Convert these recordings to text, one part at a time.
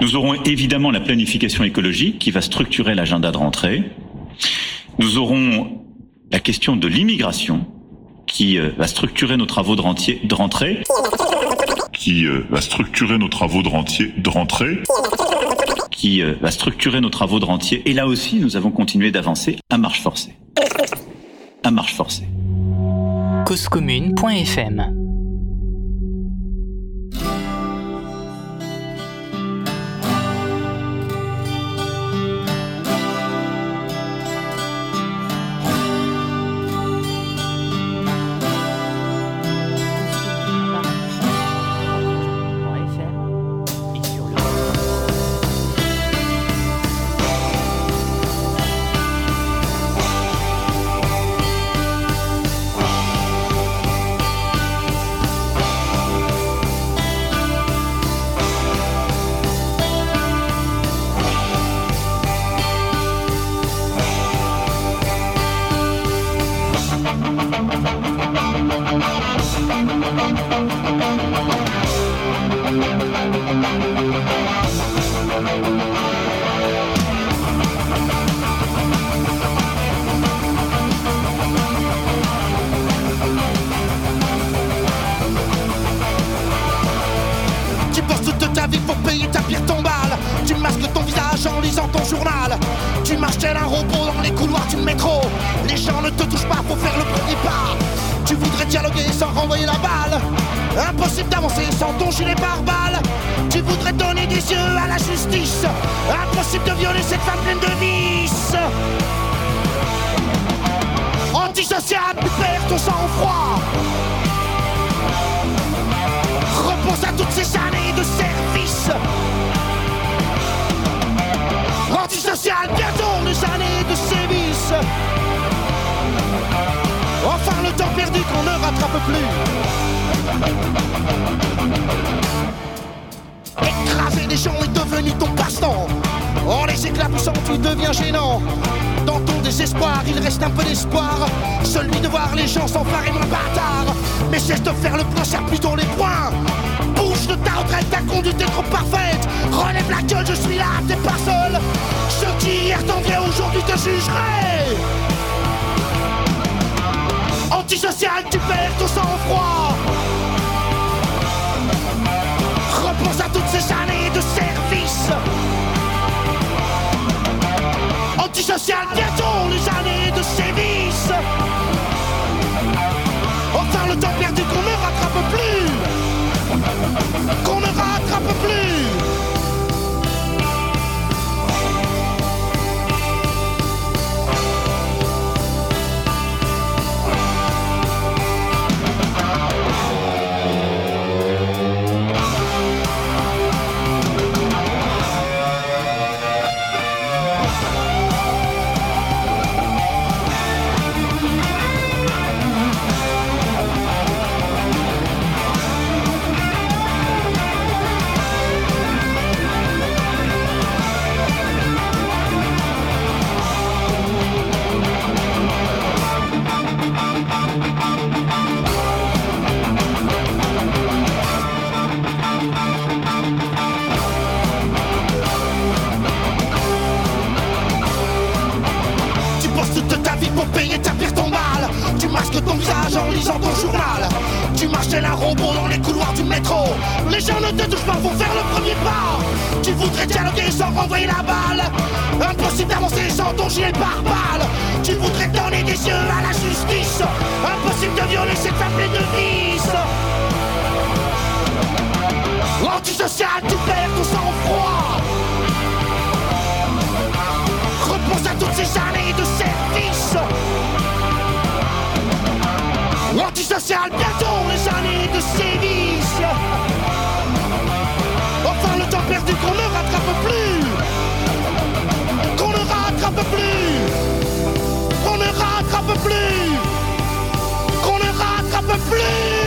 Nous aurons évidemment la planification écologique qui va structurer l'agenda de rentrée. Nous aurons la question de l'immigration qui euh, va structurer nos travaux de, rentier, de rentrée. Qui euh, va structurer nos travaux de, rentier, de rentrée. Qui euh, va structurer nos travaux de rentier. Et là aussi, nous avons continué d'avancer à marche forcée. À marche forcée. causecommune.fm ton visage en lisant ton journal. Tu marches tel un robot dans les couloirs du métro. Les gens ne te touchent pas pour faire le premier pas. Tu voudrais dialoguer sans renvoyer la balle. Impossible d'avancer sans ton gilet pare-balles. Tu voudrais donner des yeux à la justice. Impossible de violer cette femme pleine de vices. Antisocial, tu perds ton sang-froid. Repense à toutes ces années de service. Antisocial, bientôt les années de sévices. Enfin le temps perdu qu'on ne rattrape plus. Qu'on ne rattrape plus. Qu'on ne rattrape plus. Qu'on ne rattrape plus.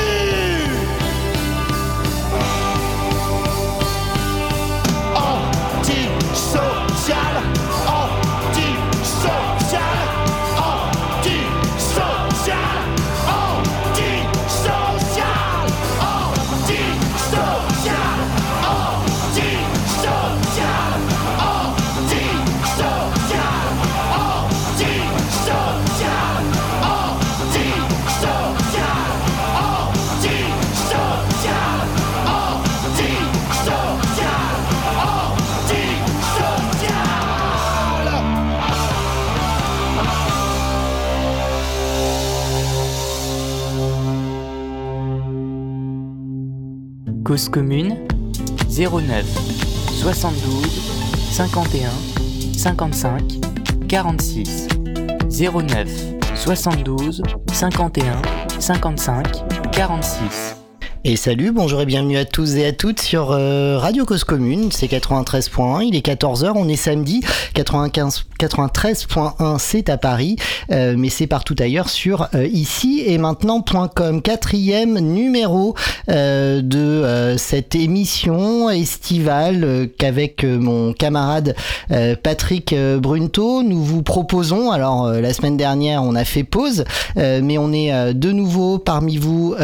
Cause commune 09 72 51 55 46 09 72 51 55 46 et salut, bonjour et bienvenue à tous et à toutes sur euh, Radio Cause Commune, c'est 93.1, il est 14h, on est samedi, 95, 93.1 c'est à Paris, euh, mais c'est partout ailleurs sur euh, ici et maintenant.com, quatrième numéro de cette émission estivale qu'avec mon camarade Patrick Brunto, nous vous proposons, alors la semaine dernière on a fait pause, mais on est de nouveau parmi vous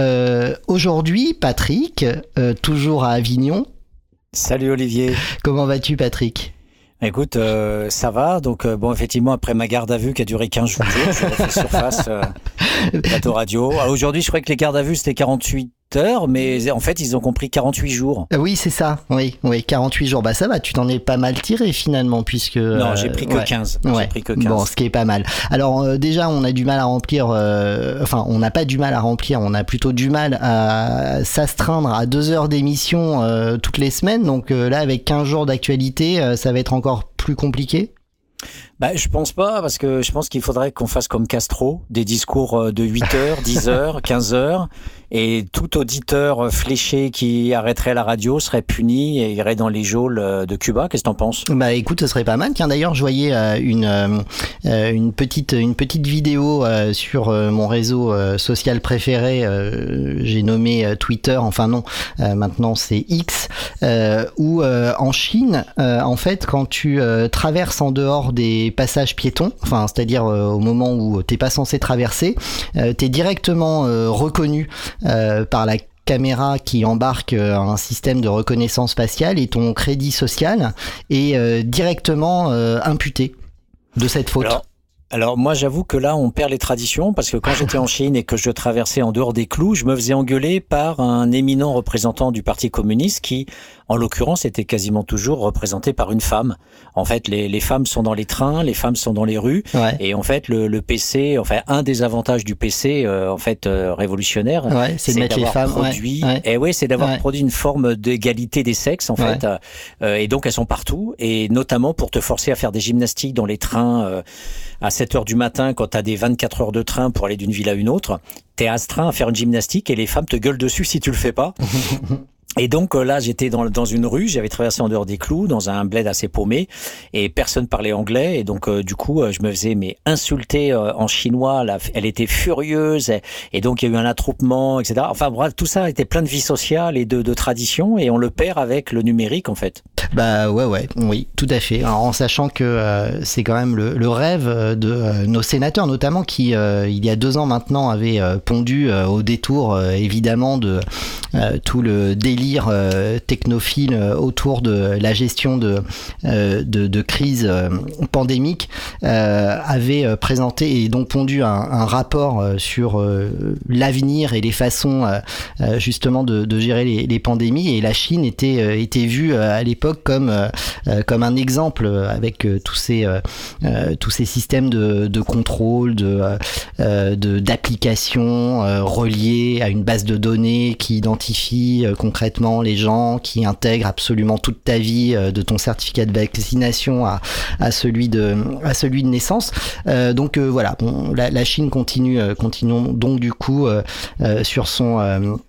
aujourd'hui Patrick, euh, toujours à Avignon. Salut Olivier. Comment vas-tu Patrick? Écoute, euh, ça va. Donc, euh, bon, effectivement, après ma garde à vue qui a duré 15 jours, je suis refait surface, plateau radio. Ah, aujourd'hui, je crois que les gardes à vue, c'était 48 heures, mais en fait, ils ont compris 48 jours. Oui, c'est ça. Oui, oui, 48 jours. Bah, ça va, tu t'en es pas mal tiré finalement, puisque. Non, j'ai pris que 15. J'ai pris que 15. Bon, ce qui est pas mal. Alors, euh, déjà, on a du mal à remplir. Euh, enfin, on n'a pas du mal à remplir, on a plutôt du mal à s'astreindre à deux heures d'émission euh, toutes les semaines. Donc là, avec 15 jours d'actualité, ça va être encore plus compliqué. Bah, je pense pas, parce que je pense qu'il faudrait qu'on fasse comme Castro, des discours de 8 heures, 10 heures, 15 heures, et tout auditeur fléché qui arrêterait la radio serait puni et irait dans les geôles de Cuba. Qu'est-ce que t'en penses? Bah écoute, ce serait pas mal. Tiens d'ailleurs, je voyais euh, une euh, une petite une petite vidéo euh, sur mon réseau social préféré. J'ai nommé Twitter. Enfin non, maintenant c'est X. où en Chine, en fait, quand tu traverses en dehors des passages piétons, enfin c'est-à-dire au moment où t'es pas censé traverser, t'es directement reconnu euh, par la caméra qui embarque euh, un système de reconnaissance faciale et ton crédit social est euh, directement imputé de cette faute. Alors, moi j'avoue que là on perd les traditions parce que quand j'étais en Chine et que je traversais en dehors des clous, je me faisais engueuler par un éminent représentant du Parti communiste qui en l'occurrence, était quasiment toujours représenté par une femme. En fait, les, les, femmes sont dans les trains, les femmes sont dans les rues, et en fait, le, le, PC, enfin, un des avantages du PC, euh, en fait, euh, révolutionnaire, c'est mettre les femmes. Produit, Et oui, c'est d'avoir produit une forme d'égalité des sexes, en fait, euh, et donc elles sont partout, et notamment pour te forcer à faire des gymnastiques dans les trains à 7 heures du matin quand tu as des 24 heures de train pour aller d'une ville à une autre. T'es astreint à faire une gymnastique et les femmes te gueulent dessus si tu le fais pas. Et donc euh, là, j'étais dans, dans une rue, j'avais traversé en dehors des clous, dans un bled assez paumé, et personne parlait anglais. Et donc euh, du coup, euh, je me faisais mais insulter en chinois. Elle était furieuse, et, donc il y a eu un attroupement, etc. Enfin bref, tout ça était plein de vie sociale et de, de tradition, et on le perd avec le numérique en fait. Bah ouais, ouais, oui, tout à fait. Alors, en sachant que c'est quand même le, le rêve de nos sénateurs, notamment qui il y a deux ans maintenant avaient pondu au détour évidemment de tout le délire euh, technophile euh, autour de la gestion de, euh, de, crise pandémique avait présenté et donc pondu un, rapport sur l'avenir et les façons justement de, gérer les, les, pandémies. Et la Chine était, était vue à l'époque comme, comme un exemple avec tous ces, tous ces systèmes de, de contrôle, de, d'applications reliées à une base de données qui identifie concrètement les gens qui intègrent absolument toute ta vie euh, de ton certificat de vaccination à, celui de à celui de naissance. Euh, donc euh, voilà, bon, la, la, Chine continue continuons donc du coup sur son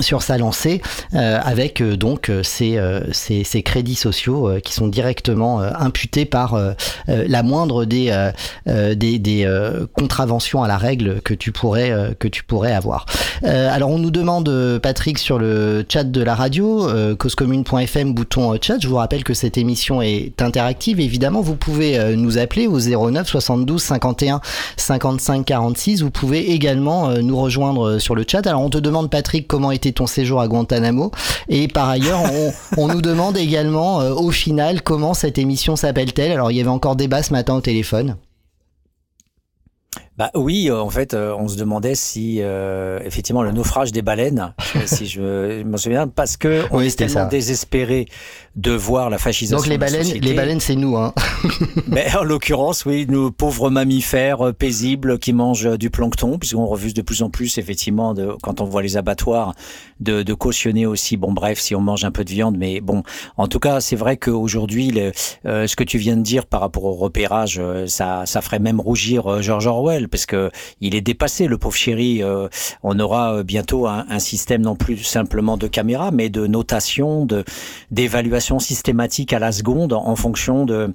sur sa lancée euh, avec euh, donc euh, ces, ces, ces, crédits sociaux qui sont directement imputés par la moindre des, des, des contraventions à la règle que tu pourrais, que tu pourrais avoir. alors on nous demande Patrick sur le chat de la radio causecommune.fm bouton chat. Je vous rappelle que cette émission est interactive. Évidemment, vous pouvez nous appeler au 09 72 51 55 46. Vous pouvez également nous rejoindre sur le chat. Alors on te demande Patrick comment est ton séjour à Guantanamo. Et par ailleurs, on, nous demande également euh, au final comment cette émission s'appelle-t-elle. Alors il y avait encore débat ce matin au téléphone. Bah oui, en fait, on se demandait si effectivement le naufrage des baleines, si je me souviens, parce que on est tellement désespéré de voir la fascisation. Donc les baleines, les baleines, c'est nous, hein. Mais en l'occurrence, oui, nous pauvres mammifères paisibles qui mangent du plancton, puisqu'on refuse de plus en plus, effectivement, de, quand on voit les abattoirs, de, de, cautionner aussi. Bon, bref, si on mange un peu de viande, mais bon, en tout cas, c'est vrai qu'aujourd'hui, euh, ce que tu viens de dire par rapport au repérage, euh, ça, ça ferait même rougir euh, George Orwell, parce que il est dépassé, le pauvre chéri. on aura bientôt un, un système non plus simplement de caméra, mais de notation, de d'évaluation systématique à la seconde en fonction de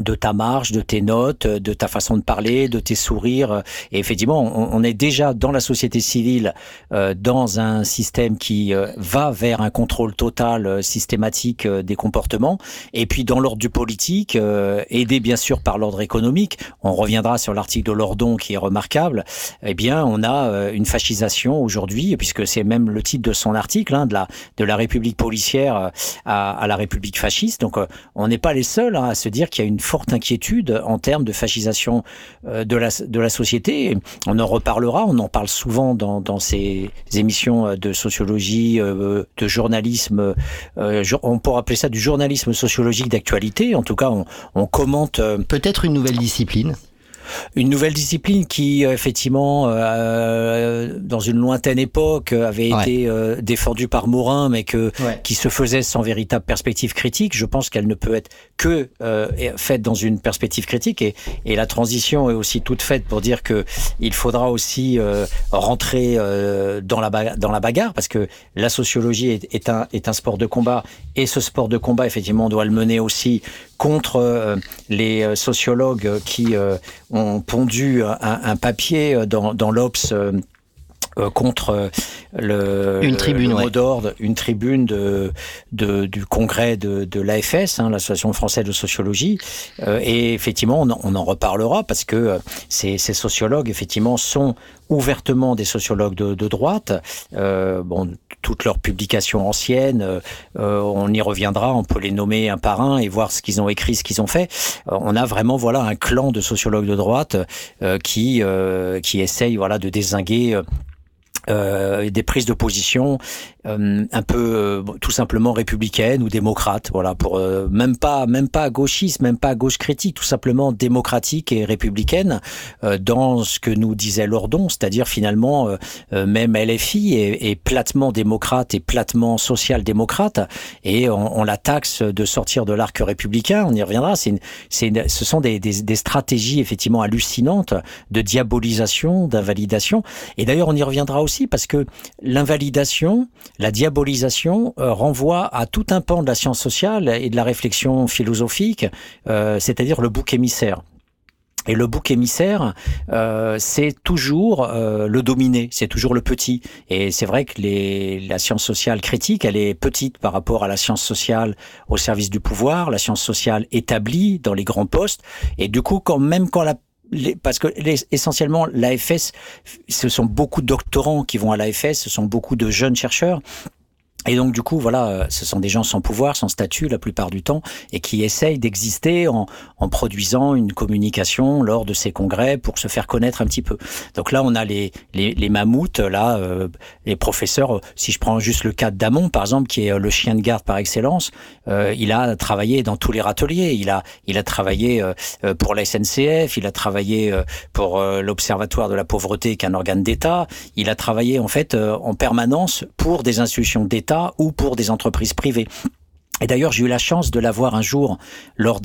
de ta marche, de tes notes, de ta façon de parler, de tes sourires. Et effectivement, on, est déjà dans la société civile, euh, dans un système qui euh, va vers un contrôle total, euh, systématique des comportements. Et puis dans l'ordre du politique, aidé bien sûr par l'ordre économique, on reviendra sur l'article de Lordon qui est remarquable. Eh bien, on a une fascisation aujourd'hui, puisque c'est même le titre de son article, hein, de la de la République policière à, à la République fasciste. Donc, on n'est pas les seuls hein, à se dire qu'il y a une forte inquiétude en termes de fascisation euh, de la, de la société. On en reparlera, on en parle souvent dans, dans ces émissions euh, de sociologie, euh, de journalisme. On pourrait appeler ça du journalisme sociologique d'actualité. En tout cas, on, on commente. Peut-être une nouvelle discipline une nouvelle discipline qui euh, effectivement euh, dans une lointaine époque avait été euh, défendue par Morin mais que qui se faisait sans véritable perspective critique. Je pense qu'elle ne peut être que euh, faite dans une perspective critique. Et, et, la transition est aussi toute faite pour dire que il faudra aussi euh, rentrer dans la dans la bagarre parce que la sociologie est, est, un est un sport de combat. Et ce sport de combat effectivement on doit le mener aussi contre les sociologues qui ont ont pondu un, un papier dans, dans l'Obs euh, euh, contre le, une tribune, mot d'ordre, une tribune de, de, du congrès de, de l'AFS, hein, l'Association française de sociologie. Euh, et effectivement, on, on, en reparlera parce que ces, ces sociologues, effectivement, sont ouvertement des sociologues de, droite. Euh, bon, toutes leurs publications anciennes, euh, on y reviendra, on peut les nommer un par un et voir ce qu'ils ont écrit, ce qu'ils ont fait. Euh, on a vraiment voilà un clan de sociologues de droite euh, qui qui essaye voilà de désinguer euh, des prises de position euh, un peu euh, tout simplement républicaines ou démocrates voilà pour euh, même pas même pas gauchiste même pas gauche critique tout simplement démocratique et républicaine euh, dans ce que nous disait Lordon c'est-à-dire finalement même LFI est, est, platement démocrate et platement social démocrate et on, on la taxe de sortir de l'arc républicain on y reviendra c'est c'est ce sont des, des, des stratégies effectivement hallucinantes de diabolisation d'invalidation et d'ailleurs on y reviendra aussi parce que l'invalidation, la diabolisation euh, renvoie à tout un pan de la science sociale et de la réflexion philosophique, euh, c'est-à-dire le bouc émissaire. Et le bouc émissaire, euh, c'est toujours le dominé, c'est toujours le petit. Et c'est vrai que la science sociale critique, elle est petite par rapport à la science sociale au service du pouvoir, la science sociale établie dans les grands postes. Et du coup, quand même quand la les, parce que les, essentiellement l'AFS, ce sont beaucoup de doctorants qui vont à l'AFS, ce sont beaucoup de jeunes chercheurs et donc du coup, voilà, euh, ce sont des gens sans pouvoir, sans statut la plupart du temps, et qui essayent d'exister en, en, produisant une communication lors de ces congrès pour se faire connaître un petit peu. Donc là, on a les, les, les mammouths, là, euh, les professeurs. Si je prends juste le cas d'Amon, par exemple, qui est euh, le chien de garde par excellence, euh, il a travaillé dans tous les râteliers. Il a, il a travaillé euh, pour la SNCF, il a travaillé pour l'Observatoire de la pauvreté, qui est un organe d'État. Il a travaillé en fait en permanence pour des institutions d'État ou pour des entreprises privées. Et d'ailleurs, j'ai eu la chance de l'avoir un jour lors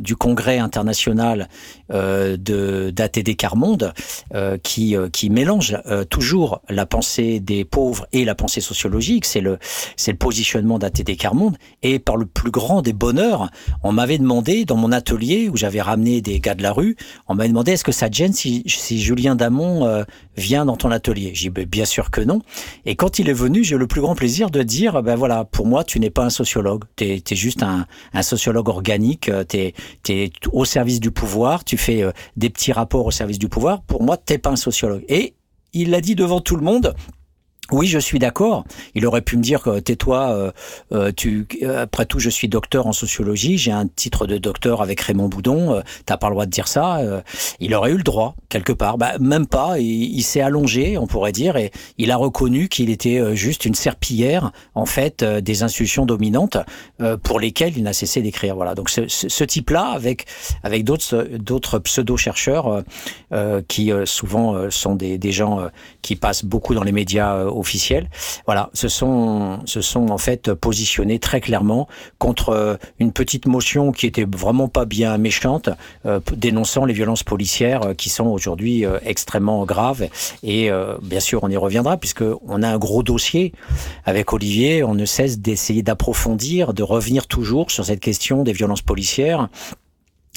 du congrès international euh, d'ATD Carmonde, euh, qui euh, qui mélange euh, toujours la pensée des pauvres et la pensée sociologique. C'est le c'est le positionnement d'ATD Carmonde. Et par le plus grand des bonheurs, on m'avait demandé dans mon atelier où j'avais ramené des gars de la rue, on m'avait demandé est-ce que ça te gêne si, si Julien Damon vient dans ton atelier. J'ai dit ben, bien sûr que non. Et quand il est venu, j'ai eu le plus grand plaisir de dire ben voilà, pour moi, tu n'es pas un sociologue tu es, juste un, un, sociologue organique, euh, tu es, au service du pouvoir, tu fais euh, des petits rapports au service du pouvoir. Pour moi, t'es pas un sociologue. Et il l'a dit devant tout le monde Oui, je suis d'accord. Il aurait pu me dire tais-toi, euh, euh, tu, après tout, je suis docteur en sociologie, j'ai un titre de docteur avec Raymond Boudon, euh, t'as pas le droit de dire ça. il aurait eu le droit, quelque part. Bah, même pas, il, s'est allongé, on pourrait dire, et il a reconnu qu'il était juste une serpillière, en fait, des institutions dominantes pour lesquelles il n'a cessé d'écrire. Voilà. Donc ce, ce type-là, avec, avec d'autres, d'autres pseudo-chercheurs, qui souvent sont des, des gens qui passent beaucoup dans les médias officiels, voilà, se sont, se sont en fait positionnés très clairement contre euh, une petite motion qui était vraiment pas bien méchante, euh, dénonçant les violences policières euh, qui sont aujourd'hui extrêmement graves. Et bien sûr, on y reviendra puisque on a un gros dossier avec Olivier. On ne cesse d'essayer d'approfondir, de revenir toujours sur cette question des violences policières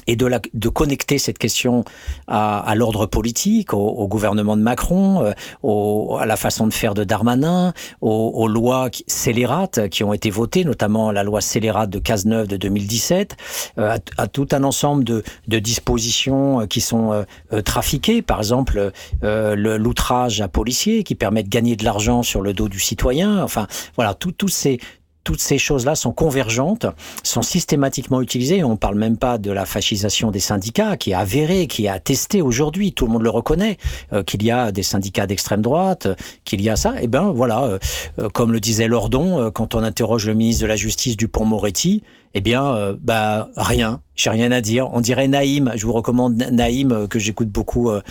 et de, la, de connecter cette question à, à l'ordre politique, au, au, gouvernement de Macron, euh, au, à la façon de faire de Darmanin, aux, aux, lois scélérates qui ont été votées, notamment la loi scélérate de Cazeneuve de 2017, euh, à, à, tout un ensemble de, de dispositions qui sont euh, trafiquées, par exemple l'outrage à policiers qui permet de gagner de l'argent sur le dos du citoyen. Enfin, voilà, tous ces, toutes ces choses-là sont convergentes, sont systématiquement utilisées. On ne parle même pas de la fascisation des syndicats, qui est avérée, qui est attestée aujourd'hui. Tout le monde le reconnaît, euh, qu'il y a des syndicats d'extrême droite, qu'il y a ça. Et eh ben voilà, euh, euh, comme le disait Lordon, quand on interroge le ministre de la Justice Dupont-Moretti, eh bien, euh, bah rien. J'ai rien à dire. On dirait Naïm. Je vous recommande Naïm euh, que j'écoute beaucoup euh,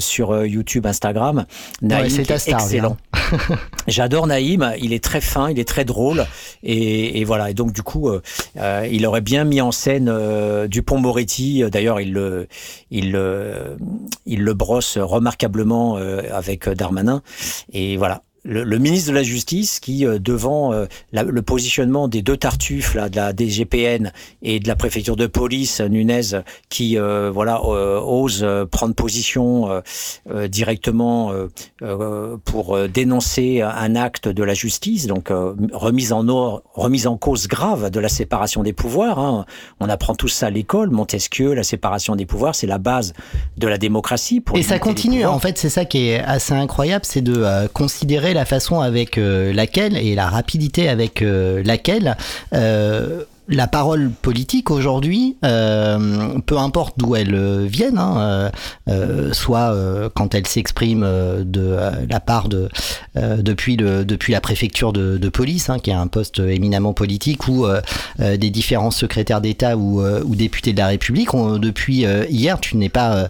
sur YouTube, Instagram. Naïm, c'est excellent. J'adore Naïm. Il est très fin, il est très drôle et, et voilà. Et donc du coup, il aurait bien mis en scène Dupont Moretti. D'ailleurs, il le, il il le brosse remarquablement avec Darmanin. Et voilà le, ministre de la Justice qui, euh, devant euh, le positionnement des deux tartuffes là, de la DGPN et de la préfecture de police, Nunez, qui euh, voilà ose prendre position directement pour dénoncer un acte de la justice, donc remise en or, remise en cause grave de la séparation des pouvoirs. Hein. On apprend tout ça à l'école, Montesquieu, la séparation des pouvoirs, c'est la base de la démocratie. Pour et ça continue. En fait, c'est ça qui est assez incroyable, c'est de considérer la façon avec euh, laquelle et la rapidité avec euh, laquelle euh, la parole politique aujourd'hui, euh, peu importe d'où elle euh, vienne, hein, euh, soit quand elle s'exprime de la part de depuis le depuis la préfecture de, police, hein, qui est un poste éminemment politique, ou des différents secrétaires d'État ou, députés de la République. Depuis hier, tu n'es pas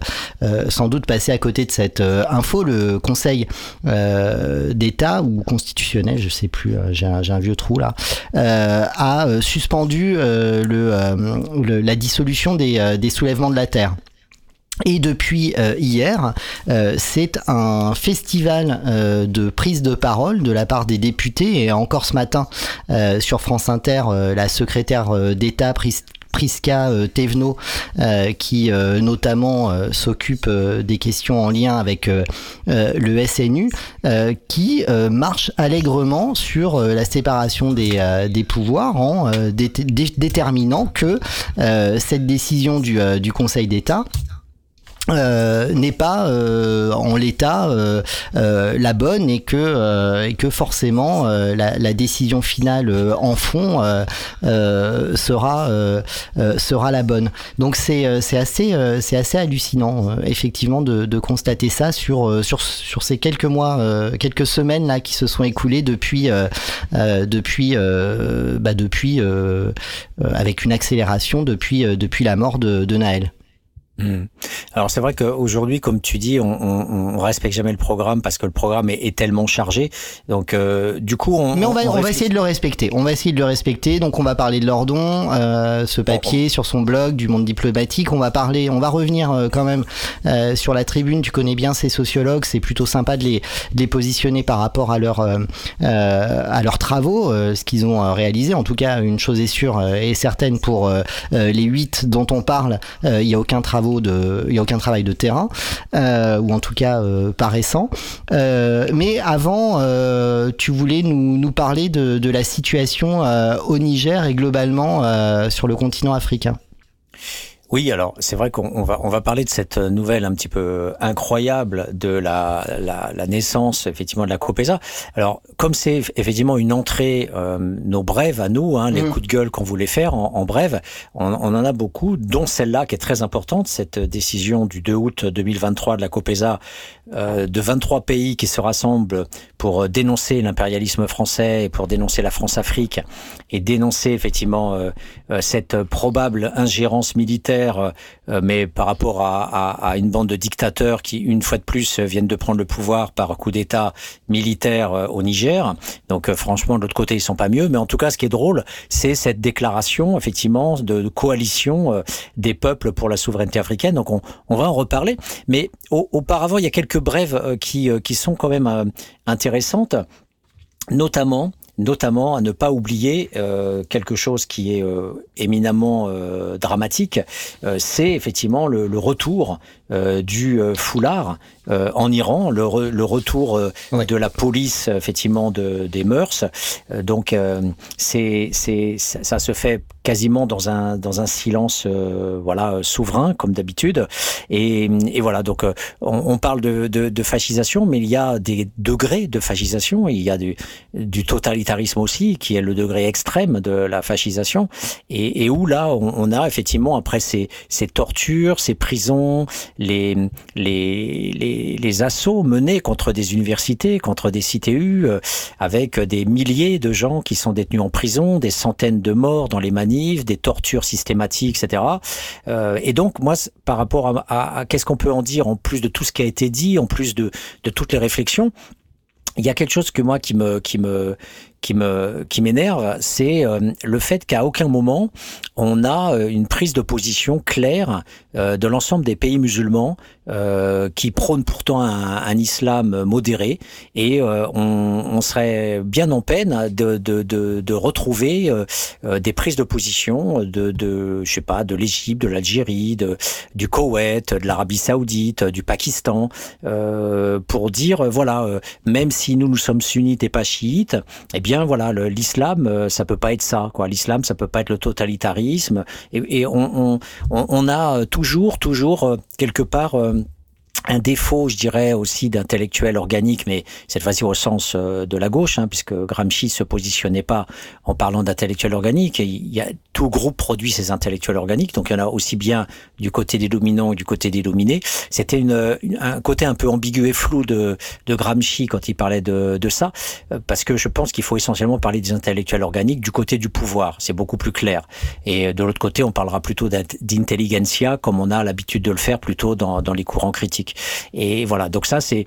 sans doute passé à côté de cette info. Le Conseil d'État ou constitutionnel, je sais plus, j'ai un, un, vieux trou là, a suspendu euh, euh, la dissolution des, euh, des soulèvements de la terre. Et depuis hier, c'est un festival de prise de parole de la part des députés. Et encore ce matin, sur France Inter, la secrétaire d'État Priska euh, Tevno, euh, qui euh, notamment s'occupe des questions en lien avec le SNU, qui marche allègrement sur la séparation des, pouvoirs en déterminant que cette décision du Conseil d'État euh, n'est pas euh, en l'état euh, la bonne et que, et que forcément la, la, décision finale en fond sera, sera la bonne. Donc c'est assez, c'est assez hallucinant effectivement de, de, constater ça sur, sur, sur ces quelques mois, quelques semaines là qui se sont écoulées depuis, depuis, bah, depuis avec une accélération depuis, depuis la mort de, de Naël. Hmm. Alors c'est vrai qu'aujourd'hui, comme tu dis, on, on, on, respecte jamais le programme parce que le programme est, est tellement chargé. Donc euh, du coup, on. Mais on va, on, va essayer de le respecter. On va essayer de le respecter. Donc on va parler de Lordon, euh, ce papier sur son blog du monde diplomatique. On va parler, on va revenir euh, quand même euh, sur la tribune. Tu connais bien ces sociologues. C'est plutôt sympa de les, de les positionner par rapport à leur euh, à leurs travaux, ce qu'ils ont réalisé. En tout cas, une chose est sûre et certaine pour les huit dont on parle, il n'y a aucun de, il y a aucun travail de terrain, euh, ou en tout cas euh, pas récent. Euh, mais avant, tu voulais nous, parler de, la situation au Niger et globalement sur le continent africain. Oui, alors c'est vrai qu'on va on va parler de cette nouvelle un petit peu incroyable de la la, la naissance effectivement de la Copesa. Alors comme c'est effectivement une entrée, euh, nos brèves à nous, hein, les mm. coups de gueule qu'on voulait faire en, en brève, on, on, en a beaucoup, dont celle-là qui est très importante, cette décision du 2 août 2023 de la Copesa euh, de 23 pays qui se rassemblent pour dénoncer l'impérialisme français et pour dénoncer la France-Afrique et dénoncer effectivement euh, euh cette probable ingérence militaire euh, mais par rapport à, une bande de dictateurs qui, une fois de plus, viennent de prendre le pouvoir par coup d'État militaire euh, au Niger. Donc, euh, franchement, de l'autre côté, ils sont pas mieux. Mais en tout cas, ce qui est drôle, c'est cette déclaration, effectivement, de, coalition des peuples pour la souveraineté africaine. Donc, on, va en reparler. Mais auparavant, il y a quelques brèves qui, qui sont quand même intéressantes, notamment à ne pas oublier euh, quelque chose qui est euh, éminemment euh, dramatique, c'est effectivement le retour du foulard en Iran, le, le retour de la police effectivement de, des mœurs. donc c'est c'est ça se fait quasiment dans un dans un silence voilà souverain comme d'habitude. Et, et, voilà donc on, on parle de, de, de, fascisation mais il y a des degrés de fascisation. Il y a du, du totalitarisme aussi, qui est le degré extrême de la fascisation, et, et où là, on, a effectivement, après ces, ces tortures, ces prisons, les, les, les, les, assauts menés contre des universités, contre des CTU, euh, avec des milliers de gens qui sont détenus en prison, des centaines de morts dans les manifs, des tortures systématiques, etc. Euh, et donc, moi, par rapport à, à, à qu'est-ce qu'on peut en dire, en plus de tout ce qui a été dit, en plus de, de toutes les réflexions, il y a quelque chose que moi qui me qui me qui me qui m'énerve, c'est euh, le fait qu'à aucun moment on a euh, une prise de position claire euh, de l'ensemble des pays musulmans qui prônent pourtant un, islam modéré. Et on, on, serait bien en peine de, de, de, de retrouver des prises de position de, de je sais pas de l'Égypte, de l'Algérie, du Koweït, de l'Arabie Saoudite, du Pakistan pour dire voilà même si nous nous sommes sunnites et pas chiites, eh bien voilà l'islam euh, ça peut pas être ça quoi. L'islam ça peut pas être le totalitarisme. Et, on, on, a toujours toujours euh, quelque part euh, un défaut, je dirais, aussi d'intellectuel organique, mais cette fois-ci au sens euh, de la gauche, hein, puisque Gramsci se positionnait pas en parlant d'intellectuel organique. il y a, tout groupe produit ses intellectuels organiques, donc il y en a aussi bien du côté des dominants et du côté des dominés. C'était une, un côté un peu ambigu et flou de, de Gramsci quand il parlait de, de ça, euh, parce que je pense qu'il faut essentiellement parler des intellectuels organiques du côté du pouvoir. C'est beaucoup plus clair. Et de l'autre côté, on parlera plutôt d'intelligentsia, comme on a l'habitude de le faire plutôt dans, dans les courants critiques. Et voilà, donc ça c'est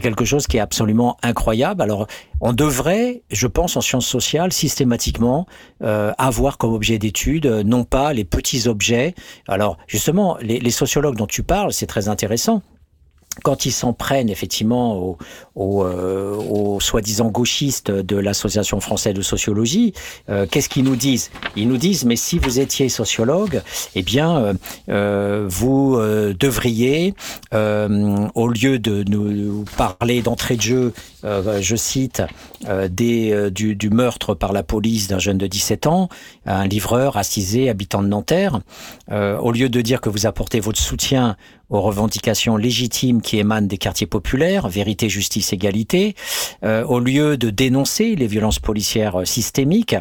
quelque chose qui est absolument incroyable. Alors on devrait, je pense, en sciences sociales, systématiquement euh, avoir comme objet d'étude euh, non pas les petits objets. Alors justement, les sociologues dont tu parles, c'est très intéressant quand ils s'en prennent effectivement aux, euh, soi-disant gauchistes de l'Association française de sociologie, euh, qu'est-ce qu'ils nous disent? Ils nous disent, mais si vous étiez sociologue, eh bien, euh, euh vous devriez, au lieu de nous parler d'entrée de jeu, je cite, des, du, du, meurtre par la police d'un jeune de 17 ans, un livreur assisé, habitant de Nanterre, au lieu de dire que vous apportez votre soutien aux revendications légitimes qui émanent des quartiers populaires, vérité, justice, égalité, euh, au lieu de dénoncer les violences policières systémiques,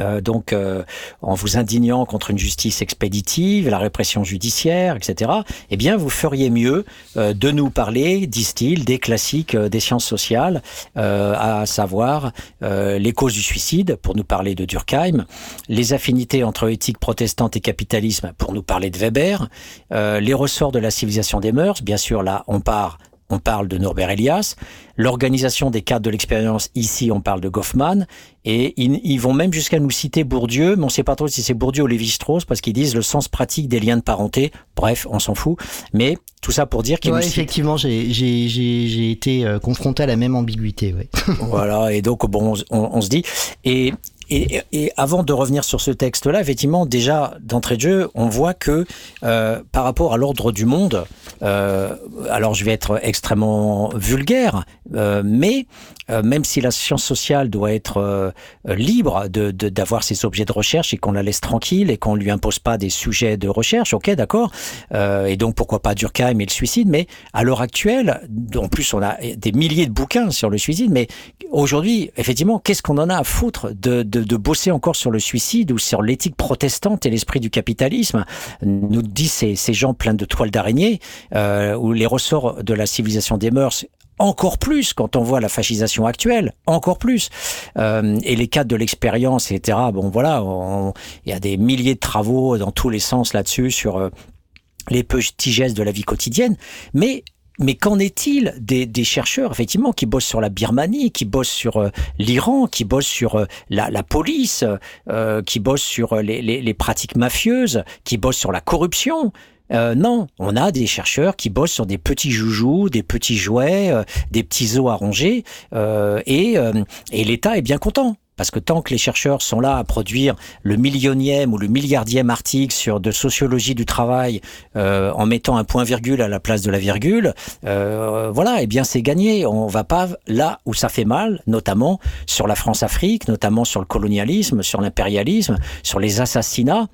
euh, donc euh, en vous indignant contre une justice expéditive, la répression judiciaire, etc., eh bien, vous feriez mieux euh, de nous parler, disent-ils, des classiques des sciences sociales, à savoir les causes du suicide, pour nous parler de Durkheim, les affinités entre éthique protestante et capitalisme, pour nous parler de Weber, les ressorts de la civilisation des mœurs, bien sûr, là, on part on parle de Norbert Elias. L'organisation des cadres de l'expérience, ici, on parle de Goffman. Et ils, vont même jusqu'à nous citer Bourdieu, mais on ne sait pas trop si c'est Bourdieu ou Lévi-Strauss, parce qu'ils disent le sens pratique des liens de parenté. Bref, on s'en fout. Mais tout ça pour dire qu'ils ouais, effectivement, j'ai été euh, confronté à la même ambiguïté. Ouais. voilà, et donc, bon, on, on se dit... Et et, et, avant de revenir sur ce texte-là, effectivement, déjà d'entrée de jeu, on voit que euh, par rapport à l'ordre du monde, euh, alors je vais être extrêmement vulgaire, euh, mais même si la science sociale doit être libre de d'avoir ses objets de recherche et qu'on la laisse tranquille et qu'on lui impose pas des sujets de recherche, ok, d'accord. et donc pourquoi pas Durkheim et le suicide, mais à l'heure actuelle, en plus on a des milliers de bouquins sur le suicide, mais aujourd'hui, effectivement, qu'est-ce qu'on en a à foutre de, de, de bosser encore sur le suicide ou sur l'éthique protestante et l'esprit du capitalisme? Nous disent ces, ces gens pleins de toiles d'araignée, euh, où les ressorts de la civilisation des mœurs encore plus quand on voit la fascisation actuelle, encore plus. Euh, et les cadres de l'expérience, etc. Bon, voilà, il y a des milliers de travaux dans tous les sens là-dessus sur euh, les petits gestes de la vie quotidienne. Mais mais qu'en est-il des, des, chercheurs, effectivement, qui bossent sur la Birmanie, qui bossent sur euh, l'Iran, qui bossent sur euh, la, la, police, euh, qui bossent sur les, les, les, pratiques mafieuses, qui bossent sur la corruption? Non, on a des chercheurs qui bossent sur des petits joujoux, des petits jouets, des petits os à ronger, et, et l'État est bien content. Parce que tant que les chercheurs sont là à produire le millionième ou le milliardième article sur de sociologie du travail euh, en mettant un point virgule à la place de la virgule, euh, voilà, eh bien c'est gagné. On va pas là où ça fait mal, notamment sur la France-Afrique, notamment sur le colonialisme, sur l'impérialisme, sur les assassinats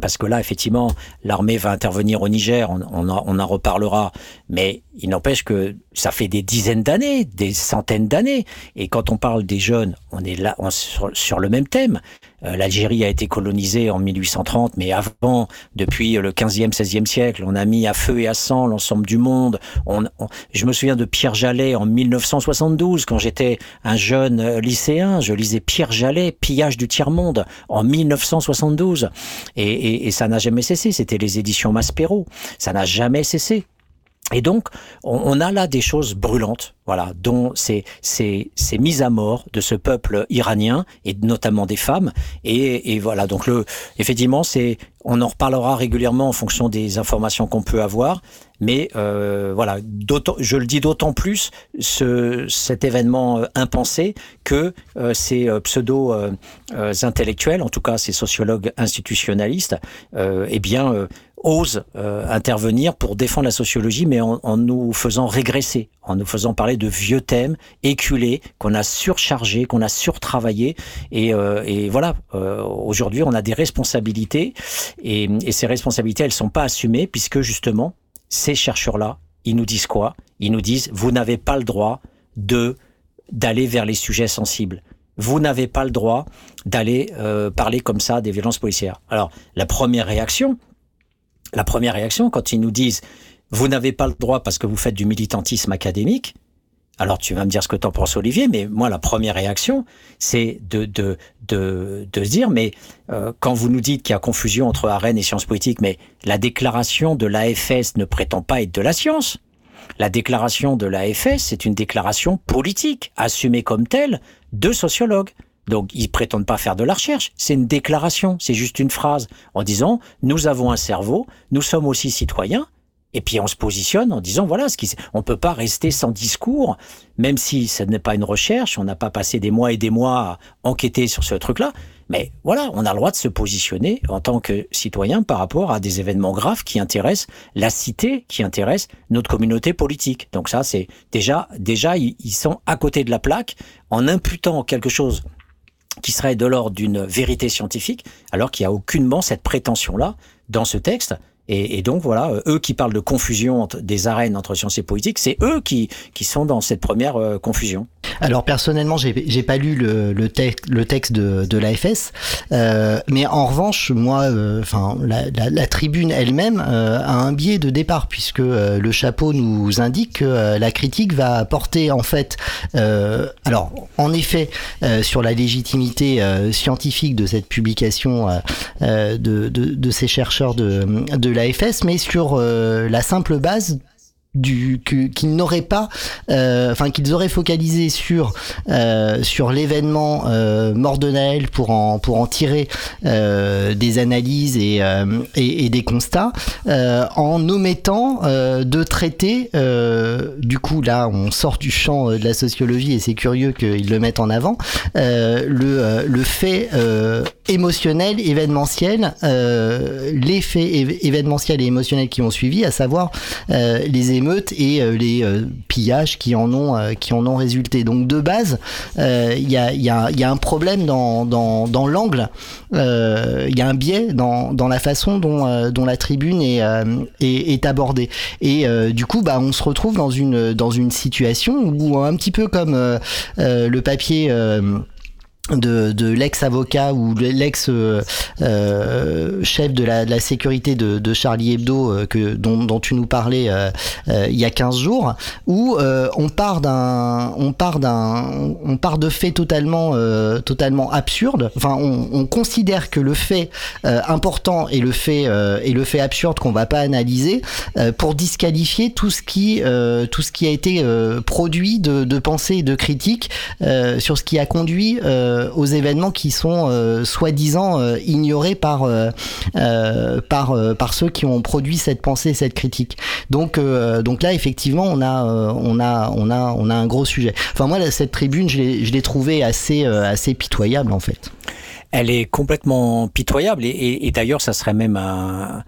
parce que là, effectivement, l'armée va intervenir au Niger, on, en reparlera, mais il n'empêche que ça fait des dizaines d'années, des centaines d'années, et quand on parle des jeunes, on est là on, sur, sur, le même thème. Euh, L'Algérie a été colonisée en 1830, mais avant, depuis le 15e, 16e siècle, on a mis à feu et à sang l'ensemble du monde. On, on, je me souviens de Pierre Jallet en 1972, quand j'étais un jeune euh, lycéen, je lisais Pierre Jallet, Pillage du tiers-monde, en 1972. Et, et, et ça n'a jamais cessé, c'était les éditions Maspero. Ça n'a jamais cessé. Et donc, on, a là des choses brûlantes, voilà, dont ces, ces, ces mises à mort de ce peuple iranien et notamment des femmes. Et, et voilà, donc le, effectivement, c'est, on en reparlera régulièrement en fonction des informations qu'on peut avoir. Mais euh, voilà, je le dis d'autant plus ce, cet événement euh, impensé que euh, ces euh, pseudo intellectuels, en tout cas ces sociologues institutionnalistes, eh bien osent intervenir pour défendre la sociologie, mais en, nous faisant régresser, en nous faisant parler de vieux thèmes éculés qu'on a surchargés, qu'on a surtravaillés. Et, euh, et voilà, euh, aujourd'hui, on a des responsabilités, et, ces responsabilités, elles sont pas assumées, puisque justement, ces chercheurs-là, ils nous disent quoi? Ils nous disent, vous n'avez pas le droit de d'aller vers les sujets sensibles vous n'avez pas le droit d'aller euh, parler comme ça des violences policières. Alors, la première réaction, la première réaction, quand ils nous disent vous n'avez pas le droit parce que vous faites du militantisme académique, alors tu vas me dire ce que tu en penses Olivier, mais moi la première réaction, c'est de, de, de, de se dire, mais euh, quand vous nous dites qu'il y a confusion entre arène et sciences politiques, mais la déclaration de l'AFS ne prétend pas être de la science. La déclaration de l'AFS, c'est une déclaration politique, assumée comme telle de sociologues. Donc, ils prétendent pas faire de la recherche. C'est une déclaration. C'est juste une phrase en disant, nous avons un cerveau, nous sommes aussi citoyens. Et puis on se positionne en disant voilà ce qui on peut pas rester sans discours même si ce n'est pas une recherche on n'a pas passé des mois et des mois à enquêter sur ce truc là mais voilà on a le droit de se positionner en tant que citoyen par rapport à des événements graves qui intéressent la cité qui intéressent notre communauté politique donc ça c'est déjà déjà ils sont à côté de la plaque en imputant quelque chose qui serait de l'ordre d'une vérité scientifique, alors qu'il n'y a aucunement cette prétention-là dans ce texte. Et, et, donc voilà, euh, eux qui parlent de confusion des arènes entre sciences et politique, c'est eux qui, qui sont dans cette première euh, confusion. Alors personnellement, j'ai pas lu le, le, texte, le texte de, de l'AFS, euh, mais en revanche, moi, euh, enfin la, la, la, tribune elle-même a un biais de départ puisque le chapeau nous indique que la critique va porter en fait, alors en effet, sur la légitimité scientifique de cette publication de, de, de, ces chercheurs de, de l'AFS, mais sur la simple base du qu'ils n'auraient pas euh, enfin qu'ils auraient focalisé sur euh, sur l'événement euh, mort pour en pour en tirer euh, des analyses et, euh, et, et, des constats euh, en omettant de traiter du coup là on sort du champ de la sociologie et c'est curieux qu'ils le mettent en avant le le fait émotionnel événementiel les faits événementiels et émotionnels qui ont suivi à savoir les et les pillages qui en ont qui en ont résulté. Donc de base, il y a, un problème dans, dans, dans l'angle, il y a un biais dans, dans la façon dont, dont la tribune est, est, est abordée. Et du coup, bah, on se retrouve dans une dans une situation où un petit peu comme le papier de, de l'ex-avocat ou l'ex-chef euh, euh, de, la, de la sécurité de, de Charlie Hebdo euh, que, dont, dont, tu nous parlais euh, euh, il y a 15 jours, où on part d'un on part d'un on part de faits totalement totalement absurdes. Enfin, on, on, considère que le fait important est le fait est le fait absurde qu'on va pas analyser pour disqualifier tout ce qui tout ce qui a été produit de, de pensée et de critique sur ce qui a conduit euh, aux événements qui sont euh, soi-disant euh, ignorés par par par ceux qui ont produit cette pensée, cette critique. Donc donc là effectivement on a on a on a on a un gros sujet. Enfin moi cette tribune je l'ai trouvée assez assez pitoyable en fait elle est complètement pitoyable et, d'ailleurs ça serait même un,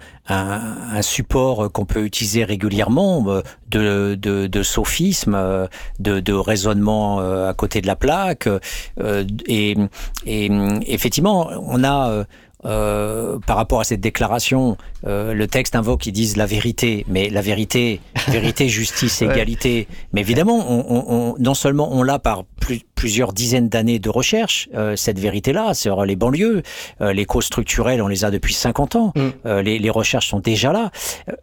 support qu'on peut utiliser régulièrement de, de, de sophisme, de, de, raisonnement à côté de la plaque et effectivement on a euh, par rapport à cette déclaration, euh, le texte invoque, ils disent la vérité, mais la vérité, vérité, justice, égalité. Mais évidemment, on, on, non seulement on l'a par plus, plusieurs dizaines d'années de recherche, euh, cette vérité-là, sur les banlieues, euh, les causes structurelles, on les a depuis 50 ans, mm. euh, les, les, recherches sont déjà là,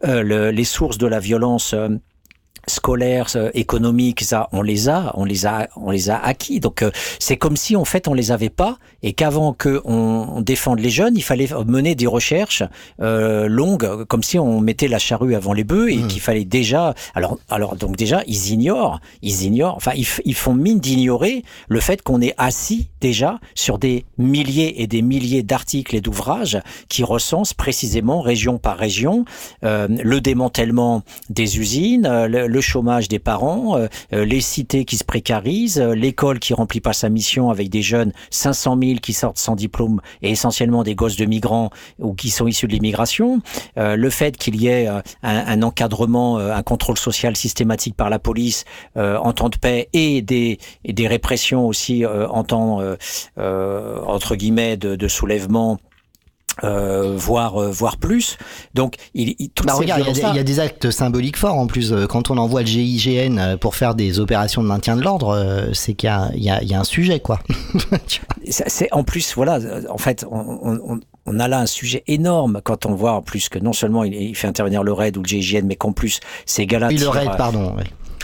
le, les sources de la violence scolaires, euh, économiques, ça, on les a, on les a, on les a acquis. Donc euh, c'est comme si en fait on les avait pas et qu'avant que on défende les jeunes, il fallait mener des recherches euh, longues, comme si on mettait la charrue avant les bœufs et mmh. qu'il fallait déjà. Alors, alors donc déjà ils ignorent, ils ignorent. Enfin ils, ils font mine d'ignorer le fait qu'on est assis déjà sur des milliers et des milliers d'articles et d'ouvrages qui recensent précisément région par région euh, le démantèlement des usines, le, le chômage des parents, euh, euh, les cités qui se précarisent, euh, l'école qui remplit pas sa mission avec des jeunes, 500 000 qui sortent sans diplôme et essentiellement des gosses de migrants ou qui sont issus de l'immigration, le fait qu'il y ait un, encadrement, un contrôle social systématique par la police en temps de paix et des, des répressions aussi en temps entre guillemets de, de soulèvement euh, voire euh, voire plus. Donc il, il bah, regarde, il y, a, y, a des actes symboliques forts en plus. Euh, quand on envoie le GIGN euh, pour faire des opérations de maintien de l'ordre, c'est qu'il y, y, y a, un sujet quoi. c'est en plus voilà. En fait, on, on, on, a là un sujet énorme quand on voit en plus que non seulement il, il fait intervenir le RAID ou le GIGN, mais qu'en plus ces gars-là. Oui, le RAID, pardon.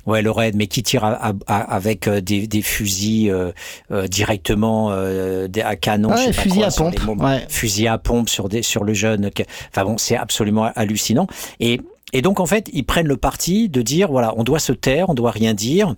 Ouais, le raid, mais qui tire à, à, avec euh, des, des fusils euh, euh, directement euh, à canon, ouais, je sais fusil pas quoi, à pompe, ouais. fusil à pompe sur des sur le jeune. Enfin bon, c'est absolument hallucinant. Et et donc en fait, ils prennent le parti de dire voilà, on doit se taire, on doit rien dire.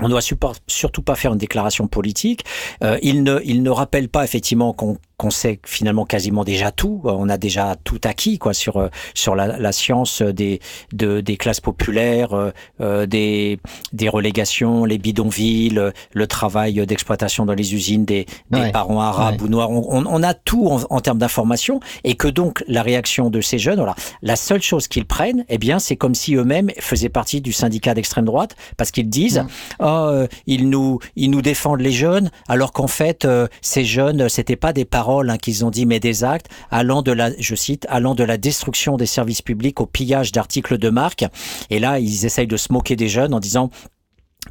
On doit surtout pas faire une déclaration politique. Euh, il ne, il ne rappelle pas effectivement qu'on qu'on sait finalement quasiment déjà tout. On a déjà tout acquis quoi sur euh, sur la, la science des de, des classes populaires, euh, euh, des des relégations, les bidonvilles, le travail d'exploitation dans les usines des, des ouais. parents arabes ouais. ou noirs. On, on, a tout en, en termes d'information et que donc la réaction de ces jeunes, voilà, la seule chose qu'ils prennent, eh bien, c'est comme si eux-mêmes faisaient partie du syndicat d'extrême droite parce qu'ils disent, mmh. Oh, ils nous ils nous défendent les jeunes alors qu'en fait ces jeunes c'était pas des paroles hein, qu'ils ont dit, mais des actes allant de la, je cite, allant de la destruction des services publics au pillage d'articles de marque. Et là, ils essayent de se moquer des jeunes en disant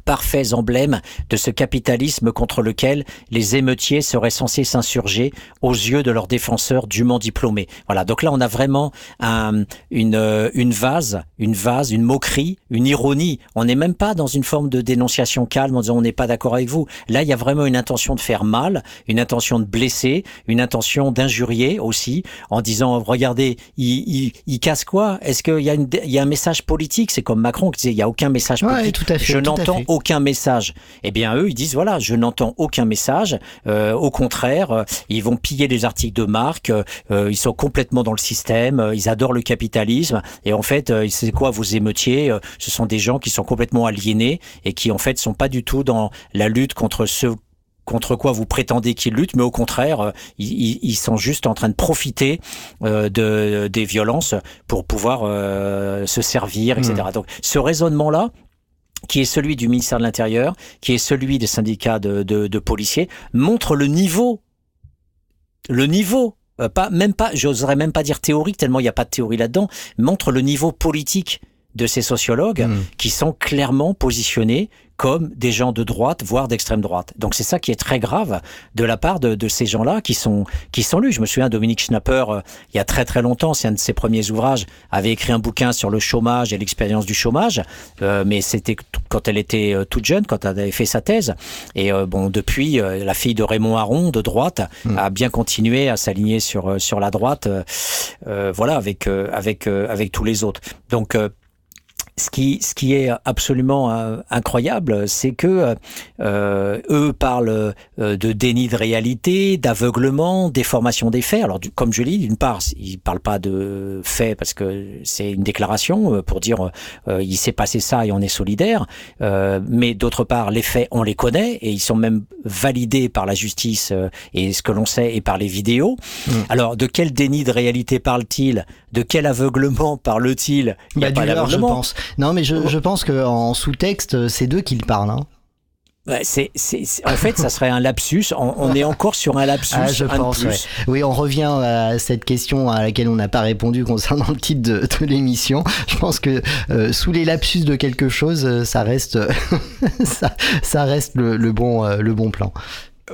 parfaits emblèmes de ce capitalisme contre lequel les émeutiers seraient censés s'insurger aux yeux de leurs défenseurs dûment diplômés. Voilà, donc là on a vraiment un, une, une vase, une vase, une moquerie, une ironie. On n'est même pas dans une forme de dénonciation calme en disant on n'est pas d'accord avec vous. Là il y a vraiment une intention de faire mal, une intention de blesser, une intention d'injurier aussi, en disant regardez, il, il, il casse quoi? Est-ce qu'il y, a une, il y a un message politique? C'est comme Macron qui disait il n'y a aucun message politique. Ouais, tout à fait, Je n'entends aucun message. Eh bien, eux, ils disent voilà, je n'entends aucun message. Euh, au contraire, euh, ils vont piller des articles de marque. Euh, ils sont complètement dans le système. Ils adorent le capitalisme. Et en fait, c'est quoi vos émeutiers Ce sont des gens qui sont complètement aliénés et qui en fait sont pas du tout dans la lutte contre ce contre quoi vous prétendez qu'ils luttent, mais au contraire, ils, ils, sont juste en train de profiter euh, de, des violences pour pouvoir euh, se servir, etc. Hmm. Donc ce raisonnement-là, qui est celui du ministère de l'Intérieur, qui est celui des syndicats de, de, policiers, montre le niveau, le niveau pas même pas, j'oserais même pas dire théorique tellement il n'y a pas de théorie là-dedans, montre le niveau politique de ces sociologues hmm. qui sont clairement positionnés comme des gens de droite, voire d'extrême droite. Donc c'est ça qui est très grave de la part de, de ces gens-là qui sont qui sont lus. Je me souviens, Dominique Schnapper, euh, il y a très très longtemps, c'est un de ses premiers ouvrages, avait écrit un bouquin sur le chômage et l'expérience du chômage, euh, mais c'était quand elle était euh, toute jeune, quand elle avait fait sa thèse. Et bon, depuis, la fille de Raymond Aron, de droite, hmm. a bien continué à s'aligner sur sur la droite, voilà, avec avec avec tous les autres. Donc ce qui, ce qui est absolument euh, incroyable, c'est que euh, eux parlent euh, de déni de réalité, d'aveuglement, déformation des faits. Alors, comme je l'ai dit, d'une part, ils parlent pas de faits parce que c'est une déclaration pour dire il s'est passé ça et on est solidaire. mais d'autre part, les faits, on les connaît et ils sont même validés par la justice et ce que l'on sait et par les vidéos. Mmh. Alors, de quel déni de réalité parle-t-il? De quel aveuglement parle-t-il? Il n'y a bah, pas je pense. Non, mais je, je pense qu'en sous-texte, c'est d'eux qui parlent. Hein. c'est, en fait, ça serait un lapsus. On, est encore sur un lapsus. Ah, je pense. Oui, on revient à cette question à laquelle on n'a pas répondu concernant le titre de, de l'émission. Je pense que euh, sous les lapsus de quelque chose, euh, ça reste, ça, ça, reste le, le bon, euh, le bon plan.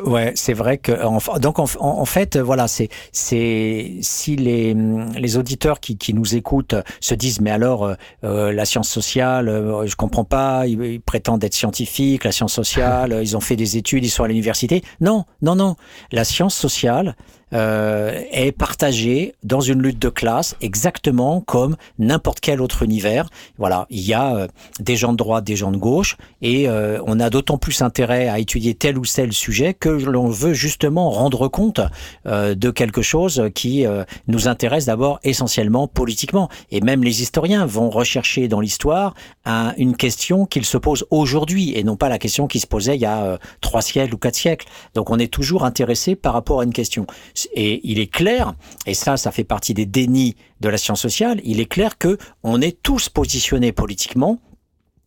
Ouais, c'est vrai que donc en, fait voilà c'est c'est si les les auditeurs qui, qui nous écoutent se disent mais alors euh, euh, la science sociale euh, je comprends pas ils, prétendent être scientifiques la science sociale ils ont fait des études ils sont à l'université. Non non non. La science sociale euh, est partagé dans une lutte de classe exactement comme n'importe quel autre univers. Voilà, il y a euh, des gens de droite, des gens de gauche, et euh, on a d'autant plus intérêt à étudier tel ou tel sujet que l'on veut justement rendre compte euh, de quelque chose qui nous intéresse d'abord essentiellement politiquement. Et même les historiens vont rechercher dans l'histoire une question qu'ils se posent aujourd'hui et non pas la question qui se posait il y a trois siècles ou quatre siècles. Donc on est toujours intéressé par rapport à une question. Et il est clair, et ça, ça fait partie des dénis de la science sociale, il est clair que on est tous positionnés politiquement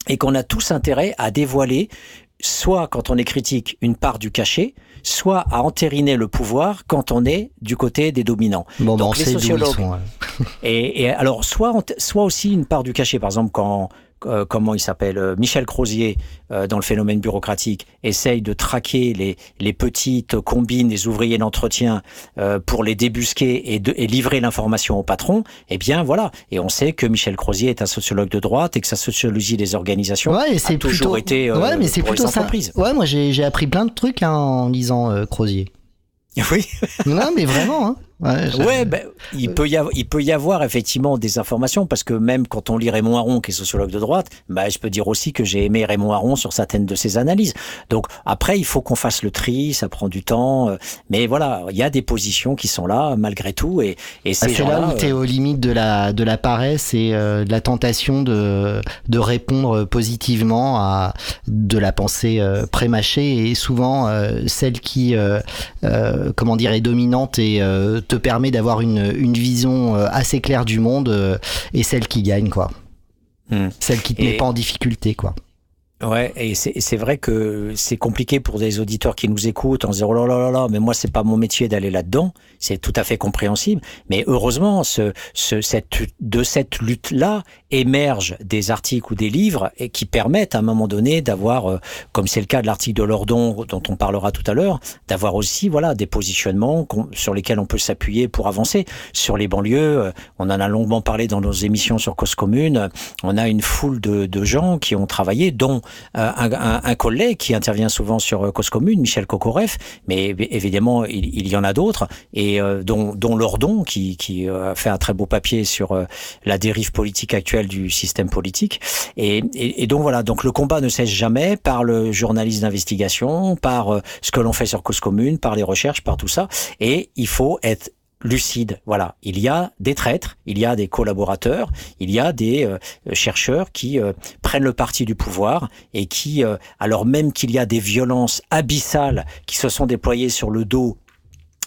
et qu'on a tous intérêt à dévoiler soit quand on est critique une part du cachet, soit à entériner le pouvoir quand on est du côté des dominants. Bon, Donc les sociologues. et, et, alors soit soit aussi une part du cachet. Par exemple, quand euh, comment il s'appelle, euh, Michel Crozier, euh, dans le phénomène bureaucratique, essaye de traquer les, les petites combines des ouvriers d'entretien pour les débusquer et, de, et livrer l'information au patron, eh bien voilà. Et on sait que Michel Crozier est un sociologue de droite et que sa sociologie des organisations ouais, a toujours été ouais, mais c'est plutôt ça. Ouais, moi j'ai appris plein de trucs hein, en lisant Crozier. Oui. non, mais vraiment. Hein. Ouais, ben, il, peut y avoir, il peut y avoir effectivement des informations parce que même quand on lit Raymond Aron, qui est sociologue de droite, bah, je peux dire aussi que j'ai aimé Raymond Aron sur certaines de ses analyses. Donc après, il faut qu'on fasse le tri, ça prend du temps, euh, mais voilà, il y a des positions qui sont là malgré tout et, et bah, c'est là où tu es aux limites de la de la paresse et euh, de la tentation de de répondre positivement à de la pensée euh, prémâchée et souvent celle qui comment dire est dominante et te permet d'avoir une, une, vision euh, assez claire du monde euh, et celle qui gagne, quoi. Hmm. Celle qui te met pas en difficulté, quoi. Ouais, et c'est vrai que c'est compliqué pour des auditeurs qui nous écoutent en disant oh là là là là, mais moi c'est pas mon métier d'aller là-dedans. C'est tout à fait compréhensible. Mais heureusement, ce, ce, cette, de cette lutte-là émergent des articles ou des livres et qui permettent à un moment donné d'avoir, euh, comme c'est le cas de l'article de Lordon dont on parlera tout à l'heure, d'avoir aussi voilà des positionnements sur lesquels on peut s'appuyer pour avancer. Sur les banlieues, euh, on en a longuement parlé dans nos émissions sur Cause Commune. On a une foule de, de gens qui ont travaillé, dont euh, un, un, collègue qui intervient souvent sur euh, Cause Commune, Michel Kokoreff, mais évidemment il, y en a d'autres, et euh, dont, dont Lordon, qui, qui a fait un très beau papier sur la dérive politique actuelle du système politique. Et, et, donc voilà, donc le combat ne cesse jamais par le journalisme d'investigation, par ce que l'on fait sur Cause Commune, par les recherches, par tout ça, et il faut être lucide. Voilà, il y a des traîtres, il y a des collaborateurs, il y a des euh, chercheurs qui euh, prennent le parti du pouvoir et qui, euh, alors même qu'il y a des violences abyssales qui se sont déployées sur le dos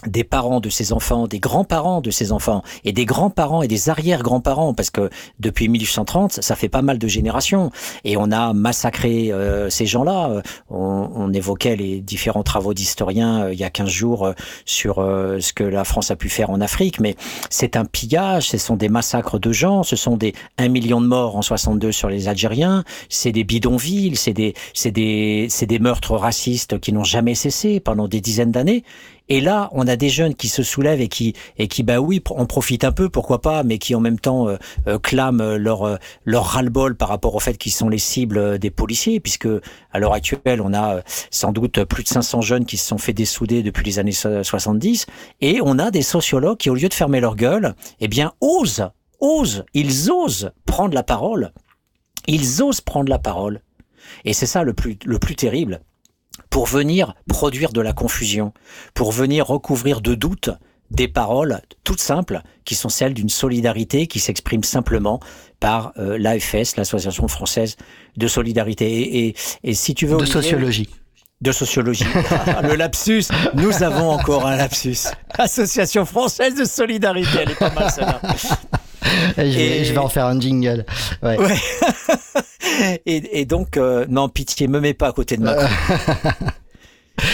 des parents de ces enfants, des grands-parents de ces enfants, et des grands-parents et des arrière-grands-parents, parce que depuis 1830, ça fait pas mal de générations, et on a massacré euh, ces gens-là. Euh, on, on, évoquait les différents travaux d'historiens euh, il y a 15 jours sur ce que la France a pu faire en Afrique, mais c'est un pillage, ce sont des massacres de gens, ce sont des 1 million de morts en 62 sur les Algériens, c'est des bidonvilles, c'est des, des, c'est des meurtres racistes qui n'ont jamais cessé pendant des dizaines d'années, et là, on a des jeunes qui se soulèvent et qui, et qui, bah oui, on profite un peu, pourquoi pas, mais qui en même temps euh, euh, clament leur euh, leur ras-le-bol par rapport au fait qu'ils sont les cibles des policiers, puisque à l'heure actuelle, on a sans doute plus de 500 jeunes qui se sont fait dessouder depuis les années 70, et on a des sociologues qui, au lieu de fermer leur gueule, eh bien, osent, osent, ils osent prendre la parole. Ils osent prendre la parole. Et c'est ça le plus, le plus terrible pour venir produire de la confusion, pour venir recouvrir de doutes des paroles toutes simples qui sont celles d'une solidarité qui s'exprime simplement par euh, l'AFS, l'Association française de solidarité. Et, si tu veux... De sociologie. De sociologie. le lapsus, nous avons encore un lapsus. Association française de solidarité, elle est pas mal celle-là. je, vais, en faire un jingle. Ouais. et, donc, euh, non, pitié, me mets pas à côté de moi.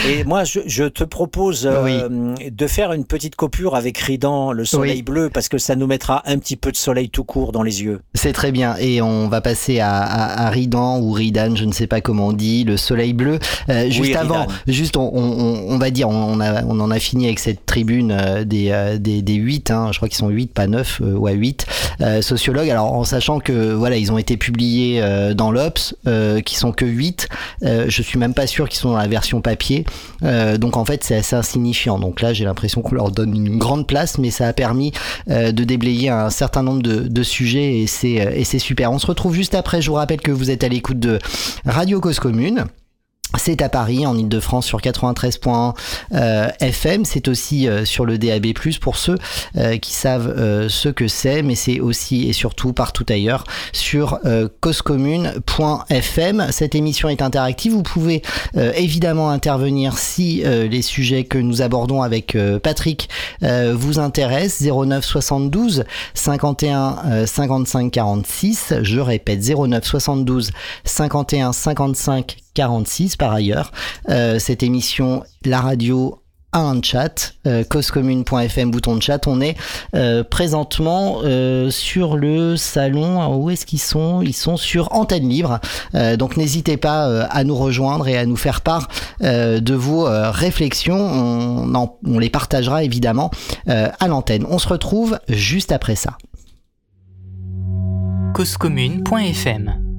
Et moi, je, je te propose euh, de faire une petite coupure avec Ridan, le soleil bleu, parce que ça nous mettra un petit peu de soleil tout court dans les yeux. C'est très bien. Et on va passer à, à, à, Ridan ou Ridan, je ne sais pas comment on dit, le soleil bleu. Euh, juste avant, juste on, on, on, va dire, on, a, on en a fini avec cette tribune euh, des, des, des 8, hein, je crois qu'ils sont 8, pas 9, euh, ouais 8 sociologues. Alors en sachant que voilà, ils ont été publiés dans l'Obs, qui sont que 8. je suis même pas sûr qu'ils sont dans la version papier. Euh, donc en fait c'est assez insignifiant. Donc là j'ai l'impression qu'on leur donne une grande place, mais ça a permis euh, de déblayer un certain nombre de, de sujets euh, et c'est super. On se retrouve juste après. Je vous rappelle que vous êtes à l'écoute de Radio Cause Commune. C'est à Paris, en Ile-de-France, sur 93.1 euh, FM. C'est aussi euh, sur le DAB+, pour ceux euh, qui savent ce que c'est, mais c'est aussi et surtout partout ailleurs sur causecommune.fm. Cette émission est interactive. Vous pouvez évidemment intervenir si les sujets que nous abordons avec Patrick vous intéressent. 09 72 51 55 46. Je répète, 09 72 51 55 46 par ailleurs. Euh, cette émission, la radio a un chat, euh, bouton de chat. On est euh, présentement euh, sur le salon. où est-ce qu'ils sont? Ils sont sur Antenne Libre. Donc n'hésitez pas à nous rejoindre et à nous faire part de vos réflexions. On, on, les partagera évidemment à l'antenne. On se retrouve juste après ça. causecommune.fm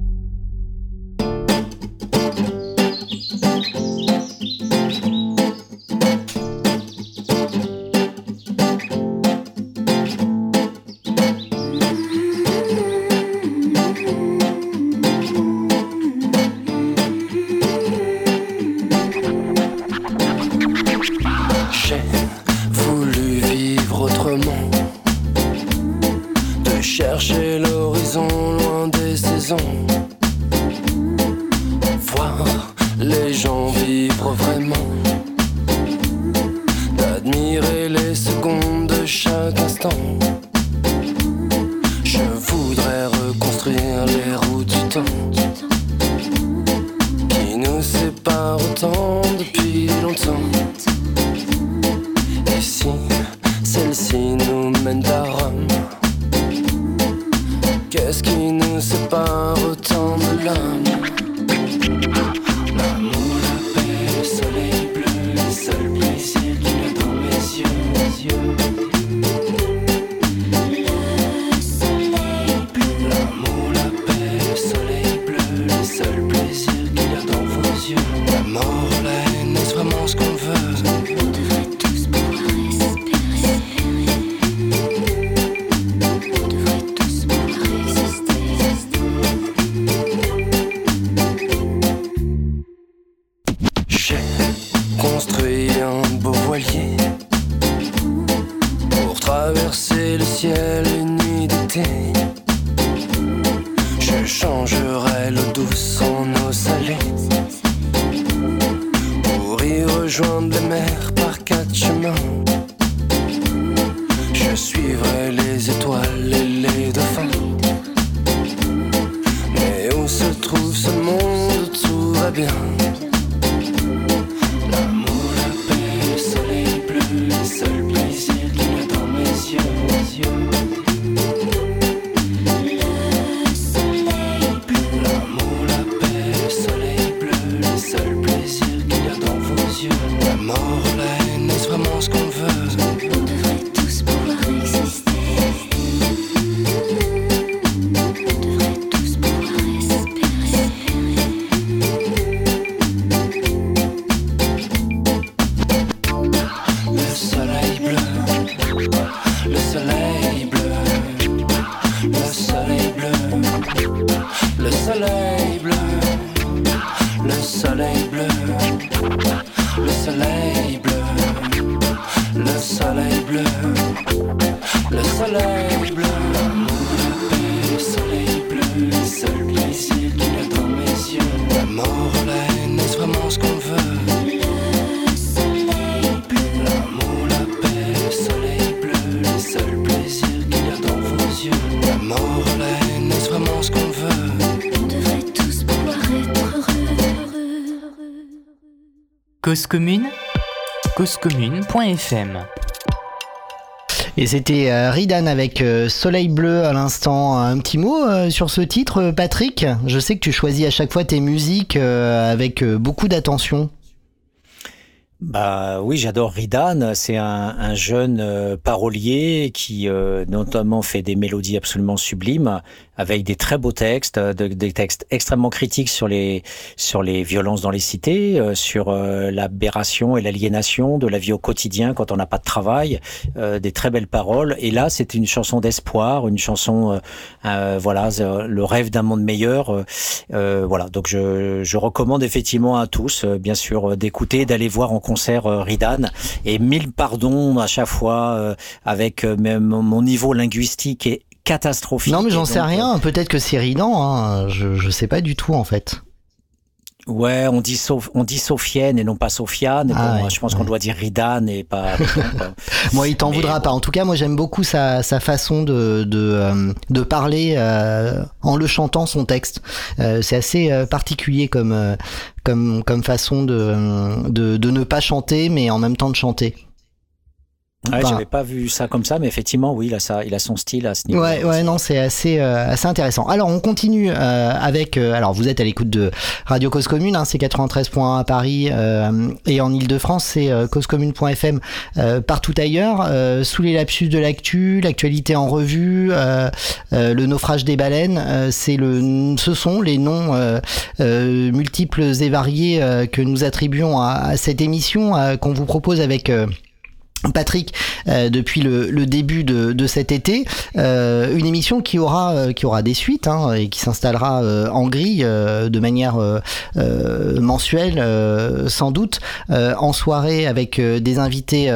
commune causecommune.fm Et c'était euh, Ridan avec euh, Soleil Bleu à l'instant. Un petit mot euh, sur ce titre, Patrick? Je sais que tu choisis à chaque fois tes musiques avec beaucoup d'attention. Bah oui, j'adore Ridan. C'est un, un jeune parolier qui euh, notamment fait des mélodies absolument sublimes, avec des très beaux textes, euh, de- des textes extrêmement critiques sur les sur les violences dans les cités, euh, sur euh, l'aberration et l'aliénation de la vie au quotidien quand on n'a pas de travail. euh, des très belles paroles. Et là, c'était une chanson d'espoir, une chanson, euh, voilà, le rêve d'un monde meilleur. voilà, donc je, je recommande effectivement à tous, bien sûr, d'écouter, d'aller voir en concert Ridan. Et mille pardons à chaque fois avec même mon niveau linguistique est catastrophique. Non, mais j'en sais rien. Peut-être que c'est Ridan. Hein. Je, je sais pas du tout en fait. euh, ouais, on dit Sof- on dit Sofiane et non pas Sofiane. Ah Bon, ouais, je pense ouais. qu'on doit dire Ridan et pas. Moi, il t'en voudra bon. pas. En tout cas, moi, j'aime beaucoup sa, sa façon de, de, euh, de parler euh, en le chantant son texte. Euh, c'est assez euh, particulier comme, euh, comme, comme façon de, de, de ne pas chanter, mais en même temps de chanter. Ouais, Enfin, j'avais pas vu ça comme ça, mais effectivement, oui, il a ça, il a son style à ce niveau. Ouais, ouais, non, c'est assez, euh, assez intéressant. Alors, on continue euh, avec. euh, alors, vous êtes à l'écoute de Radio Cause Commune, hein, c'est 93.1 à Paris euh, et en Ile-de-France, c'est euh, causecommune.fm euh, partout ailleurs. Euh, sous les lapsus de l'actu, l'actualité en revue, euh, euh, le naufrage des baleines, euh, c'est le, ce sont les noms euh, euh, multiples et variés euh, que nous attribuons à, à cette émission euh, qu'on vous propose avec. Patrick, euh, depuis le, début de, cet été, euh, une émission qui aura euh, qui aura des suites hein, et qui s'installera en grille de manière mensuelle sans doute en soirée avec des invités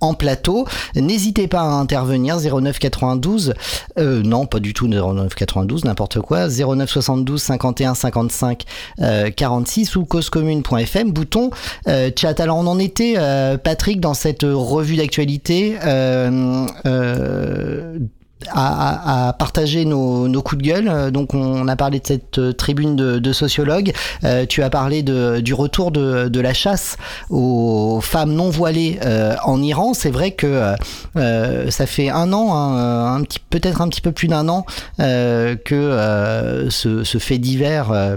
en plateau. N'hésitez pas à intervenir 09 92 euh, non pas du tout 09 92 n'importe quoi 09 72 51 55 euh, 46 ou causecommune.fm bouton chat. Alors on en était Patrick dans cette revue d'actualité euh, euh, à, à- à partager nos, coups de gueule. Euh, Donc on a parlé de cette euh, tribune de, sociologues. Euh, tu as parlé de, du retour de, la chasse aux femmes non voilées euh, en Iran. C'est vrai que euh, euh, ça fait un an, hein, un petit peut-être un petit peu plus d'un an euh, que euh, ce fait divers.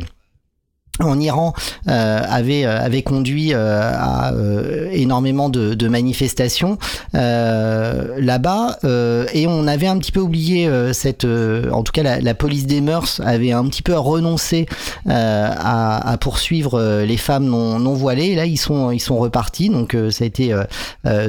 En Iran euh, avait euh, avait conduit euh, à euh, énormément de, de manifestations euh, là-bas euh, et on avait un petit peu oublié cette en tout cas la, la police des mœurs avait un petit peu renoncé à, à poursuivre les femmes non, non voilées et là ils sont ils sont repartis donc ça a été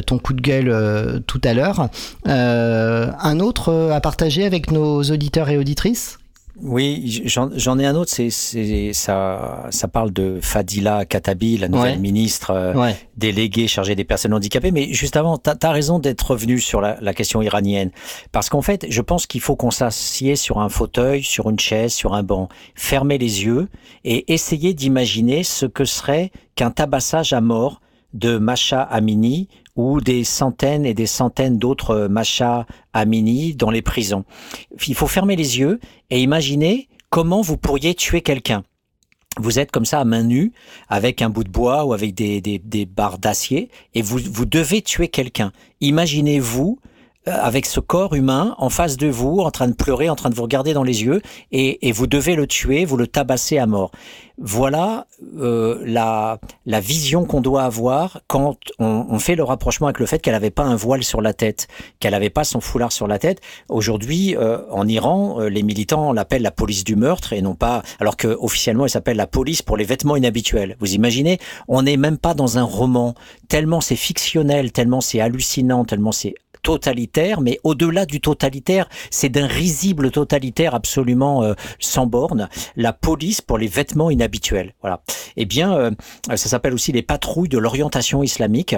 ton coup de gueule tout à l'heure. Un autre à partager avec nos auditeurs et auditrices? Oui, j'en ai un autre. C'est ça, ça parle de Fadila Katabi, la nouvelle ministre euh, déléguée chargée des personnes handicapées. Mais juste avant, tu as, raison d'être revenu sur la, la, question iranienne, parce qu'en fait, je pense qu'il faut qu'on s'assied sur un fauteuil, sur une chaise, sur un banc, fermer les yeux et essayer d'imaginer ce que serait qu'un tabassage à mort de Masha Amini ou des centaines et des centaines d'autres Masha Amini dans les prisons. Il faut fermer les yeux et imaginer comment vous pourriez tuer quelqu'un. Vous êtes comme ça à main nue, avec un bout de bois ou avec des, des, des barres d'acier, et vous, vous devez tuer quelqu'un. Imaginez-vous euh, avec ce corps humain en face de vous, en train de pleurer, en train de vous regarder dans les yeux, et, et vous devez le tuer, vous le tabassez à mort. Voilà euh, la, la vision qu'on doit avoir quand on, on, fait le rapprochement avec le fait qu'elle n'avait pas un voile sur la tête, qu'elle n'avait pas son foulard sur la tête. Aujourd'hui, euh, en Iran, euh, les militants l'appellent la police du meurtre et non pas, alors que officiellement, elle s'appelle la police pour les vêtements inhabituels. Vous imaginez, on n'est même pas dans un roman. Tellement c'est fictionnel, tellement c'est hallucinant, tellement c'est totalitaire, mais au-delà du totalitaire, c'est d'un risible totalitaire absolument euh, sans borne. La police pour les vêtements inhabituels. Voilà. Eh bien, euh, ça s'appelle aussi les patrouilles de l'orientation islamique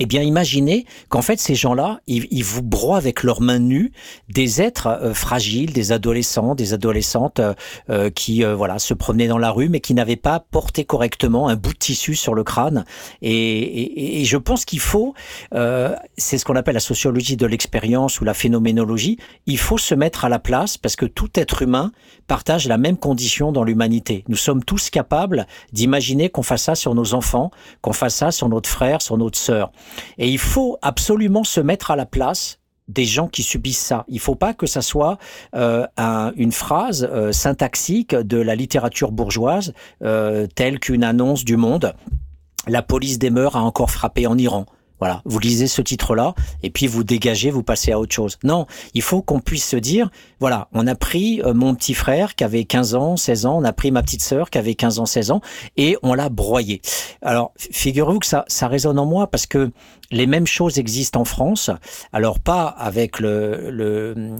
eh bien, imaginez qu'en fait, ces gens-là, ils, vous broient avec leurs mains nues des êtres euh, fragiles, des adolescents, des adolescentes euh, euh, qui, voilà, se promenaient dans la rue, mais qui n'avaient pas porté correctement un bout de tissu sur le crâne. Et, et je pense qu'il faut, c'est ce qu'on appelle la sociologie de l'expérience ou la phénoménologie, il faut se mettre à la place parce que tout être humain partage la même condition dans l'humanité. Nous sommes tous capables d'imaginer qu'on fasse ça sur nos enfants, qu'on fasse ça sur notre frère, sur notre sœur. Et il faut absolument se mettre à la place des gens qui subissent ça. Il ne faut pas que ça soit euh, une phrase euh, syntaxique de la littérature bourgeoise, euh, telle qu'une annonce du Monde. La police des mœurs a encore frappé en Iran. Voilà, vous lisez ce titre-là et puis vous dégagez, vous passez à autre chose. Non, il faut qu'on puisse se dire, voilà, on a pris euh, mon petit frère qui avait 15 ans, 16 ans, on a pris ma petite sœur qui avait 15 ans, 16 ans et on l'a broyé. Alors, figurez-vous que ça, ça résonne en moi parce que les mêmes choses existent en France. Alors, pas avec le, le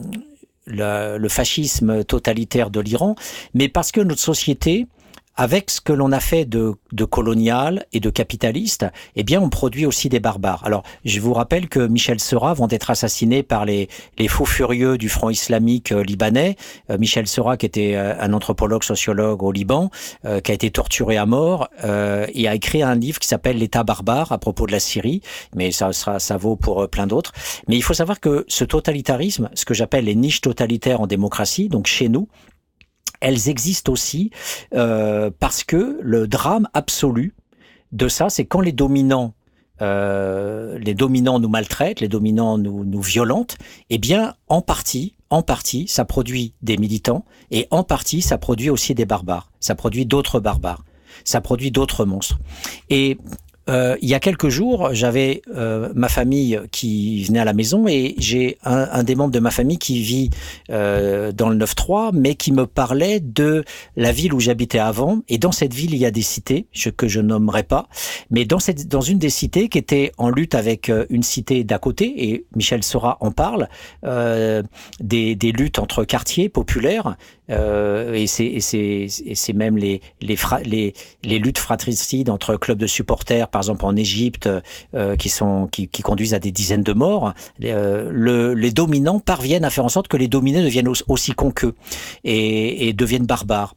le, fascisme totalitaire de l'Iran, mais parce que notre société avec ce que l'on a fait de, de, colonial et de capitaliste, eh bien, on produit aussi des barbares. Alors, je vous rappelle que Michel Sera vont être assassinés par les, les faux furieux du Front islamique euh, libanais. Euh, Michel Sera, qui était euh, un anthropologue, sociologue au Liban, qui a été torturé à mort, et a écrit un livre qui s'appelle L'État barbare à propos de la Syrie, mais ça, sera, ça vaut pour plein d'autres. Mais il faut savoir que ce totalitarisme, ce que j'appelle les niches totalitaires en démocratie, donc chez nous, elles existent aussi euh, parce que le drame absolu de ça, c'est quand les dominants euh, les dominants nous maltraitent, les dominants nous, nous violentent, eh bien, en partie, en partie, ça produit des militants, et en partie, ça produit aussi des barbares, ça produit d'autres barbares, ça produit d'autres monstres. Et euh, il y a quelques jours, j'avais euh, ma famille qui venait à la maison et j'ai un, un, des membres de ma famille qui vit euh, dans le 9-3, mais qui me parlait de la ville où j'habitais avant. Et dans cette ville, il y a des cités je, que je nommerai pas, mais dans, cette, dans une des cités qui était en lutte avec euh, une cité d'à côté, et Michel Sora en parle, euh, des, des, luttes entre quartiers populaires, et c'est même les, les, les, les luttes fratricides entre clubs de supporters par exemple en Égypte, euh, qui sont qui, conduisent à des dizaines de morts, euh, le, les dominants parviennent à faire en sorte que les dominés deviennent aussi cons qu'eux et, et deviennent barbares.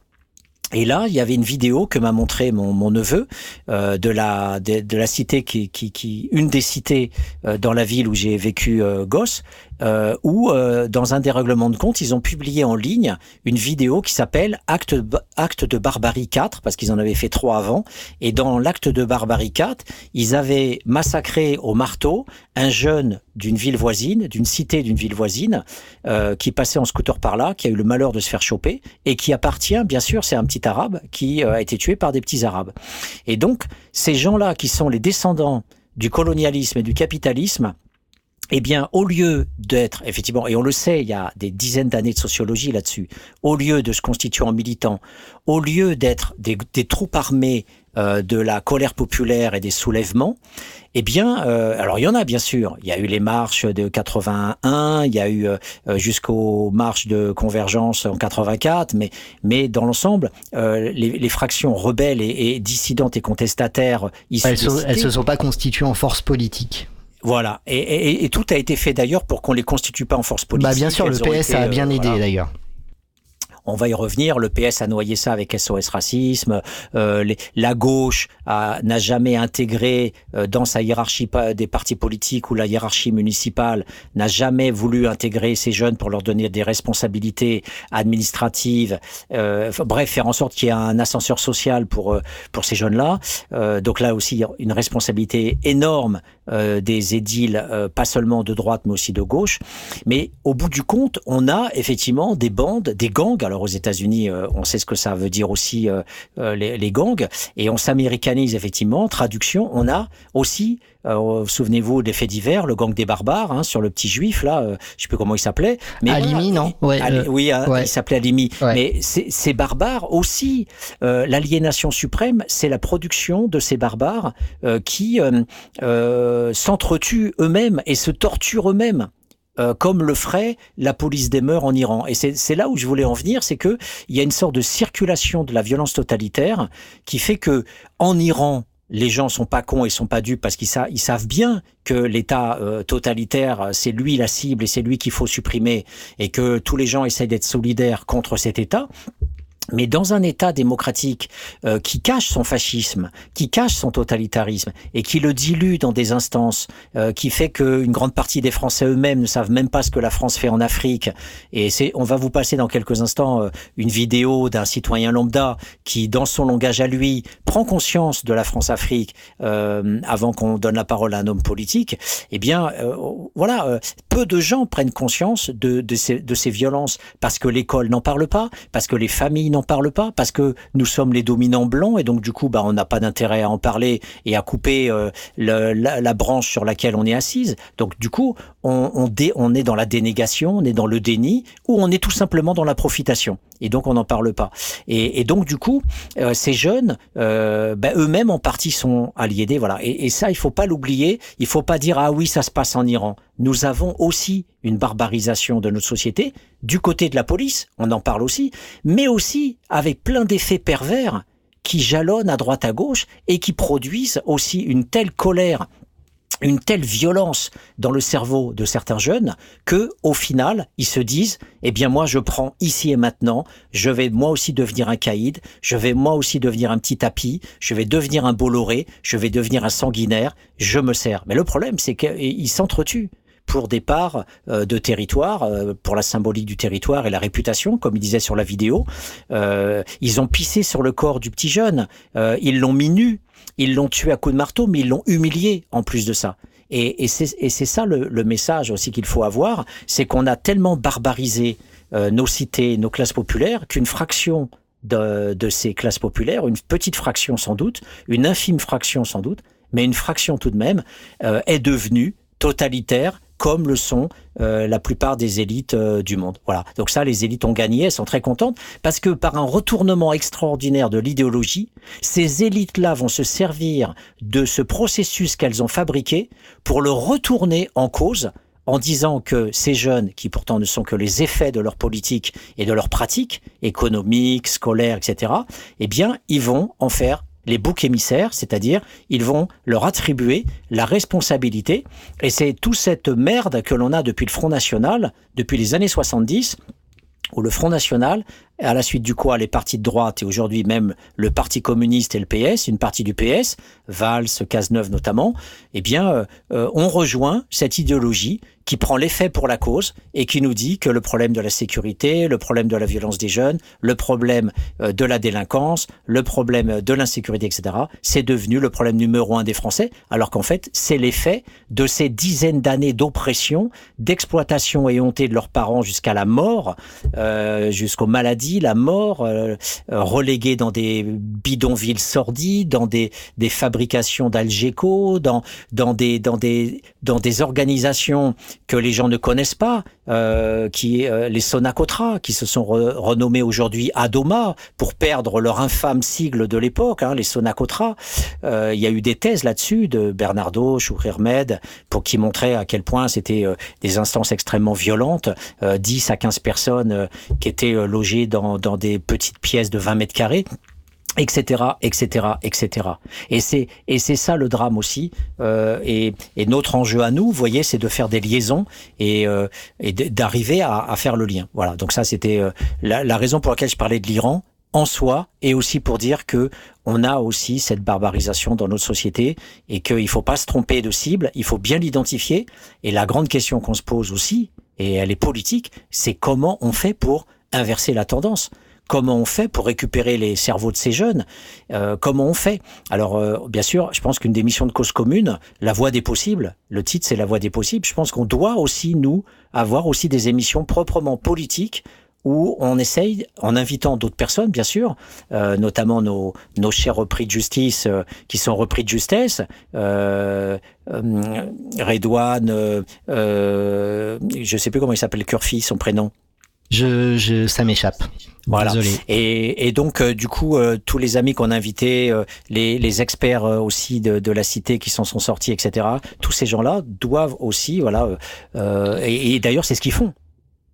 Et là, il y avait une vidéo que m'a montré mon, neveu euh, de la de, la cité qui, qui, une des cités dans la ville où j'ai vécu gosse, euh, où euh, dans un des règlements de compte, ils ont publié en ligne une vidéo qui s'appelle Acte Acte de barbarie 4 parce qu'ils en avaient fait trois avant. Et dans l'acte de barbarie 4, ils avaient massacré au marteau un jeune d'une ville voisine, d'une cité d'une ville voisine, euh, qui passait en scooter par là, qui a eu le malheur de se faire choper et qui appartient, bien sûr, c'est un petit arabe qui euh, a été tué par des petits arabes. Et donc, ces gens-là qui sont les descendants du colonialisme et du capitalisme, eh bien, au lieu d'être, effectivement, et on le sait, il y a des dizaines d'années de sociologie là-dessus, au lieu de se constituer en militants, au lieu d'être des, des, troupes armées euh, de la colère populaire et des soulèvements, eh bien, euh, alors il y en a bien sûr. Il y a eu les marches de 81, il y a eu euh, jusqu'aux marches de convergence en 84, mais mais dans l'ensemble, euh, les, les, fractions rebelles et, et, dissidentes et contestataires, elles, sont, elles se sont pas constituées en force politique. Voilà, et, et, et, tout a été fait d'ailleurs pour qu'on les constitue pas en force politique. Bah bien sûr, le PS été, a bien aidé voilà. d'ailleurs on va y revenir. Le PS a noyé ça avec SOS Racisme. Euh, les, la gauche n'a jamais intégré euh, dans sa hiérarchie des partis politiques ou la hiérarchie municipale n'a jamais voulu intégrer ces jeunes pour leur donner des responsabilités administratives. Euh, bref, faire en sorte qu'il y ait un ascenseur social pour euh, pour ces jeunes-là. Euh, donc là aussi une responsabilité énorme des édiles, pas seulement de droite mais aussi de gauche. Mais au bout du compte, on a effectivement des bandes, des gangs. Alors aux États-Unis, euh, on sait ce que ça veut dire aussi euh, euh, les, les, gangs, et on s'américanise effectivement. Traduction, on a aussi, euh, souvenez-vous des faits divers, le gang des barbares hein, sur le petit juif là, euh, je sais plus comment il s'appelait. Mais Alimi, non ouais, Ali, Oui, ouais. il s'appelait Alimi. Ouais. Mais ces barbares aussi, l'aliénation suprême, c'est la production de ces barbares qui s'entretuent eux-mêmes et se torturent eux-mêmes euh, comme le ferait la police des mœurs en Iran. Et c'est là où je voulais en venir, c'est que il y a une sorte de circulation de la violence totalitaire qui fait que en Iran, les gens sont pas cons et sont pas dupes parce qu'ils ils savent bien que l'État euh, totalitaire, c'est lui la cible et c'est lui qu'il faut supprimer et que tous les gens essaient d'être solidaires contre cet État. Mais dans un État démocratique euh, qui cache son fascisme, qui cache son totalitarisme et qui le dilue dans des instances, euh, qui fait qu'une grande partie des Français eux-mêmes ne savent même pas ce que la France fait en Afrique. Et c'est, on va vous passer dans quelques instants euh, une vidéo d'un citoyen lambda qui, dans son langage à lui, prend conscience de la France-Afrique euh, avant qu'on donne la parole à un homme politique. Eh bien, euh, voilà, peu de gens prennent conscience de, de, ces, de ces violences parce que l'école n'en parle pas, parce que les familles n'en parle pas parce que nous sommes les dominants blancs et donc du coup bah on n'a pas d'intérêt à en parler et à couper euh, la, la, branche sur laquelle on est assise. Donc du coup on, on, dé, on est dans la dénégation on est dans le déni ou on est tout simplement dans la profitation et donc on n'en parle pas. Et, donc du coup euh, ces jeunes euh, bah, eux-mêmes en partie sont aliénés voilà. Et, et ça il faut pas l'oublier. Il faut pas dire ah oui ça se passe en Iran. Nous avons aussi une barbarisation de notre société du côté de la police, on en parle aussi, mais aussi avec plein d'effets pervers qui jalonnent à droite à gauche et qui produisent aussi une telle colère une telle violence dans le cerveau de certains jeunes que au final ils se disent eh bien moi je prends ici et maintenant je vais moi aussi devenir un caïd je vais moi aussi devenir un petit tapis je vais devenir un Bolloré je vais devenir un sanguinaire je me sers. Mais le problème c'est qu'ils s'entretuent pour des parts euh, de territoire, euh, pour la symbolique du territoire et la réputation, comme il disait sur la vidéo. Euh, ils ont pissé sur le corps du petit jeune, ils l'ont mis nu, ils l'ont tué à coups de marteau, mais ils l'ont humilié en plus de ça. Et, c'est ça le, message aussi qu'il faut avoir, c'est qu'on a tellement barbarisé nos cités, nos classes populaires, qu'une fraction de, de ces classes populaires, une petite fraction sans doute, une infime fraction sans doute, mais une fraction tout de même, euh, est devenue totalitaire, comme le sont euh, la plupart des élites euh, du monde. Voilà. Donc ça, les élites ont gagné, elles sont très contentes parce que par un retournement extraordinaire de l'idéologie, ces élites-là vont se servir de ce processus qu'elles ont fabriqué pour le retourner en cause en disant que ces jeunes, qui pourtant ne sont que les effets de leur politique et de leur pratique économique, scolaire, etc., eh bien, ils vont en faire les boucs émissaires, c'est-à-dire ils vont leur attribuer la responsabilité. Et c'est toute cette merde que l'on a depuis le Front National, depuis les années 70, où le Front National, à la suite du quoi les partis de droite et aujourd'hui même le Parti communiste et le PS, une partie du PS, Valls, Cazeneuve notamment, eh bien, euh, euh, on rejoint cette idéologie qui prend l'effet pour la cause et qui nous dit que le problème de la sécurité, le problème de la violence des jeunes, le problème euh, de la délinquance, le problème de l'insécurité, etc., c'est devenu le problème numéro un des Français, alors qu'en fait, c'est l'effet de ces dizaines d'années d'oppression, d'exploitation éhontée de leurs parents jusqu'à la mort, euh, jusqu'aux maladies maladie, la mort, euh, relégués dans des bidonvilles sordides, dans des, des fabrications d'Algeco, dans, dans, des, dans, des, dans des organisations que les gens ne connaissent pas, euh, qui les Sonacotra, qui se sont renommés aujourd'hui Adoma pour perdre leur infâme sigle de l'époque, hein, les Sonacotra. il y a eu des thèses là-dessus de Bernardo Chourir-Med pour qui montrait à quel point c'était des instances extrêmement violentes, 10 à 15 personnes qui étaient logées dans, dans des petites pièces de 20 mètres carrés etc etc etc et c'est et c'est ça le drame aussi. Euh, et, et, notre enjeu à nous vous voyez c'est de faire des liaisons et, euh, et d'arriver à, à, faire le lien. Voilà. Donc ça c'était euh, la, la, raison pour laquelle je parlais de l'Iran en soi et aussi pour dire que on a aussi cette barbarisation dans notre société et qu'il faut pas se tromper de cible. Il faut bien l'identifier. Et la grande question qu'on se pose aussi et elle est politique c'est comment on fait pour inverser la tendance comment on fait pour récupérer les cerveaux de ces jeunes euh, Comment on fait? Alors, euh, bien sûr, je pense qu'une des missions de cause commune, la voie des possibles, le titre c'est la voie des possibles, je pense qu'on doit aussi, nous, avoir aussi des émissions proprement politiques où on essaye, en invitant d'autres personnes, bien sûr, euh, notamment nos, nos chers repris de justice, euh, qui sont repris de justesse, euh, euh Redouane, je sais plus comment il s'appelle, Curfi, son prénom. Je, je, ça m'échappe. Voilà. Et, et, donc, euh, du coup, euh, tous les amis qu'on a invités, euh, les, les, experts aussi de, de, la cité qui s'en sont sortis, etc., tous ces gens-là doivent aussi, voilà, et, et d'ailleurs, c'est ce qu'ils font.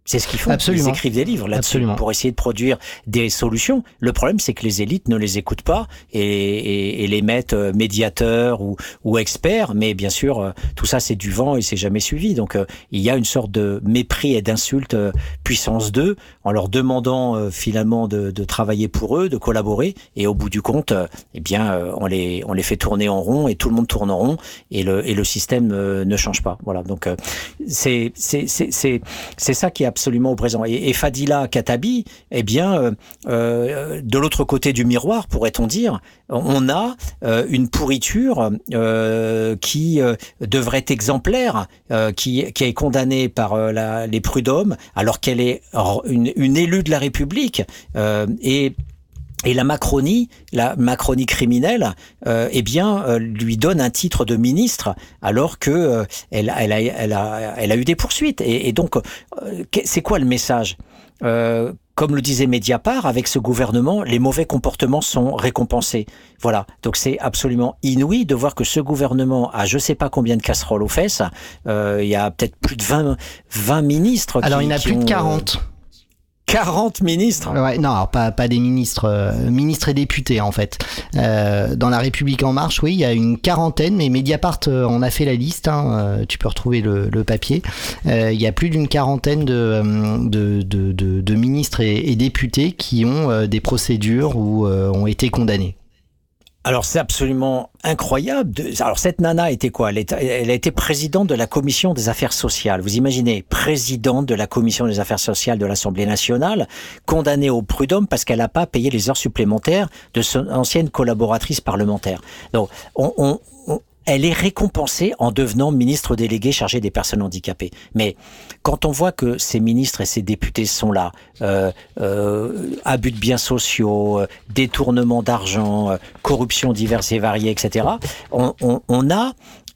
C'est ce qu'ils font. Absolument. Ils écrivent des livres là-dessus pour essayer de produire des solutions. Le problème, c'est que les élites ne les écoutent pas et, et, et les mettent euh, médiateurs ou, ou, experts. Mais bien sûr, euh, tout ça, c'est du vent et c'est jamais suivi. Donc, euh, il y a une sorte de mépris et d'insulte puissance 2 en leur demandant finalement de, de, travailler pour eux, de collaborer. Et au bout du compte, eh bien, on les, on les fait tourner en rond et tout le monde tourne en rond et le, et le système ne change pas. Voilà. Donc, c'est c'est c'est ça qui a absolument au présent. Et, Fadila Katabi, eh bien, euh, euh, de l'autre côté du miroir, pourrait-on dire, on a euh, une pourriture qui devrait être exemplaire, qui, est condamnée par les prud'hommes, alors qu'elle est une, une, élue de la République. et et la Macronie, la Macronie criminelle, euh, eh bien, euh, lui donne un titre de ministre, alors que euh, elle, elle, a, elle, a, elle, a, eu des poursuites. Et, et donc, euh, c'est quoi le message? Comme le disait Mediapart, avec ce gouvernement, les mauvais comportements sont récompensés. Voilà. Donc, c'est absolument inouï de voir que ce gouvernement a, je sais pas combien de casseroles aux fesses. il y a peut-être plus de 20, 20 ministres. Alors, qui, il y en a plus de 40. 40 ministres Non, pas, des ministres, euh, ministres et députés en fait. Euh, dans la République en marche, oui, il y a une quarantaine, mais Mediapart euh, en a fait la liste, hein, tu peux retrouver le, papier. Il y a plus d'une quarantaine de ministres et, et, députés qui ont des procédures ou ont été condamnés. Alors c'est absolument incroyable. Alors cette nana était quoi? Elle, elle, a été présidente de la commission des affaires sociales. Vous imaginez, présidente de la commission des affaires sociales de l'Assemblée nationale, condamnée au prud'homme parce qu'elle n'a pas payé les heures supplémentaires de son ancienne collaboratrice parlementaire. Donc on, on, elle est récompensée en devenant ministre délégué chargé des personnes handicapées. Mais quand on voit que ces ministres et ces députés sont là, euh, euh, abus de biens sociaux, euh, détournement d'argent, euh, corruption diverse et variée, etc., on, on, on a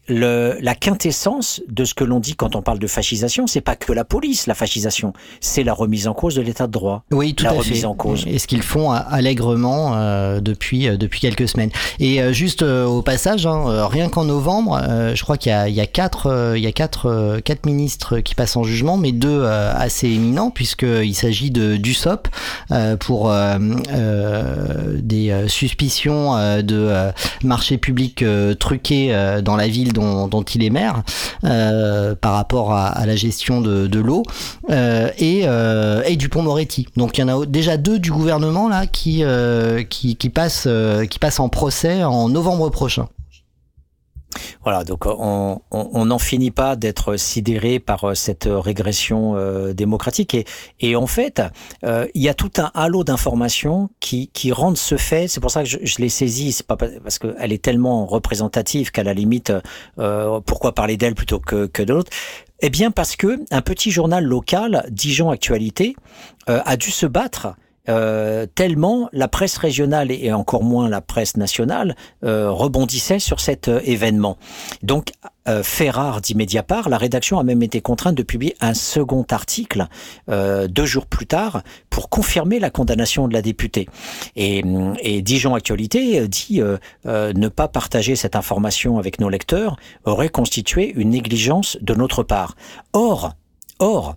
le, la quintessence de ce que l'on dit quand on parle de fascisation, c'est pas que la police, la fascisation, c'est la remise en cause de l'état de droit. Oui, tout la à remise fait. en cause. Et ce qu'ils font allègrement euh, depuis euh, depuis quelques semaines. Et euh, juste euh, au passage, hein, rien qu'en novembre, euh, je crois qu'il y, y a, quatre il y a quatre quatre ministres qui passent en jugement, mais deux assez éminents puisqu'il s'agit de d'Usopp pour des suspicions de marché public truqués dans la ville dont, il est maire euh, par rapport à, la gestion de, l'eau euh, et, euh, et du pont Moretti. Donc il y en a déjà deux du gouvernement là qui, euh, qui, qui, qui passent en procès en novembre prochain. Voilà, donc on n'en finit pas d'être sidéré par euh, cette régression euh, démocratique. Et, et, en fait, euh, il y a tout un halo d'informations qui, qui rendent ce fait, c'est pour ça que je, je l'ai saisi, c'est pas parce qu'elle est tellement représentative qu'à la limite, euh, pourquoi parler d'elle plutôt que, que de l'autre? Eh bien parce que un petit journal local, Dijon Actualité, euh, a dû se battre euh, tellement la presse régionale et encore moins la presse nationale euh, rebondissait sur cet euh, événement. Donc, euh, fait rare dit Mediapart, la rédaction a même été contrainte de publier un second article deux jours plus tard pour confirmer la condamnation de la députée. Et, et Dijon Actualité dit ne pas partager cette information avec nos lecteurs aurait constitué une négligence de notre part. Or, or,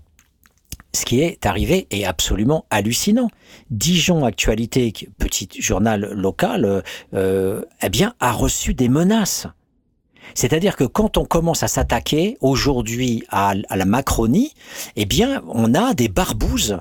ce qui est arrivé est absolument hallucinant. Dijon Actualité, petit journal local, euh, euh, eh bien, a reçu des menaces. C'est-à-dire que quand on commence à s'attaquer aujourd'hui à, à la Macronie, eh bien, on a des barbouzes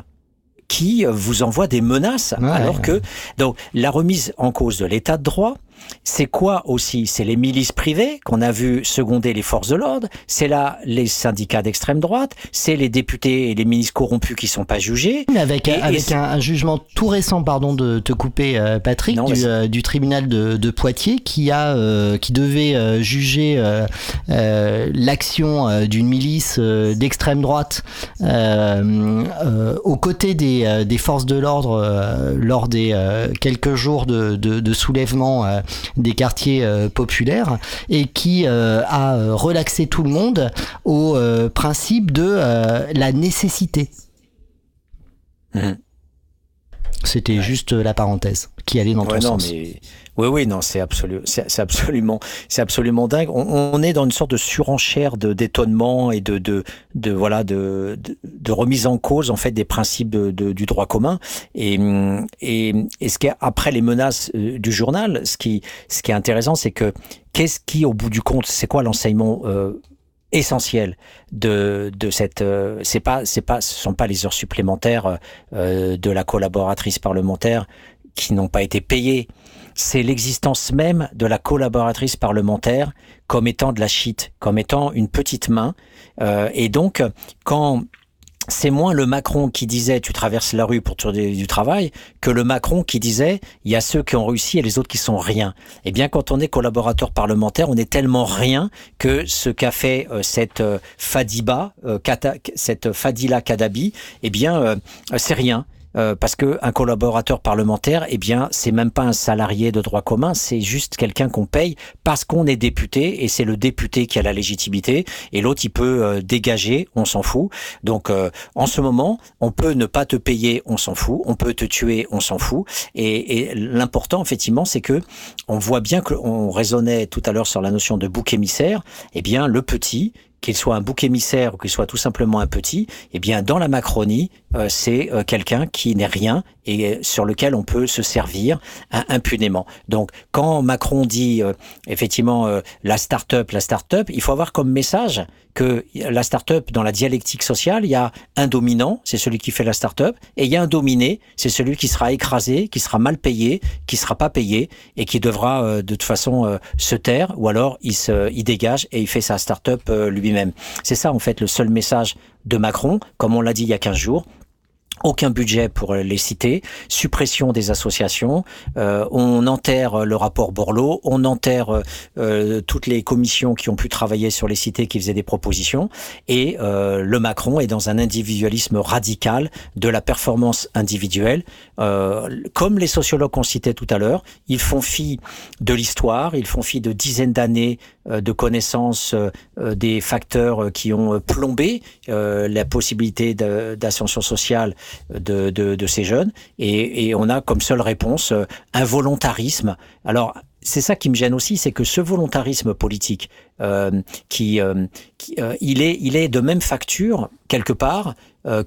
qui vous envoient des menaces, Ouais. alors que donc la remise en cause de l'état de droit, c'est quoi aussi? C'est les milices privées qu'on a vu seconder les forces de l'ordre, c'est là les syndicats d'extrême droite, c'est les députés et les ministres corrompus qui sont pas jugés. Avec, Et- un, un jugement tout récent, pardon de te couper, euh, Patrick, Non, du, vas-y. euh, du tribunal de, de Poitiers, qui a, euh, qui devait juger l'action d'une milice d'extrême droite aux côtés des, des forces de l'ordre lors des quelques jours de, de, de soulèvement des quartiers euh, populaires et qui euh, a euh, relaxé tout le monde au principe de la nécessité. Mhm. C'était juste la parenthèse qui allait dans ton Ouais, non, sens. mais oui, oui, non, c'est absolu, c'est absolument, c'est absolument dingue. On, est dans une sorte de surenchère de d'étonnement et de de de voilà de, de remise en cause en fait des principes du droit commun. Et et, et ce qui est après les menaces euh, du journal, ce qui ce qui est intéressant, c'est que qu'est-ce qui au bout du compte, c'est quoi l'enseignement euh, essentiel de de cette euh, c'est pas c'est pas ce sont pas les heures supplémentaires euh, de la collaboratrice parlementaire qui n'ont pas été payées c'est l'existence même de la collaboratrice parlementaire comme étant de la shit, comme étant une petite main. Euh, et donc, quand c'est moins le Macron qui disait tu traverses la rue pour trouver du travail que le Macron qui disait il y a ceux qui ont réussi et les autres qui sont rien. Eh bien, quand on est collaborateur parlementaire, on est tellement rien que ce qu'a fait euh, cette euh, Fadiba, euh, cette Fadila Kadabi, eh bien, c'est rien. Euh, parce que un collaborateur parlementaire, eh bien, c'est même pas un salarié de droit commun, c'est juste quelqu'un qu'on paye parce qu'on est député et c'est le député qui a la légitimité et l'autre il peut euh, dégager, on s'en fout. Donc euh, en ce moment, on peut ne pas te payer, on s'en fout, on peut te tuer, on s'en fout. Et, et l'important effectivement, c'est que on voit bien que on raisonnait tout à l'heure sur la notion de bouc émissaire. Eh bien, le petit qu'il soit un bouc émissaire ou qu'il soit tout simplement un petit, eh bien, dans la Macronie, euh, c'est euh, quelqu'un qui n'est rien et euh, sur lequel on peut se servir hein, impunément. Donc, quand Macron dit euh, effectivement euh, la start-up, la start-up, il faut avoir comme message que la start-up, dans la dialectique sociale, il y a un dominant, c'est celui qui fait la start-up, et il y a un dominé, c'est celui qui sera écrasé, qui sera mal payé, qui sera pas payé et qui devra euh, de toute façon se taire ou alors il se, il dégage et il fait sa start-up euh, C'est ça en fait le seul message de Macron, comme on l'a dit il y a 15 jours aucun budget pour les cités, suppression des associations, euh, on enterre le rapport Borloo, on enterre euh, toutes les commissions qui ont pu travailler sur les cités qui faisaient des propositions, et euh, le Macron est dans un individualisme radical de la performance individuelle. Euh, comme les sociologues qu'on citait tout à l'heure, ils font fi de l'histoire, ils font fi de dizaines d'années euh, de connaissances euh, euh, des facteurs euh, qui ont euh, plombé euh, la possibilité d'ascension sociale de, ces jeunes. Et, on a comme seule réponse euh, un volontarisme. Alors, c'est ça qui me gêne aussi, c'est que ce volontarisme politique, euh, qui, euh, il est, il est de même facture quelque part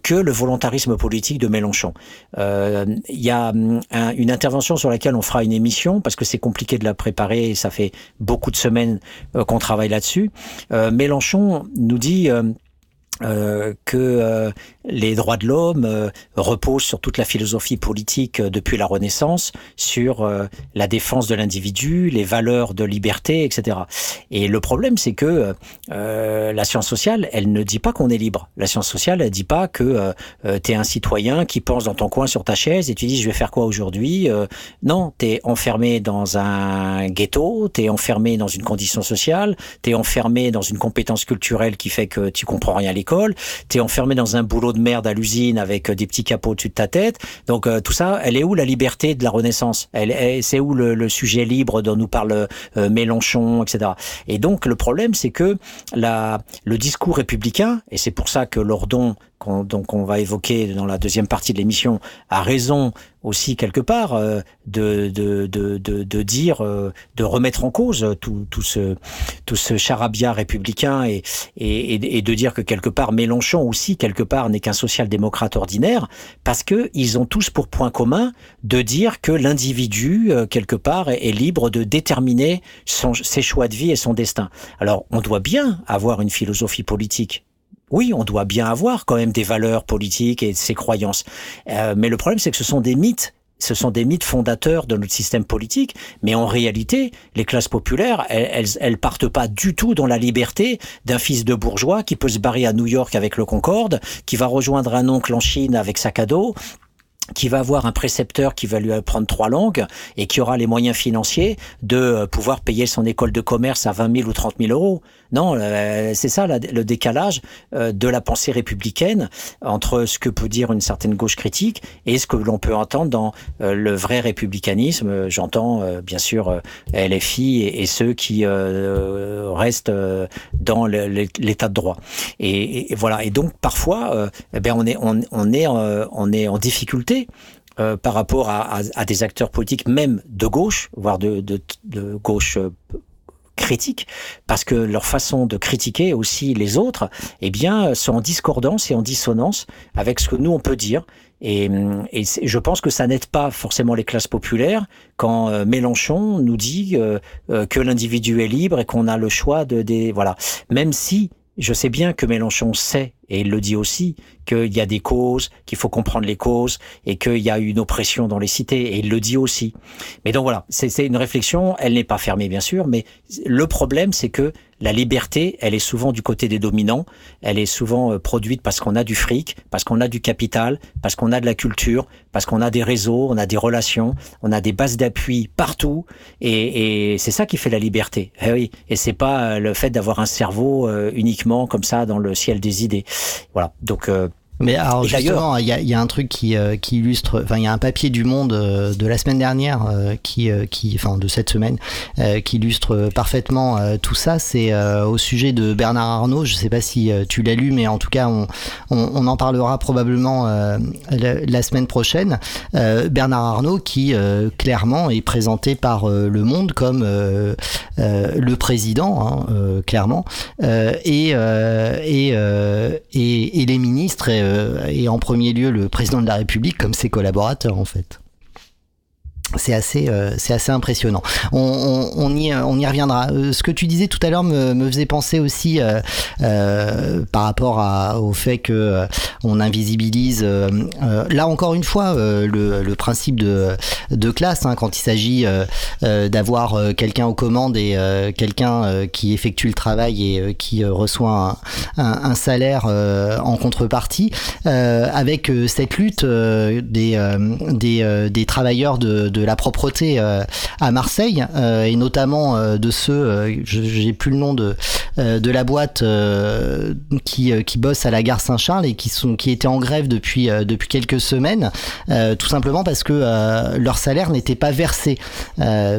que le volontarisme politique de Mélenchon. Il y a un- une intervention sur laquelle on fera une émission parce que c'est compliqué de la préparer et ça fait beaucoup de semaines qu'on travaille là-dessus. Mélenchon nous dit que les droits de l'homme euh, reposent sur toute la philosophie politique euh, depuis la Renaissance, sur euh, la défense de l'individu, les valeurs de liberté, etc. Et le problème, c'est que euh, la science sociale, elle ne dit pas qu'on est libre. La science sociale, elle dit pas que euh, tu es un citoyen qui pense dans ton coin sur ta chaise et tu dis je vais faire quoi aujourd'hui Euh, Non, tu es enfermé dans un ghetto, tu es enfermé dans une condition sociale, tu es enfermé dans une compétence culturelle qui fait que tu comprends rien à l'école, tu enfermé dans un boulot de merde à l'usine avec des petits capots au-dessus de ta tête. Donc tout ça, elle est où la liberté de la Renaissance? Elle, c'est où le, sujet libre dont nous parle Mélenchon, etc. Et donc le problème, c'est que la, le discours républicain, et c'est pour ça que Lordon qu'on donc on va évoquer dans la deuxième partie de l'émission, a raison aussi quelque part euh, de, de, de, de, dire, euh, de remettre en cause tout, tout, ce, tout ce charabia républicain et, et, et de dire que quelque part Mélenchon aussi quelque part n'est qu'un social-démocrate ordinaire parce que ils ont tous pour point commun de dire que l'individu euh, quelque part est, libre de déterminer son, ses choix de vie et son destin. Alors on doit bien avoir une philosophie politique oui, on doit bien avoir quand même des valeurs politiques et ses croyances. Euh, mais le problème, c'est que ce sont des mythes ce sont des mythes fondateurs de notre système politique, mais en réalité, les classes populaires, elles, elles, partent pas du tout dans la liberté d'un fils de bourgeois qui peut se barrer à New York avec le Concorde, qui va rejoindre un oncle en Chine avec sa cadeau, qui va avoir un précepteur qui va lui apprendre trois langues et qui aura les moyens financiers de euh, pouvoir payer son école de commerce à 20 000 ou 30 000 euros. Non, euh, c'est ça le décalage euh, de la pensée républicaine entre ce que peut dire une certaine gauche critique et ce que l'on peut entendre dans le vrai républicanisme. J'entends bien sûr LFI et, ceux qui restent dans l'état de droit. Et, voilà. Et donc parfois, eh bien on est on, est on est en difficulté euh, par rapport à, des acteurs politiques, même de gauche, voire de, gauche euh, critique, parce que leur façon de critiquer aussi les autres, eh bien, sont en discordance et en dissonance avec ce que nous on peut dire. Et, je pense que ça n'aide pas forcément les classes populaires quand euh, Mélenchon nous dit que l'individu est libre et qu'on a le choix de des voilà. Même si je sais bien que Mélenchon sait et il le dit aussi, qu'il y a des causes, qu'il faut comprendre les causes, et qu'il y a une oppression dans les cités, et il le dit aussi. Mais donc voilà, c'est une réflexion, elle n'est pas fermée bien sûr, mais le problème c'est que la liberté, elle est souvent du côté des dominants, elle est souvent euh, produite parce qu'on a du fric, parce qu'on a du capital, parce qu'on a de la culture, parce qu'on a des réseaux, on a des relations, on a des bases d'appui partout, et, et c'est ça qui fait la liberté. Eh oui, et c'est pas euh, le fait d'avoir un cerveau euh, uniquement comme ça dans le ciel des idées. Voilà. Donc euh, mais alors justement, il y a, y a, un truc qui, euh, qui illustre, enfin il y a un papier du Monde euh, de la semaine dernière, euh, qui, qui, enfin de cette semaine, qui illustre parfaitement tout ça. C'est au sujet de Bernard Arnault. Je sais pas si tu l'as lu, mais en tout cas on, on, on en parlera probablement la, la, semaine prochaine. Bernard Arnault qui clairement est présenté par Le Monde comme le président, hein, clairement, et, et, et, et les ministres. Et en premier lieu le président de la République comme ses collaborateurs en fait c'est assez, euh, c'est assez impressionnant. On, on, on, y, on y reviendra. Euh, ce que tu disais tout à l'heure me, me faisait penser aussi euh, euh par rapport à, au fait que on invisibilise. là encore une fois, le, le, principe de, de classe hein, quand il s'agit d'avoir quelqu'un aux commandes et quelqu'un qui effectue le travail et qui reçoit un, un, un salaire en contrepartie, avec cette lutte des, des, des travailleurs de, de la propreté euh, à Marseille euh, et notamment euh, de ceux, j'ai plus le nom de de la boîte qui qui bosse à la gare Saint-Charles et qui sont qui étaient en grève depuis depuis quelques semaines, tout simplement parce que leur salaire n'était pas versé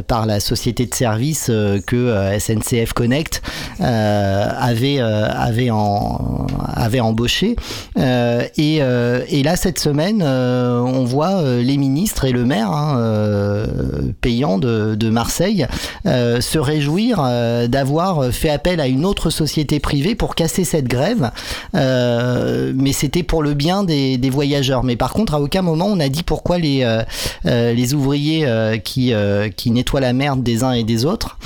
par la société de service que SNCF Connect avait avait en avait embauché. Et, et là cette semaine on voit les ministres et le maire hein, euh, payant de, Marseille euh, se réjouir euh, d'avoir fait appel à une autre société privée pour casser cette grève. mais c'était pour le bien des, des, voyageurs. Mais par contre, à aucun moment on a dit pourquoi les, les ouvriers qui, qui nettoient la merde des uns et des autres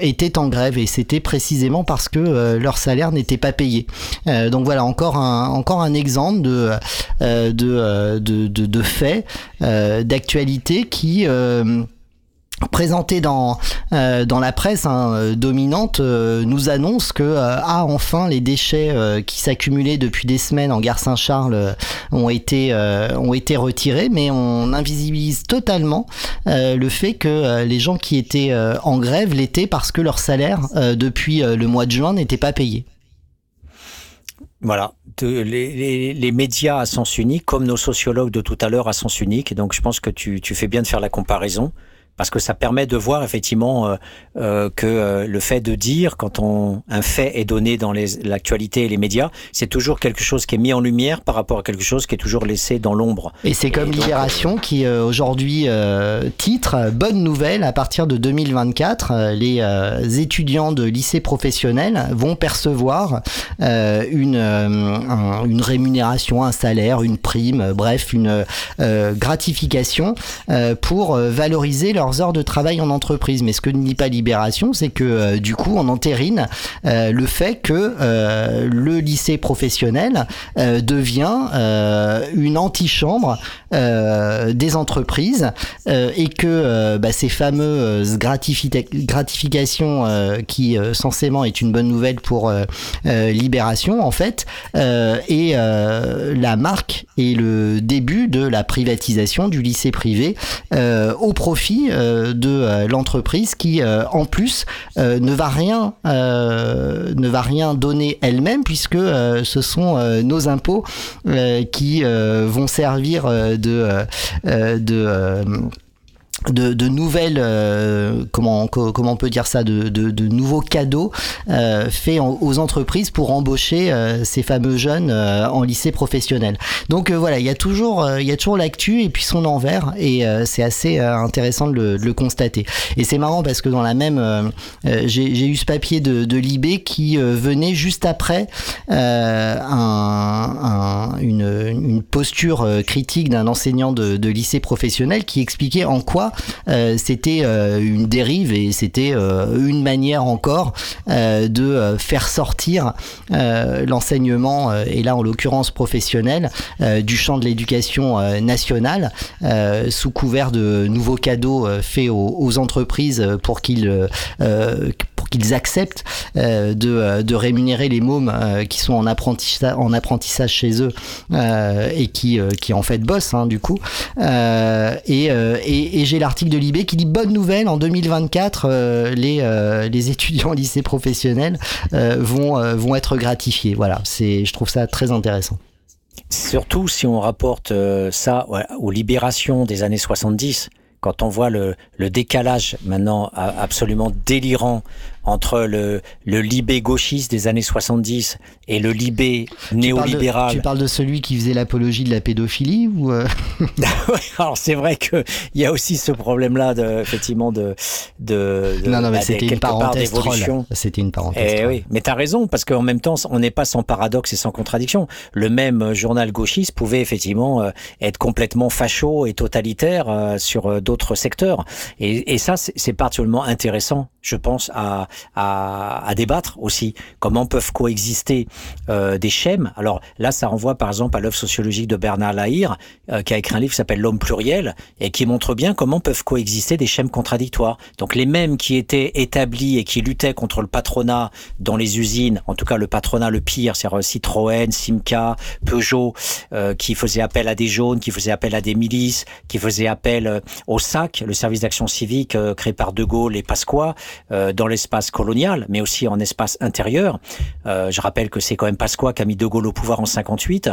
étaient en grève. Et c'était précisément parce que leur salaire n'était pas payé. donc voilà, encore un, encore un exemple de, de, de, de, de fait d'actualité qui euh, présenté dans euh, dans la presse hein, dominante euh, nous annonce que ah enfin les déchets qui s'accumulaient depuis des semaines en gare Saint-Charles ont été retirés mais on invisibilise totalement le fait que les gens qui étaient en grève l'étaient parce que leur salaire depuis le mois de juin n'était pas payé. Voilà, les, médias à sens unique, comme nos sociologues de tout à l'heure à sens unique. Donc je pense que tu fais bien de faire la comparaison parce que ça permet de voir effectivement euh, euh, que euh, le fait de dire quand on, un fait est donné dans l'actualité et les médias, c'est toujours quelque chose qui est mis en lumière par rapport à quelque chose qui est toujours laissé dans l'ombre. Et c'est comme Libération qui aujourd'hui titre Bonne nouvelle, à partir de 2024, les étudiants de lycée professionnel vont percevoir une, une rémunération, un salaire, une prime, bref, une gratification pour valoriser leur heures de travail en entreprise. Mais ce que ne dit pas Libération, c'est que euh, du coup, on entérine euh, le fait que euh, le lycée professionnel devient une antichambre des entreprises et que bah, ces fameuses gratifications qui censément est une bonne nouvelle pour Libération, en fait, est la marque et le début de la privatisation du lycée privé au profit de euh, l'entreprise qui, euh, en plus, ne va rien, ne va rien donner elle-même puisque ce sont nos impôts qui vont servir de, de de, de, nouvelles euh, comment comment on peut dire ça de, de, de nouveaux cadeaux euh, faits aux entreprises pour embaucher euh, ces fameux jeunes euh, en lycée professionnel. Donc euh, voilà il y a toujours il y a toujours l'actu et puis son envers et c'est assez intéressant de le, de le, constater. Et c'est marrant parce que dans la même j'ai eu ce papier de, de Libé qui venait juste après un, un, une, une posture critique d'un enseignant de lycée professionnel qui expliquait en quoi euh, c'était euh, une dérive et c'était euh, une manière encore de faire sortir l'enseignement, et là en l'occurrence professionnel, du champ de l'éducation nationale, sous couvert de nouveaux cadeaux faits aux, aux entreprises pour qu'ils qu'ils acceptent euh, de, euh, de, rémunérer les mômes euh, qui sont en apprentissage, en apprentissage chez eux et qui, qui en fait bossent hein, du coup. et, et, j'ai l'article de Libé qui dit bonne nouvelle en 2024 les, les étudiants au lycée professionnel vont, vont être gratifiés. Voilà, je trouve ça très intéressant. Surtout si on rapporte ça aux libérations des années 70, quand on voit le, le décalage maintenant absolument délirant entre le, le Libé gauchiste des années 70 et le Libé néolibéral. Tu parles de, celui qui faisait l'apologie de la pédophilie ou euh Alors c'est vrai que il y a aussi ce problème-là de effectivement de de, de non non mais bah, c'était une parenthèse C'était une parenthèse. Eh oui, mais t'as raison parce qu'en même temps on n'est pas sans paradoxe et sans contradiction. Le même journal gauchiste pouvait effectivement euh, être complètement facho et totalitaire euh, sur d'autres secteurs et, et ça c'est particulièrement intéressant je pense, à, à, à, débattre aussi. Comment peuvent coexister euh, des schèmes Alors là, ça renvoie par exemple à l'œuvre sociologique de Bernard Lahire, euh, qui a écrit un livre qui s'appelle L'homme pluriel, et qui montre bien comment peuvent coexister des schèmes contradictoires. Donc les mêmes qui étaient établis et qui luttaient contre le patronat dans les usines, en tout cas le patronat le pire, c'est-à-dire Citroën, Simca, Peugeot, euh, qui faisaient appel à des jaunes, qui faisaient appel à des milices, qui faisaient appel euh, au SAC, le service d'action civique euh, créé par De Gaulle et Pasqua, euh, dans l'espace colonial, mais aussi en espace intérieur. Euh, je rappelle que c'est quand même Pasqua qui a mis De Gaulle au pouvoir en 58.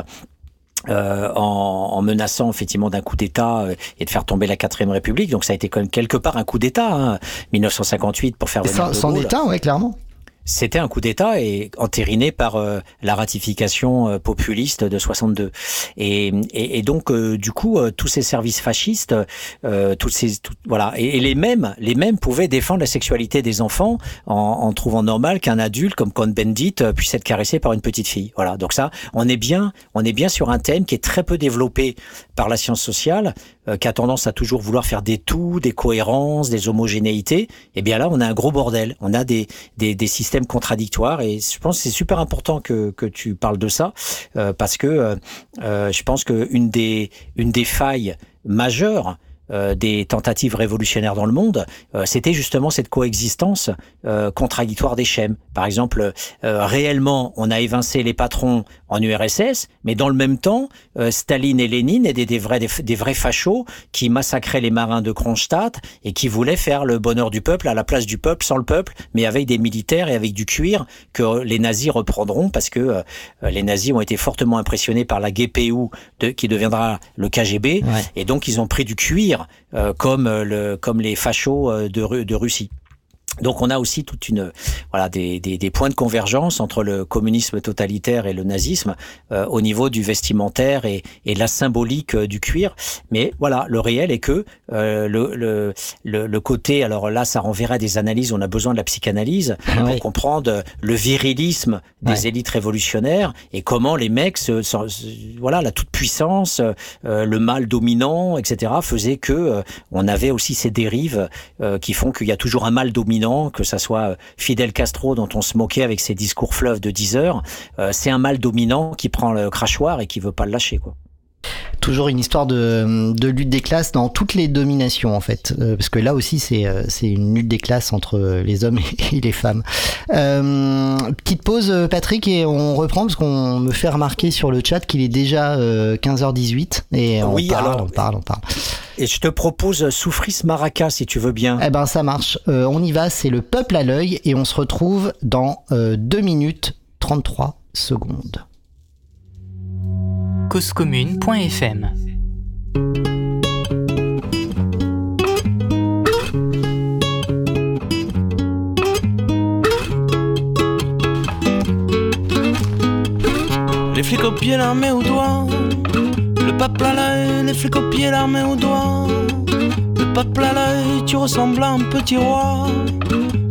Euh, en, en, menaçant effectivement d'un coup d'État euh, et de faire tomber la quatrième République. Donc ça a été quand même quelque part un coup d'État, hein, 1958 pour faire venir sans, sans État, ouais, clairement c'était un coup d'État et entériné par euh, la ratification euh, populiste de 62. Et, et, et donc euh, du coup tous ces services fascistes, toutes ces voilà et, les mêmes les mêmes pouvaient défendre la sexualité des enfants en, en trouvant normal qu'un adulte comme Cohn-Bendit puisse être caressé par une petite fille. Voilà donc ça on est bien on est bien sur un thème qui est très peu développé par la science sociale qui a tendance à toujours vouloir faire des tout, des cohérences, des homogénéités. Eh bien là on a un gros bordel. On a des des, des systèmes contradictoire et je pense que c'est super important que, que tu parles de ça euh, parce que euh, euh, je pense que une des une des failles majeures euh, des tentatives révolutionnaires dans le monde, euh, c'était justement cette coexistence euh, contradictoire des schèmes. Par exemple, réellement, on a évincé les patrons en URSS, mais dans le même temps, Staline et Lénine étaient des vrais, des, vrais fachos qui massacraient les marins de Kronstadt et qui voulaient faire le bonheur du peuple à la place du peuple, sans le peuple, mais avec des militaires et avec du cuir que les nazis reprendront parce que les nazis ont été fortement impressionnés par la GPU de, qui deviendra le KGB et donc ils ont pris du cuir euh, comme, le, comme les fachos euh, de Russie. Donc on a aussi toute une voilà des, des, des, points de convergence entre le communisme totalitaire et le nazisme euh, au niveau du vestimentaire et, et la symbolique euh, du cuir. Mais voilà, le réel est que euh, le, le, le, côté alors là ça renverrait des analyses. On a besoin de la psychanalyse ah pour comprendre le virilisme des élites révolutionnaires et comment les mecs se, voilà la toute puissance, euh, le mal dominant, etc. faisait que on avait aussi ces dérives qui font qu'il y a toujours un mal dominant que ça soit euh, Fidel Castro dont on se moquait avec ses discours fleuves de 10 heures, euh, c'est un mal dominant qui prend le crachoir et qui veut pas le lâcher, toujours une histoire de, lutte des classes dans toutes les dominations en fait euh, parce que là aussi c'est c'est une lutte des classes entre les hommes et, les femmes petite pause Patrick et on reprend parce qu'on me fait remarquer sur le chat qu'il est déjà 15h18 et on parle on parle on parle et je te propose Souffris Maraca si tu veux bien. Eh ben ça marche. Euh, on y va, c'est le peuple à l'œil et on se retrouve dans 2 euh, minutes 33 secondes. causecommune.fm Les flics au pied, l'armée au doigt le peuple à l'œil, les flics au pied, l'armée au doigt. Le peuple à l'œil, tu ressembles à un petit roi.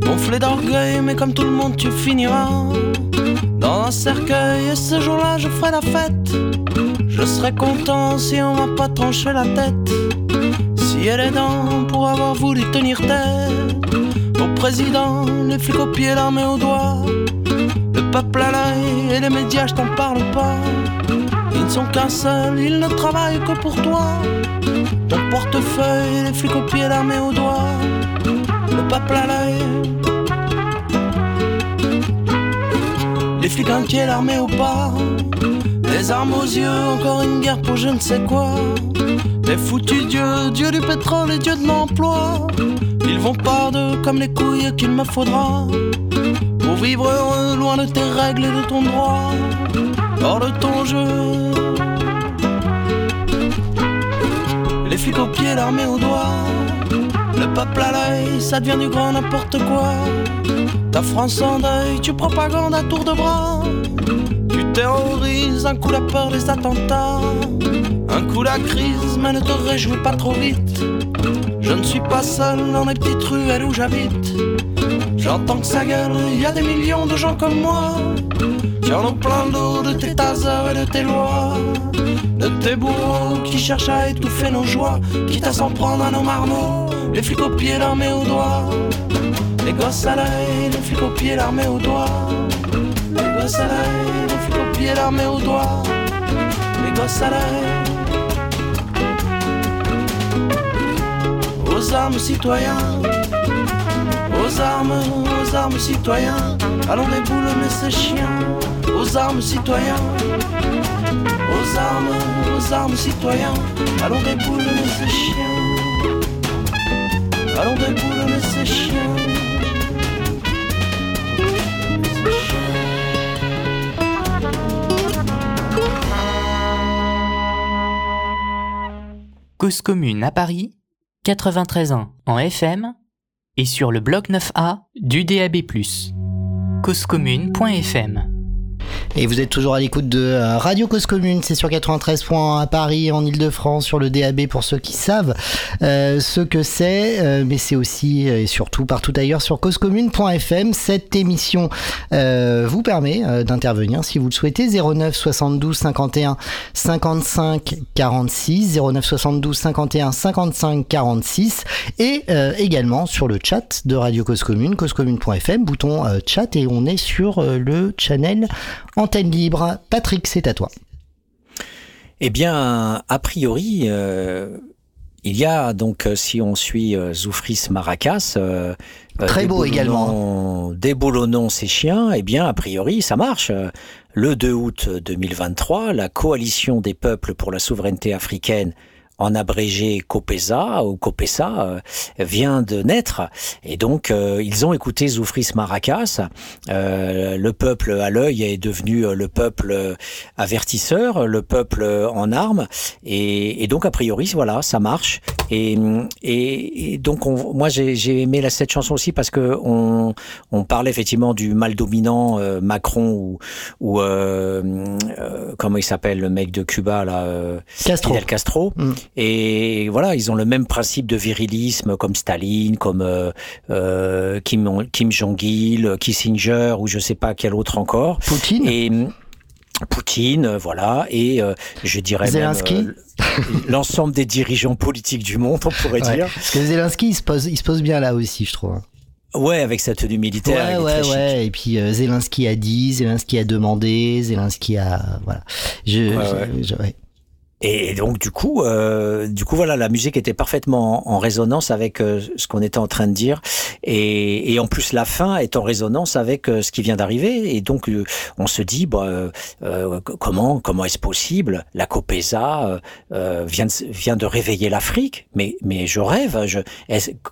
Gonflé d'orgueil, mais comme tout le monde, tu finiras dans un cercueil. Et ce jour-là, je ferai la fête. Je serai content si on m'a pas tranché la tête. Si elle est dans pour avoir voulu tenir tête. Au président, les flics au pied, l'armée au doigt. Le peuple à l'œil et les médias, je t'en parle pas. Ils ne sont qu'un seul, ils ne travaillent que pour toi. Ton portefeuille, les flics au pied, l'armée au doigt. Le peuple à l'œil. Les flics inquiets, l'armée au pas. Les armes aux yeux, encore une guerre pour je ne sais quoi. Les foutus dieux, dieu du pétrole et dieu de l'emploi. Ils vont par comme les couilles qu'il me faudra. Pour vivre heureux, loin de tes règles et de ton droit hors de ton jeu. Les flics aux pieds, l'armée au doigt. Le peuple à l'œil, ça devient du grand n'importe quoi. Ta France en deuil, tu propagandes à tour de bras. Tu terrorises, un coup la peur des attentats. Un coup la crise, mais ne te réjouis pas trop vite. Je ne suis pas seul dans les petites ruelles où j'habite. J'entends que ça gueule, y a des millions de gens comme moi en ont plein d'eau de tes tasers et de tes lois, de tes bourreaux qui cherchent à étouffer nos joies, quitte à s'en prendre à nos marmots, les flics au pied, l'armée au doigt, les gosses à l'œil, les flics au pied, l'armée au doigt, les gosses à l'œil, les flics au pied, l'armée au doigt, les gosses à l'œil. Aux armes citoyens, aux armes, aux armes citoyens, allons des boules mais c'est chiens aux armes citoyens, aux armes, aux armes citoyens, allons boules ces chiens, allons boules ces chiens. Cause commune à Paris, 93 ans en FM et sur le bloc 9A du DAB+. causecommune.fm et vous êtes toujours à l'écoute de euh, Radio Cause Commune, c'est sur 93 points à Paris, en Ile-de-France, sur le DAB pour ceux qui savent euh, ce que c'est, euh, mais c'est aussi et surtout partout ailleurs sur causecommune.fm. Cette émission vous permet d'intervenir si vous le souhaitez. 09 72 51 55 46, 09 72 51 55 46 et également sur le chat de Radio Cause Commune, causecommune.fm, bouton chat et on est sur le channel Antenne libre, Patrick, c'est à toi. Eh bien, a priori, euh, il y a donc, euh, si on suit euh, Zoufris Maracas, euh, Très beau déboulonnons- Déboulonnons ces chiens, eh bien, a priori, ça marche. Le 2 août 2023, la coalition des peuples pour la souveraineté africaine en abrégé COPESA ou COPESA euh, vient de naître. Et donc euh, ils ont écouté Zoufris Maracas. Euh, le peuple à l'œil est devenu le peuple avertisseur le peuple en armes. Et, et donc a priori voilà ça marche. Et, et, et donc on, moi j'ai aimé la, cette chanson aussi parce que on, on parlait effectivement du mal dominant euh, Macron ou, ou euh, euh, comment il s'appelle le mec de Cuba là euh, Castro. Fidel Castro. Mm. Et voilà ils ont le même principe de virilisme comme Staline comme euh, euh, Kim, Kim Jong-il Kissinger ou je sais pas quel autre encore Poutine et mm, Poutine, euh, voilà, et euh, je dirais même Zelensky l'ensemble des dirigeants politiques du monde, on pourrait Ouais. dire. Parce que Zelensky, il se, pose, il se pose bien là aussi, je trouve. Ouais, avec sa tenue militaire. Ouais, ouais, ouais. Et puis euh, Zelensky a dit, Zelensky a demandé, Zelensky a. Voilà. Je, Ouais, je- je- ouais. Et donc du coup, euh, du coup voilà, la musique était parfaitement en, résonance avec euh, ce qu'on était en train de dire, et, et en plus la fin est en résonance avec euh, ce qui vient d'arriver, et donc euh, on se dit bah, comment comment est-ce possible? La COPESA vient de, vient de réveiller l'Afrique, mais mais je rêve, je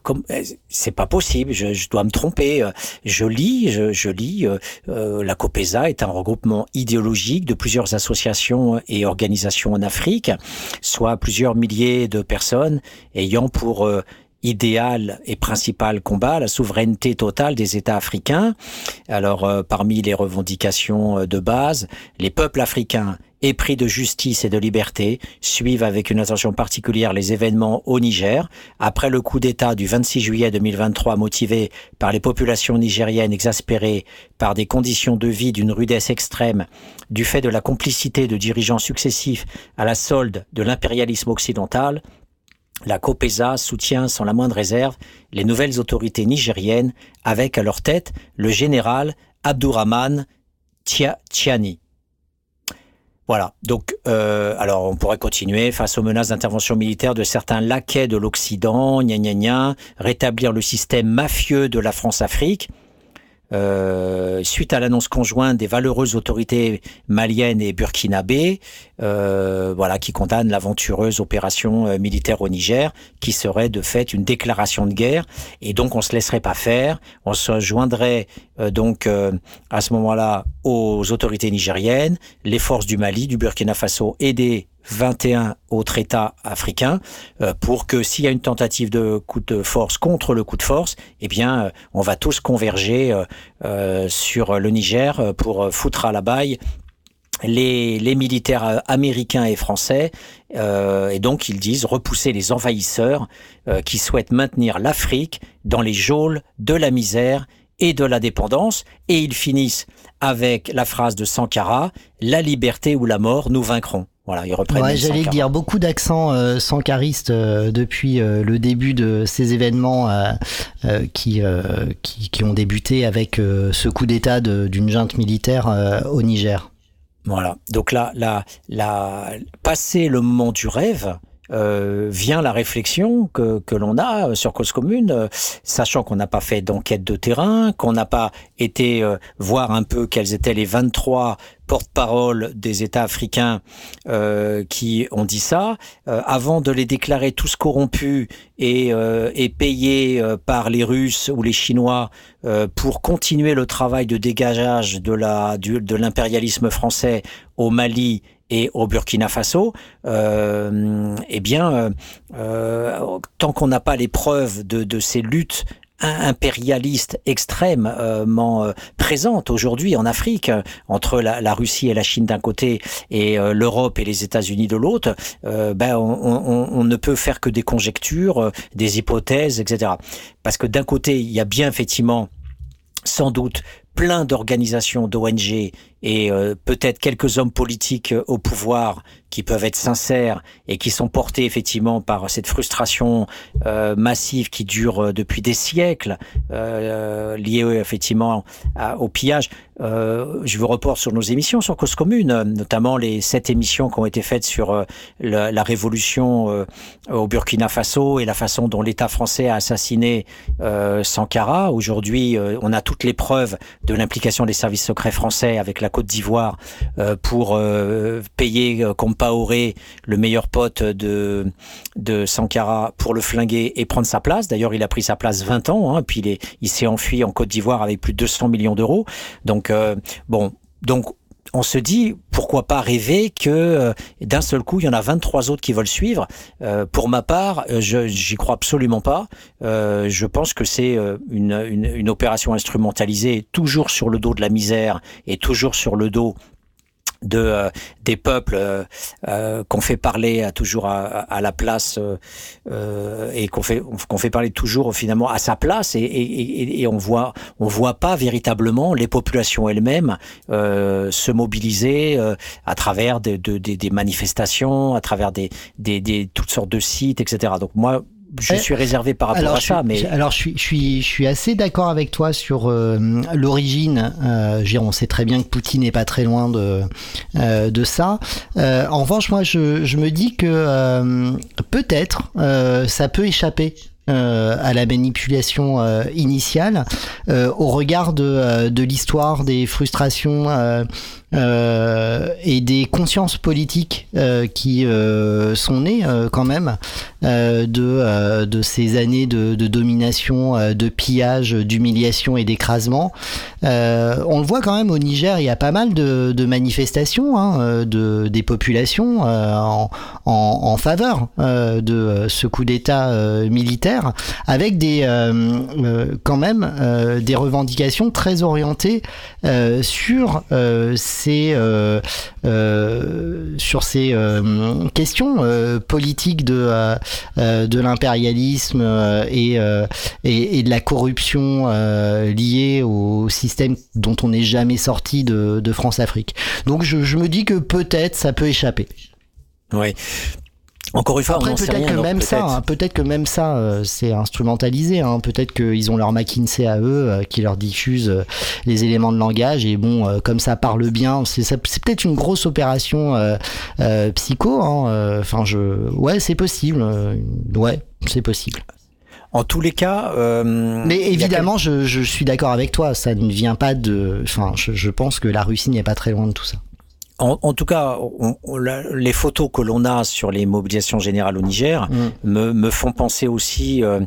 comme est-ce- c'est pas possible, je, je dois me tromper. Je lis, je, je lis, la COPESA est un regroupement idéologique de plusieurs associations et organisations en Afrique, soit plusieurs milliers de personnes ayant pour euh, idéal et principal combat la souveraineté totale des États africains. Alors, euh, parmi les revendications euh, de base, les peuples africains épris de justice et de liberté suivent avec une attention particulière les événements au Niger. Après le coup d'État du 26 juillet 2023 motivé par les populations nigériennes exaspérées par des conditions de vie d'une rudesse extrême du fait de la complicité de dirigeants successifs à la solde de l'impérialisme occidental, la COPESA soutient sans la moindre réserve les nouvelles autorités nigériennes avec à leur tête le général Abdourahman Tia- Tiani. Voilà. Donc, euh, alors on pourrait continuer face aux menaces d'intervention militaire de certains laquais de l'Occident, gna gna gna, rétablir le système mafieux de la France-Afrique. Euh, suite à l'annonce conjointe des valeureuses autorités maliennes et burkinabées, euh, voilà, qui condamnent l'aventureuse opération euh, militaire au Niger, qui serait de fait une déclaration de guerre, et donc on se laisserait pas faire, on se joindrait euh, donc à ce moment-là aux autorités nigériennes, les forces du Mali, du Burkina Faso et des 21 autres États africains euh, pour que s'il y a une tentative de coup de force contre le coup de force, eh bien, euh, on va tous converger euh, sur le Niger pour foutre à la baille les, militaires américains et français, et donc ils disent repousser les envahisseurs qui souhaitent maintenir l'Afrique dans les geôles de la misère et de la dépendance, et ils finissent avec la phrase de Sankara, la liberté ou la mort, nous vaincrons. Voilà, ils reprennent Ouais, j'allais dire, beaucoup d'accents euh, sankaristes euh, depuis euh, le début de ces événements euh, qui, qui, qui ont débuté avec ce coup d'État d'une junte militaire au Niger. Voilà. Donc là, là, là, passer le moment du rêve, euh, vient la réflexion que, que l'on a sur Cause Commune, euh, sachant qu'on n'a pas fait d'enquête de terrain, qu'on n'a pas été euh, voir un peu quels étaient les 23 porte-parole des États africains euh, qui ont dit ça, euh, avant de les déclarer tous corrompus et, euh, et payés euh, par les Russes ou les Chinois euh, pour continuer le travail de dégageage de la de l'impérialisme français au Mali et au Burkina Faso, euh, eh bien, tant qu'on n'a pas les preuves de, de ces luttes impérialistes extrêmement euh, présentes aujourd'hui en Afrique, euh, entre la, la Russie et la Chine d'un côté et euh, l'Europe et les États-Unis de l'autre, euh, ben on, on- on ne peut faire que des conjectures, euh, des hypothèses, etc. Parce que d'un côté, il y a bien effectivement, sans doute, plein d'organisations d'ONG et euh, peut-être quelques hommes politiques euh, au pouvoir qui peuvent être sincères et qui sont portés effectivement par cette frustration euh, massive qui dure depuis des siècles, liée effectivement au pillage. Je vous reporte sur nos émissions sur Cause Commune, notamment les sept émissions qui ont été faites sur la, révolution au Burkina Faso et la façon dont l'État français a assassiné Sankara. Aujourd'hui, on a toutes les preuves de l'implication des services secrets français avec la Côte d'Ivoire pour payer Compaoré, le meilleur pote de, Sankara, pour le flinguer et prendre sa place. D'ailleurs, il a pris sa place 20 ans, hein, puis il, est, il s'est enfui en Côte d'Ivoire avec plus de 200 millions d'euros. Donc, euh, bon, donc on se dit pourquoi pas rêver que euh, d'un seul coup il y en a 23 autres qui veulent suivre. Euh, pour ma part, euh, je j'y crois absolument pas. Je pense que c'est une, opération instrumentalisée toujours sur le dos de la misère et toujours sur le dos de euh, des peuples euh, euh, qu'on fait parler à, toujours à, à, la place euh, et qu'on fait qu'on fait parler toujours finalement à sa place et, et, et, on voit on voit pas véritablement les populations elles-mêmes se mobiliser à travers de, de, de, des manifestations à travers des, des, des toutes sortes de sites etc donc moi je suis réservé par rapport alors, à ça, mais alors je suis je suis je suis assez d'accord avec toi sur euh, l'origine. Euh, on sait très bien que Poutine n'est pas très loin de euh, de ça. Euh, en revanche, moi, je, je me dis que euh, peut-être ça peut échapper euh, à la manipulation euh, initiale, euh, au regard de, de l'histoire des frustrations et des consciences politiques qui sont nées quand même de, de ces années de, domination, de pillage, d'humiliation et d'écrasement. on le voit quand même au Niger, il y a pas mal de, manifestations hein, de, des populations en, en, faveur de ce coup d'État militaire avec des euh, euh, quand même euh, des revendications très orientées sur ces sur ces questions politiques de de l'impérialisme et, et, de la corruption liée au système dont on n'est jamais sorti de, France-Afrique. Donc je me dis que peut-être ça peut échapper. Oui. Encore une fois, Après, peut-être que, même ça, hein, peut-être que même ça, euh, c'est instrumentalisé. Hein, peut-être qu'ils ont leur McKinsey à eux euh, qui leur diffuse euh, les éléments de langage et bon, euh, comme ça parle bien, c'est peut-être une grosse opération euh, euh, psycho. Hein, Enfin, je, ouais, c'est possible. ouais, c'est possible. En tous les cas, euh, mais évidemment, je, je, suis d'accord avec toi. Ça ne vient pas de. Enfin, je, je pense que la Russie n'est pas très loin de tout ça. En, en, tout cas, on, on, les photos que l'on a sur les mobilisations générales au Niger mmh. me, me, font penser aussi. Euh,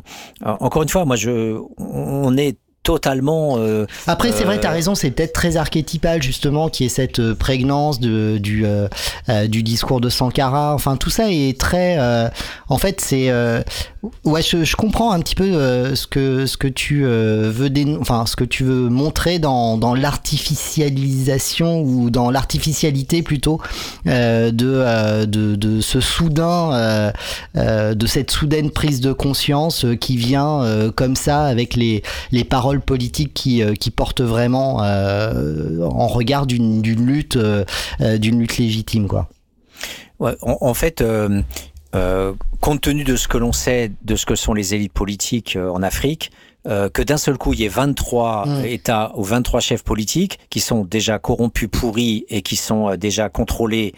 encore une fois, moi, je, on est totalement. Euh, Après, c'est euh, vrai, tu as raison, c'est peut-être très archétypal justement, qui est cette euh, prégnance de, du, euh, euh, du discours de Sankara. Enfin, tout ça est très. Euh, en fait, c'est. ouais, je, je, comprends un petit peu ce que ce que tu veux, dé... enfin, ce que tu veux montrer dans, dans l'artificialisation ou dans l'artificialité plutôt de, de, de ce soudain, de cette soudaine prise de conscience qui vient comme ça avec les les paroles politique qui, euh, qui porte vraiment euh, en regard d'une lutte, euh, d'une lutte légitime, quoi. Ouais, en, en fait. Euh, compte tenu de ce que l'on sait de ce que sont les élites politiques en Afrique, euh, que d'un seul coup il y ait 23 mmh. États ou 23 chefs politiques qui sont déjà corrompus, pourris et qui sont déjà contrôlés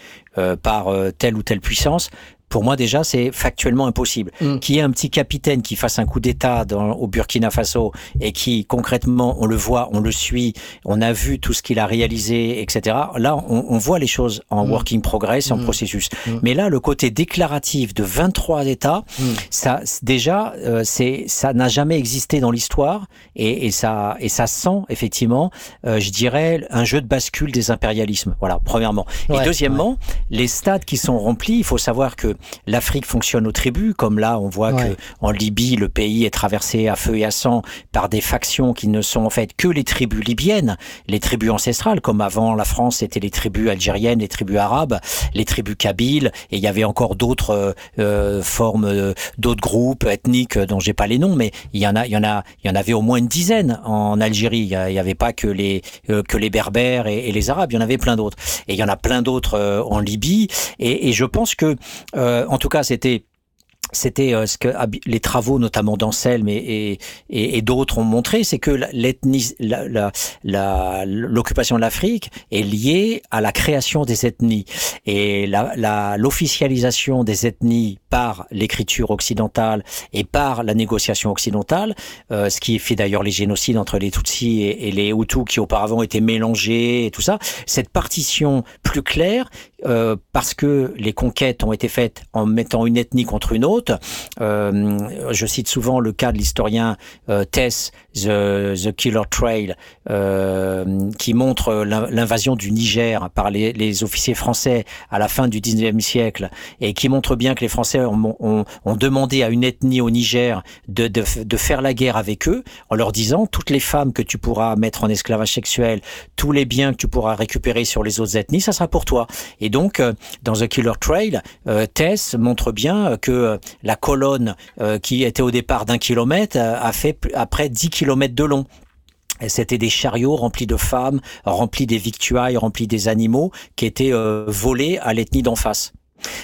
par telle ou telle puissance, pour moi déjà c'est factuellement impossible. Mm. Qu'il y ait un petit capitaine qui fasse un coup d'État au Burkina Faso et qui concrètement on le voit, on le suit, on a vu tout ce qu'il a réalisé, etc. Là on, on, voit les choses en mm. working progress, en mm. processus. Mm. Mais là le côté déclaratif de 23 États, mm. ça déjà euh, c'est ça n'a jamais existé dans l'histoire et, et, ça et ça sent effectivement, euh, je dirais un jeu de bascule des impérialismes. Voilà premièrement. Ouais, et deuxièmement, ouais. les stades qui sont remplis, il faut savoir que l'Afrique fonctionne aux tribus, comme là on voit que en Libye le pays est traversé à feu et à sang par des factions qui ne sont en fait que les tribus libyennes, les tribus ancestrales, comme avant la France c'était les tribus algériennes, les tribus arabes, les tribus kabyles, et il y avait encore d'autres euh, formes, euh, d'autres groupes ethniques dont j'ai pas les noms, mais il y en a, il y en a, il y en avait au moins une dizaine en Algérie. Il y avait pas que les que les berbères et, et, les arabes, il y en avait plein d'autres, et il y en a plein d'autres en Libye, et, et je pense que, en tout cas, c'était c'était euh, ce que les travaux, notamment d'Anselme et, d'autres ont montré, c'est que l'occupation de l'Afrique est liée à la création des ethnies et l'officialisation des ethnies par l'écriture occidentale et par la négociation occidentale, euh, ce qui fait d'ailleurs les génocides entre les Tutsis et, les Hutus qui auparavant étaient mélangés et tout ça. Cette partition plus claire, euh, parce que les conquêtes ont été faites en mettant une ethnie contre une autre. Euh, je cite souvent le cas de l'historien euh, Tess, The, Killer Trail, euh, qui montre l'invasion du Niger par les, les, officiers français à la fin du 19e siècle et qui montre bien que les Français ont, ont, ont demandé à une ethnie au Niger de, de, de, faire la guerre avec eux en leur disant toutes les femmes que tu pourras mettre en esclavage sexuel, tous les biens que tu pourras récupérer sur les autres ethnies, ça sera pour toi. Donc, euh, dans The Killer Trail, euh, Tess montre bien que euh, la colonne qui était au départ d'un kilomètre a fait après 10 kilomètres de long. C'était des chariots remplis de femmes, remplis des victuailles, remplis des animaux qui étaient volés à l'ethnie d'en face.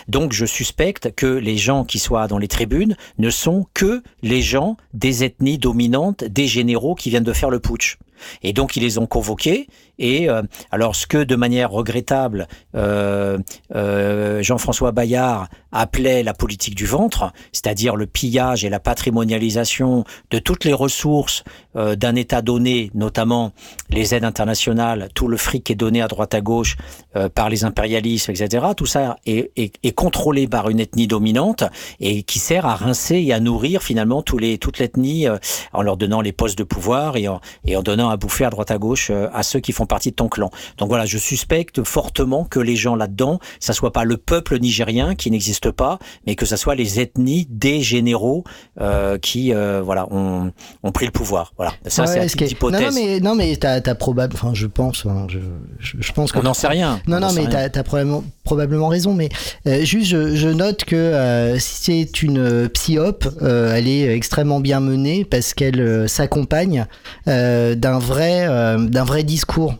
Donc je suspecte que les gens qui soient dans les tribunes ne sont que les gens des ethnies dominantes, des généraux qui viennent de faire le putsch. Et donc ils les ont convoqués. Et euh, alors ce que de manière regrettable euh, euh, Jean-François Bayard appelait la politique du ventre, c'est-à-dire le pillage et la patrimonialisation de toutes les ressources euh, d'un État donné, notamment les aides internationales, tout le fric qui est donné à droite à gauche euh, par les impérialismes, etc. Tout ça est, est, est, contrôlé par une ethnie dominante et qui sert à rincer et à nourrir finalement tous les, toute l'ethnie en leur donnant les postes de pouvoir et en, et en donnant à bouffer à droite à gauche euh, à ceux qui font partie de ton clan. Donc voilà, je suspecte fortement que les gens là-dedans, ça soit pas le peuple nigérien qui n'existe pas, mais que ça soit les ethnies des généraux euh, qui euh, voilà ont, ont, pris le pouvoir. Voilà, ça c'est une petite hypothèse. Non, non mais non mais t'as as probable, enfin je pense, hein, je, je, je, pense que on n'en sait rien. Non non mais t'as as probablement probablement raison, mais euh, juste je, je, note que c'est une psyop, elle est extrêmement bien menée parce qu'elle s'accompagne d'un vrai d'un vrai discours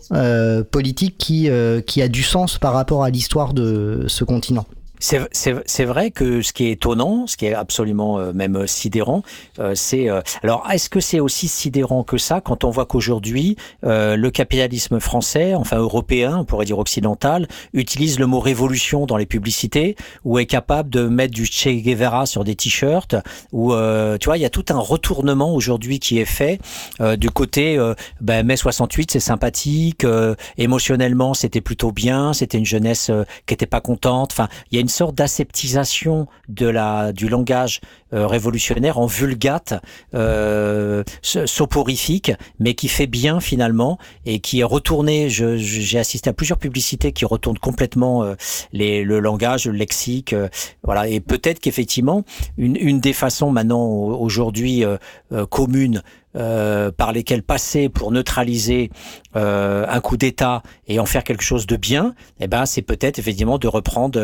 politique qui qui a du sens par rapport à l'histoire de ce continent. C'est vrai que ce qui est étonnant, ce qui est absolument euh, même sidérant, euh, c'est euh, alors est-ce que c'est aussi sidérant que ça quand on voit qu'aujourd'hui euh, le capitalisme français, enfin européen, on pourrait dire occidental, utilise le mot révolution dans les publicités ou est capable de mettre du Che Guevara sur des t-shirts ou tu vois il y a tout un retournement aujourd'hui qui est fait du côté ben, mai 68 c'est sympathique, émotionnellement c'était plutôt bien, c'était une jeunesse qui était pas contente, enfin il y a une une sorte d'aseptisation de la du langage euh, révolutionnaire en vulgate euh, soporifique, mais qui fait bien finalement et qui est retourné. J'ai assisté à plusieurs publicités qui retournent complètement euh, les, le langage, le lexique, voilà. Et peut-être qu'effectivement une, une des façons maintenant aujourd'hui communes par lesquels passer pour neutraliser euh, un coup d'État et en faire quelque chose de bien, eh ben c'est peut-être effectivement de reprendre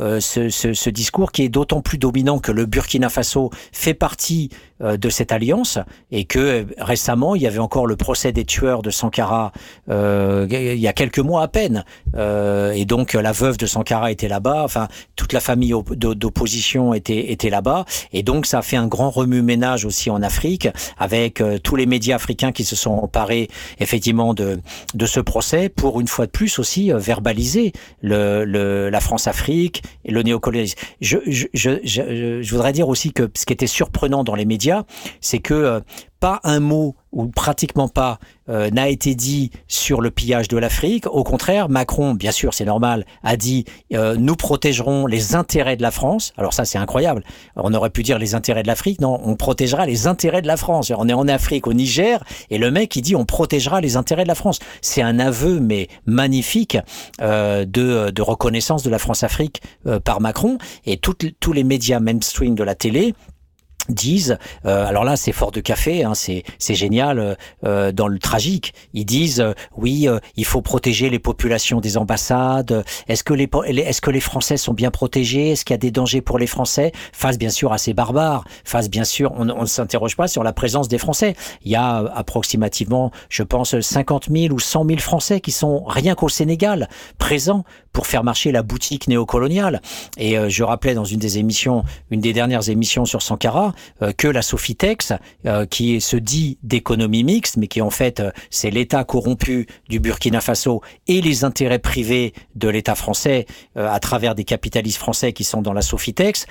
euh, ce, ce, discours qui est d'autant plus dominant que le Burkina Faso fait partie euh, de cette alliance et que euh, récemment il y avait encore le procès des tueurs de Sankara euh, il y a quelques mois à peine. Euh, et donc la veuve de Sankara était là-bas enfin toute la famille d'opposition était était là-bas. Et donc ça a fait un grand remue-ménage aussi en Afrique avec euh, tous les médias africains qui se sont emparés effectivement de de ce procès pour une fois de plus aussi euh, verbaliser le, la France-Afrique et le néocolonialisme. Je, je, je voudrais dire aussi que ce qui était surprenant dans les médias c'est que euh, pas un mot ou pratiquement pas euh, n'a été dit sur le pillage de l'Afrique. Au contraire, Macron, bien sûr, c'est normal, a dit euh, nous protégerons les intérêts de la France. Alors ça, c'est incroyable. On aurait pu dire les intérêts de l'Afrique. Non, on protégera les intérêts de la France. On est en Afrique, au Niger, et le mec il dit on protégera les intérêts de la France. C'est un aveu mais magnifique euh, de, reconnaissance de la France-Afrique par Macron. Et tous les médias mainstream de la télé disent, euh, alors là c'est fort de café, hein, c'est génial euh, euh, dans le tragique. Ils disent oui, il faut protéger les populations des ambassades. Est-ce que les est-ce que les Français sont bien protégés? Est-ce qu'il y a des dangers pour les Français? Face bien sûr à ces barbares. Face bien sûr, on, on ne s'interroge pas sur la présence des Français. Il y a approximativement, je pense, 50 000 ou 100 000 Français qui sont rien qu'au Sénégal présents pour faire marcher la boutique néocoloniale. Et je rappelais dans une des émissions, une des dernières émissions sur Sankara, euh, que la Sofitex, euh, qui se dit d'économie mixte, mais qui en fait euh, c'est l'État corrompu du Burkina Faso et les intérêts privés de l'État français à travers des capitalistes français qui sont dans la Sofitex,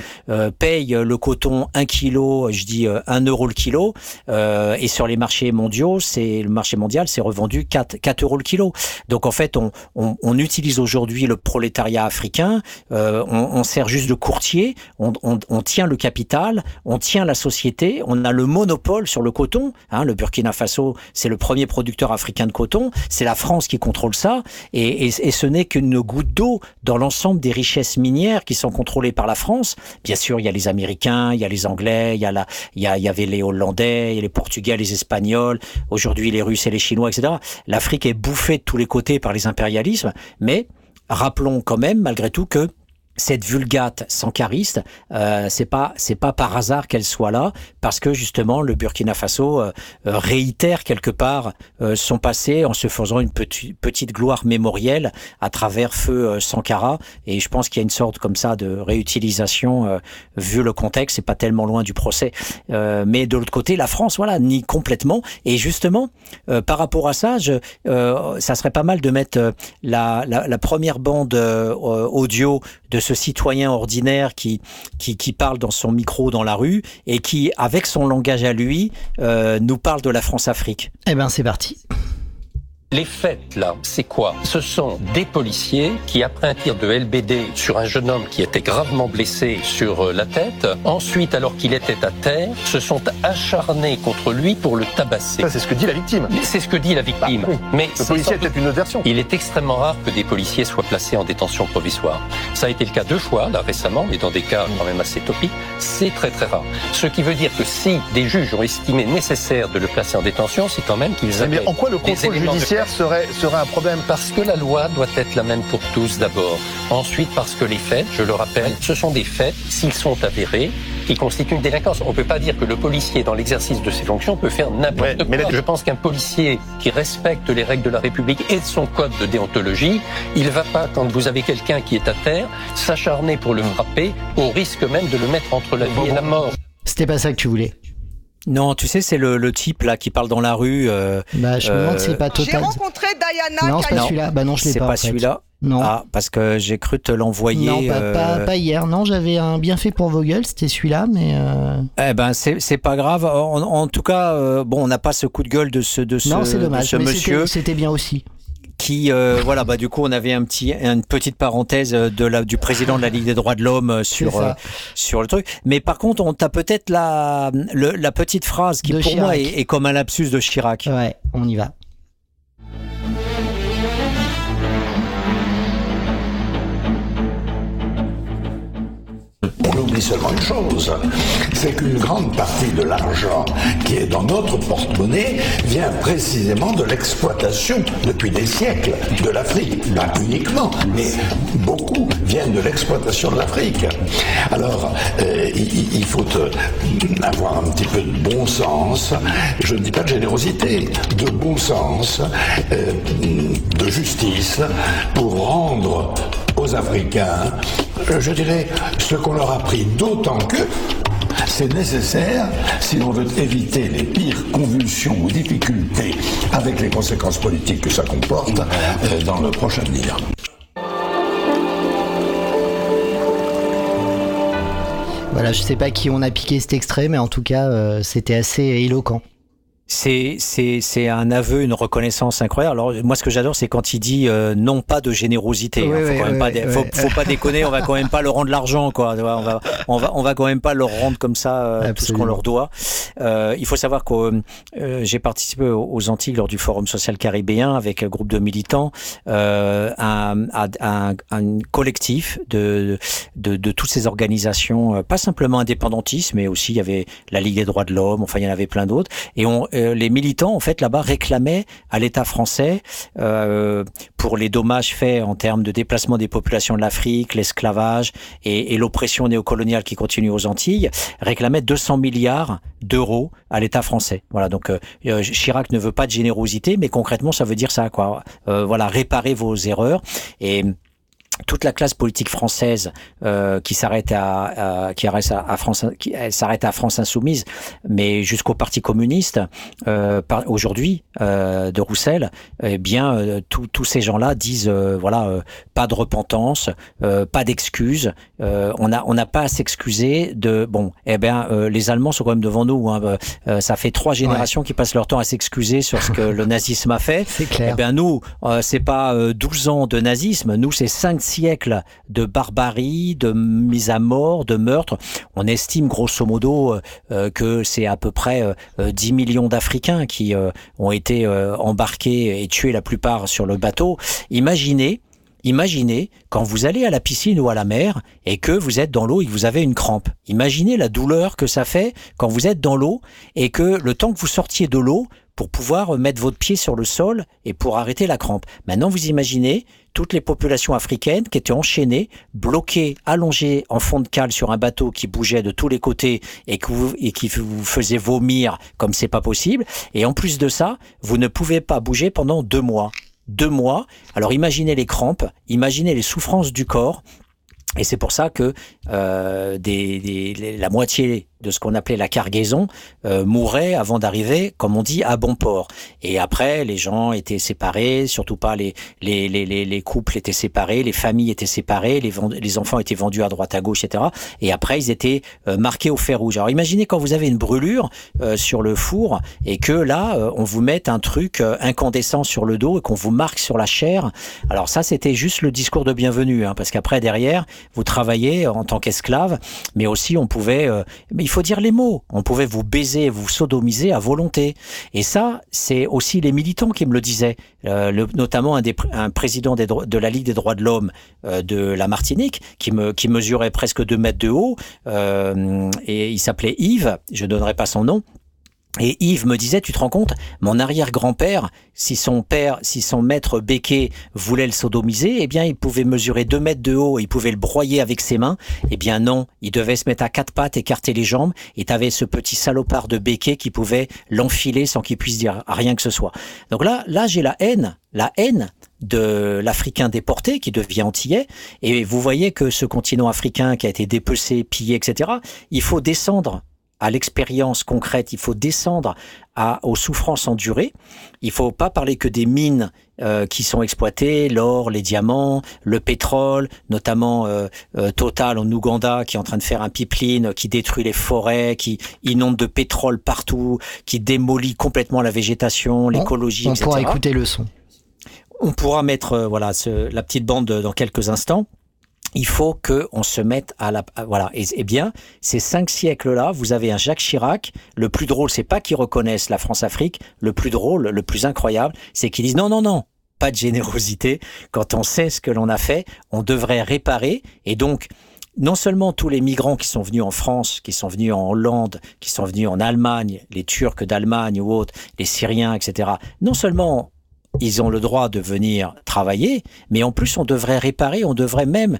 paye le coton 1 kilo, je dis 1 euro le kilo, et sur les marchés mondiaux, c'est le marché mondial, c'est revendu 4, 4 euros le kilo. Donc en fait, on, on, on utilise aujourd'hui le prolétariat africain, on, on, sert juste de courtier, on, on tient le capital, on tient la société. On a le monopole sur le coton. Hein, le Burkina Faso, c'est le premier producteur africain de coton. C'est la France qui contrôle ça. Et, ce n'est qu'une goutte d'eau dans l'ensemble des richesses minières qui sont contrôlées par la France. Bien sûr, il y a les Américains, il y a les Anglais, il y, a la, il y avait les Hollandais, les Portugais, les Espagnols, aujourd'hui les Russes et les Chinois, etc. L'Afrique est bouffée de tous les côtés par les impérialismes. Mais rappelons quand même, malgré tout, que cette vulgate sankariste, euh, c'est pas c'est pas par hasard qu'elle soit là, parce que justement le Burkina Faso euh, euh, réitère quelque part euh, son passé en se faisant une petite petite gloire mémorielle à travers feu Sankara, et je pense qu'il y a une sorte comme ça de réutilisation vu le contexte, c'est pas tellement loin du procès, mais de l'autre côté la France voilà nie complètement, et justement par rapport à ça, je, ça serait pas mal de mettre la, la, la première bande audio de ce citoyen ordinaire qui, qui, parle dans son micro dans la rue et qui, avec son langage à lui, euh, nous parle de la France-Afrique. Eh ben, c'est parti. Les faits, là, c'est quoi? Ce sont des policiers qui, après un tir de LBD sur un jeune homme qui était gravement blessé sur euh, la tête, ensuite, alors qu'il était à terre, se sont acharnés contre lui pour le tabasser. Ça, c'est ce que dit la victime. C'est ce que dit la victime. Bah, oui. Mais le policier était une autre version. Il est extrêmement rare que des policiers soient placés en détention provisoire. Ça a été le cas deux fois, là, récemment, mais dans des cas quand même assez topiques. C'est très, très rare. Ce qui veut dire que si des juges ont estimé nécessaire de le placer en détention, c'est quand même qu'ils avaient. Mais en quoi le contrôle judiciaire serait, serait un problème Parce que la loi doit être la même pour tous d'abord. Ensuite, parce que les faits, je le rappelle, ce sont des faits, s'ils sont avérés, qui constituent une délinquance. On ne peut pas dire que le policier, dans l'exercice de ses fonctions, peut faire n'importe Ouais, quoi. mais Je pense qu'un policier qui respecte les règles de la République et de son code de déontologie, il ne va pas, quand vous avez quelqu'un qui est à terre, s'acharner pour le frapper, au risque même de le mettre entre la vie et la mort. C'était pas ça que tu voulais. Non, tu sais, c'est le, le type là qui parle dans la rue. euh, Bah, je me demande si c'est pas J'ai total. rencontré Diana Non, c'est pas celui-là. Bah non, je l'ai C'est pas. pas en fait. celui-là Non. Ah, parce que j'ai cru te l'envoyer. non, pas, pas, euh, pas hier. Non, j'avais un bien fait pour vos gueules, c'était celui-là, mais euh, Eh ben, c'est c'est pas grave. En, en tout cas, euh, bon, on n'a pas ce coup de gueule de ce de ce, non, c'est de dommage. ce mais monsieur C'était bien aussi. Qui, euh, voilà, bah du coup, on avait un petit, une petite parenthèse de la, du président de la Ligue des droits de l'homme euh, sur euh, sur le truc. Mais par contre, on t'a peut-être la le- la petite phrase qui De pour moi est, est comme un lapsus de Chirac. Ouais, on y va. On oublie seulement une chose, c'est qu'une grande partie de l'argent qui est dans notre porte-monnaie vient précisément de l'exploitation depuis des siècles de l'Afrique. Pas uniquement, mais beaucoup viennent de l'exploitation de l'Afrique. Alors, euh, il, faut euh, avoir un petit peu de bon sens, je ne dis pas de générosité, de bon sens, euh, de justice pour rendre aux Africains, je dirais, ce qu'on leur a pris, d'autant que c'est nécessaire si l'on veut éviter les pires convulsions ou difficultés avec les conséquences politiques que ça comporte euh, dans le prochain avenir. Voilà, je sais pas qui on a piqué cet extrait, mais en tout cas, euh, c'était assez éloquent. C'est c'est c'est un aveu, une reconnaissance incroyable. Alors moi, ce que j'adore, c'est quand il dit euh, non pas de générosité. Oui, hein. faut oui, quand même oui, pas, oui, dé- faut, oui. faut pas déconner. On va quand même pas leur rendre l'argent, quoi. On va on va on va quand même pas leur rendre comme ça euh, tout ce qu'on leur doit. Euh, il faut savoir que euh, j'ai participé aux Antilles lors du Forum social caribéen avec un groupe de militants, euh, un, un, un- un collectif de, de, de toutes ces organisations, euh, pas simplement indépendantistes, mais aussi il y avait la Ligue des droits de l'homme, enfin il y en avait plein d'autres. Et on, euh, les militants, en fait, là-bas réclamaient à l'État français euh, pour les dommages faits en termes de déplacement des populations de l'Afrique, l'esclavage et, l'oppression néocoloniale qui continue aux Antilles, réclamaient 200 milliards d'euros à l'État français. Voilà, donc euh, euh, Chirac ne veut pas de générosité, mais concrètement, ça veut dire ça, quoi. Euh, voilà, réparer vos erreurs et toute la classe politique française euh, qui s'arrête à, à- qui arrête à, à France qui s'arrête à France insoumise mais jusqu'au parti communiste euh, par- aujourd'hui euh, de Roussel eh bien euh, tous ces gens-là disent euh, voilà euh, pas de repentance euh, pas d'excuses euh, on a on n'a pas à s'excuser de bon eh bien euh, les Allemands sont quand même devant nous hein, Euh, ça fait trois générations qui passent leur temps à s'excuser sur ce que le nazisme a fait C'est clair. eh bien nous, euh, c'est pas euh, 12 ans de nazisme, nous c'est 5 siècles de barbarie, de mise à mort, de meurtre. On estime grosso modo euh, euh, que c'est à peu près euh, euh, 10 millions d'Africains qui ont été embarqués et tués la plupart sur le bateau. Imaginez Imaginez quand vous allez à la piscine ou à la mer et que vous êtes dans l'eau et que vous avez une crampe. Imaginez la douleur que ça fait quand vous êtes dans l'eau et que le temps que vous sortiez de l'eau pour pouvoir mettre votre pied sur le sol et pour arrêter la crampe. Maintenant, vous imaginez toutes les populations africaines qui étaient enchaînées, bloquées, allongées en fond de cale sur un bateau qui bougeait de tous les côtés et, qui vous faisait vomir comme c'est pas possible. Et en plus de ça, vous ne pouvez pas bouger pendant deux mois deux mois. Alors imaginez les crampes, imaginez les souffrances du corps. Et c'est pour ça que euh, la moitié de ce qu'on appelait la cargaison euh, mourait avant d'arriver, comme on dit, à bon port. Et après, les gens étaient séparés, surtout pas les, les, les, les, les couples étaient séparés, les familles étaient séparées, les, les enfants étaient vendus à droite à gauche, etc. Et après, ils étaient euh, marqués au fer rouge. Alors imaginez quand vous avez une brûlure euh, sur le four et que là, euh, on vous mette un truc euh, incandescent sur le dos et qu'on vous marque sur la chair. Alors ça, c'était juste le discours de bienvenue, hein, parce qu'après, derrière, vous travaillez en tant qu'esclave, mais aussi on pouvait, euh, mais faut dire les mots, on pouvait vous baiser, vous sodomiser à volonté. Et ça, c'est aussi les militants qui me le disaient, Euh, notamment un, président de la Ligue des droits de l'homme euh, de la Martinique, qui, me, qui mesurait presque deux mètres de haut, euh, et il s'appelait Yves, je donnerai pas son nom. Et Yves me disait, tu te rends compte, mon arrière-grand-père, si son père, si son maître Becquet voulait le sodomiser, eh bien, il pouvait mesurer deux mètres de haut, il pouvait le broyer avec ses mains. Eh bien, non, il devait se mettre à quatre pattes, écarter les jambes, et t'avais ce petit salopard de Becquet qui pouvait l'enfiler sans qu'il puisse dire rien que ce soit. Donc là, là, j'ai la haine, la haine de l'Africain déporté qui devient antillais. Et vous voyez que ce continent africain qui a été dépecé, pillé, etc., il faut descendre à l'expérience concrète, il faut descendre à, aux souffrances endurées. Il faut pas parler que des mines euh, qui sont exploitées, l'or, les diamants, le pétrole, notamment euh, euh, Total en Ouganda qui est en train de faire un pipeline qui détruit les forêts, qui inonde de pétrole partout, qui démolit complètement la végétation, l'écologie, On pourra écouter le son. On pourra mettre voilà ce- la petite bande de- dans quelques instants. Il faut que on se mette à la voilà. Et, et bien ces cinq siècles là vous avez un Jacques Chirac. Le plus drôle c'est pas qu'ils reconnaissent la France-Afrique. Le plus drôle le plus incroyable c'est qu'ils disent non non non pas de générosité. Quand on sait ce que l'on a fait on devrait réparer. Et donc non seulement tous les migrants qui sont venus en France, qui sont venus en Hollande, qui sont venus en Allemagne, les Turcs d'Allemagne ou autres, les Syriens, etc. Non seulement ils ont le droit de venir travailler, mais en plus on devrait réparer, on devrait même,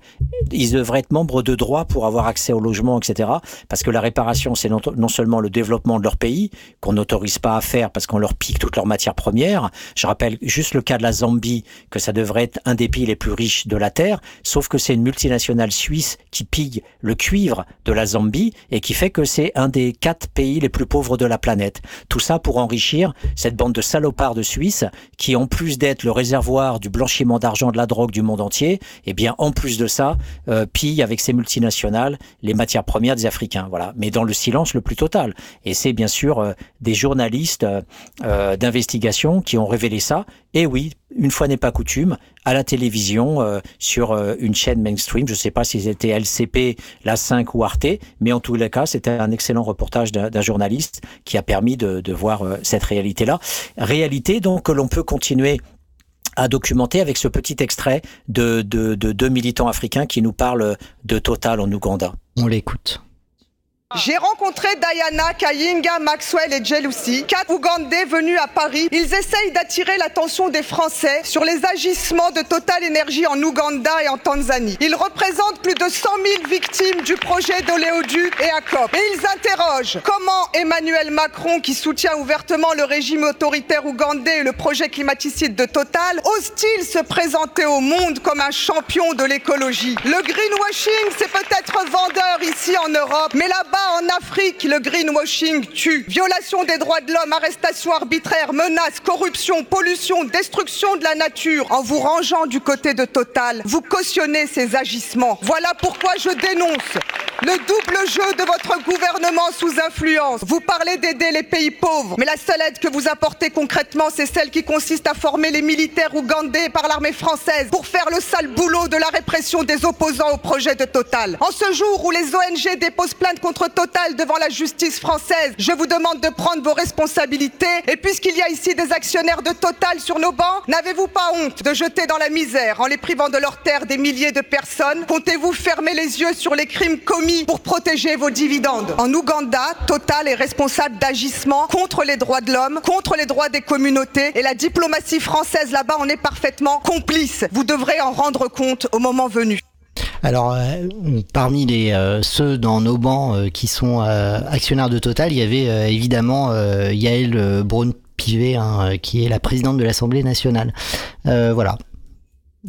ils devraient être membres de droit pour avoir accès au logement, etc. Parce que la réparation, c'est non, seulement le développement de leur pays, qu'on n'autorise pas à faire parce qu'on leur pique toutes leurs matières premières. Je rappelle juste le cas de la Zambie, que ça devrait être un des pays les plus riches de la Terre, sauf que c'est une multinationale suisse qui pille le cuivre de la Zambie et qui fait que c'est un des quatre pays les plus pauvres de la planète. Tout ça pour enrichir cette bande de salopards de Suisses qui ont en plus d'être le réservoir du blanchiment d'argent de la drogue du monde entier, eh bien, en plus de ça, euh, pille avec ses multinationales les matières premières des Africains. Voilà. Mais dans le silence le plus total. Et c'est bien sûr euh, des journalistes euh, d'investigation qui ont révélé ça. Et oui, une fois n'est pas coutume, à la télévision, euh, sur euh, une chaîne mainstream, je ne sais pas si c'était LCP, La 5 ou Arte, mais en tous les cas, c'était un excellent reportage d'un journaliste qui a permis de, de voir euh, cette réalité-là. Réalité donc que l'on peut continuer à documenter avec ce petit extrait de, de, de deux militants africains qui nous parlent de Total en Ouganda. On l'écoute. J'ai rencontré Diana, Kayinga, Maxwell et Jealousy, quatre Ougandais venus à Paris. Ils essayent d'attirer l'attention des Français sur les agissements de Total Energy en Ouganda et en Tanzanie. Ils représentent plus de 100 000 victimes du projet d'oléoduc et ACOP. Et ils interrogent comment Emmanuel Macron, qui soutient ouvertement le régime autoritaire ougandais et le projet climaticide de Total, ose-t-il se présenter au monde comme un champion de l'écologie? Le greenwashing, c'est peut-être vendeur ici en Europe, mais là-bas, en Afrique, le greenwashing tue. Violation des droits de l'homme, arrestation arbitraire, menaces, corruption, pollution, destruction de la nature. En vous rangeant du côté de Total, vous cautionnez ces agissements. Voilà pourquoi je dénonce le double jeu de votre gouvernement sous influence. Vous parlez d'aider les pays pauvres, mais la seule aide que vous apportez concrètement, c'est celle qui consiste à former les militaires ougandais par l'armée française pour faire le sale boulot de la répression des opposants au projet de Total. En ce jour où les ONG déposent plainte contre Total devant la justice française, je vous demande de prendre vos responsabilités. Et puisqu'il y a ici des actionnaires de Total sur nos bancs, n'avez-vous pas honte de jeter dans la misère en les privant de leurs terres des milliers de personnes? Comptez-vous fermer les yeux sur les crimes commis pour protéger vos dividendes? En Ouganda, Total est responsable d'agissements contre les droits de l'homme, contre les droits des communautés et la diplomatie française là-bas en est parfaitement complice. Vous devrez en rendre compte au moment venu. Alors, euh, parmi les euh, ceux dans nos bancs euh, qui sont actionnaires de Total, il y avait évidemment Yael Braun-Pivet, hein, qui est la présidente de l'Assemblée nationale. voilà.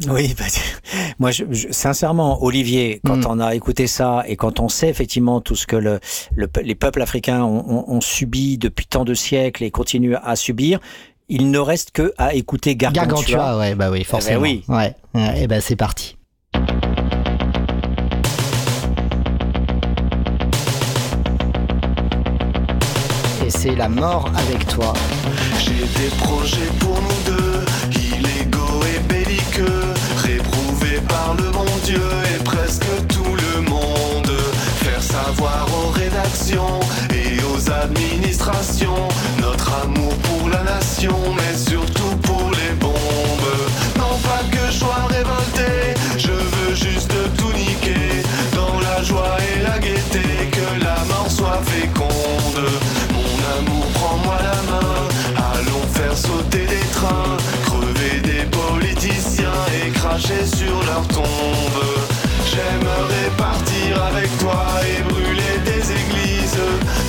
Oui, bah, moi, je, je- sincèrement, Olivier, quand Mm. on a écouté ça et quand on sait effectivement tout ce que le, le pe- les peuples africains ont, ont- ont subi depuis tant de siècles et continuent à subir, il ne reste que à écouter Gargantua. Gargantua, ouais, bah oui, forcément. oui. Ouais, ouais, et ben c'est parti. C'est la mort avec toi. J'ai des projets pour nous deux, illégaux et belliqueux, réprouvés par le bon Dieu et presque tout le monde. Faire savoir aux rédactions et aux administrations notre amour pour la nation, mais surtout cracher sur leur tombe. J'aimerais partir avec toi et brûler des églises,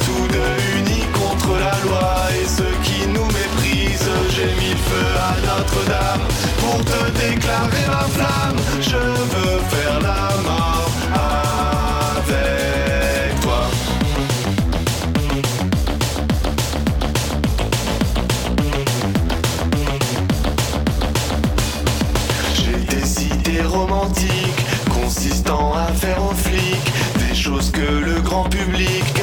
tous deux unis contre la loi et ceux qui nous méprisent. J'ai mis le feu à Notre-Dame pour te déclarer ma flamme. Je veux faire la consistant à faire aux flics des choses que le grand public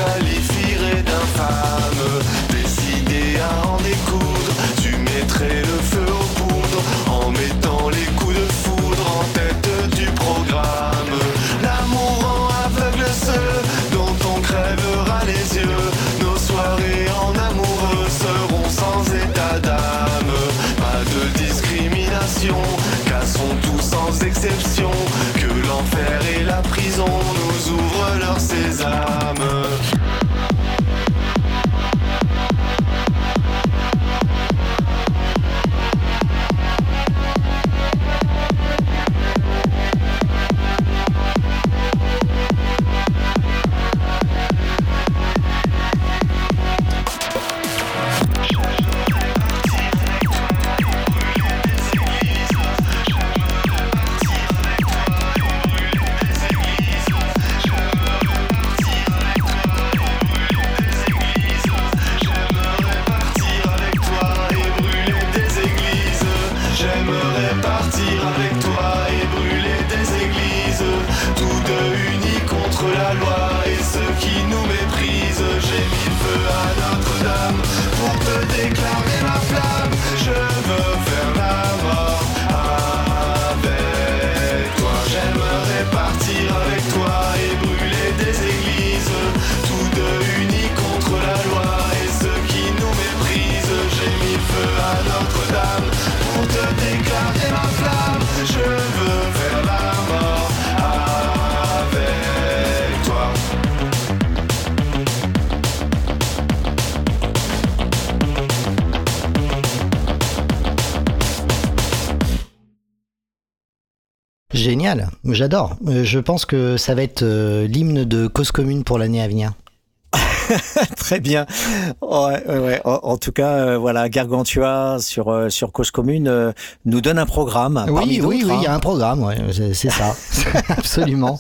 Génial, j'adore. Euh, Je pense que ça va être euh, l'hymne de cause commune pour l'année à venir. Très bien. Ouais. En, en tout cas, euh, voilà, Gargantua sur euh, sur cause commune euh, nous donne un programme. parmi Oui, oui, oui, il y a hein. un programme, ouais, c'est c'est ça, absolument.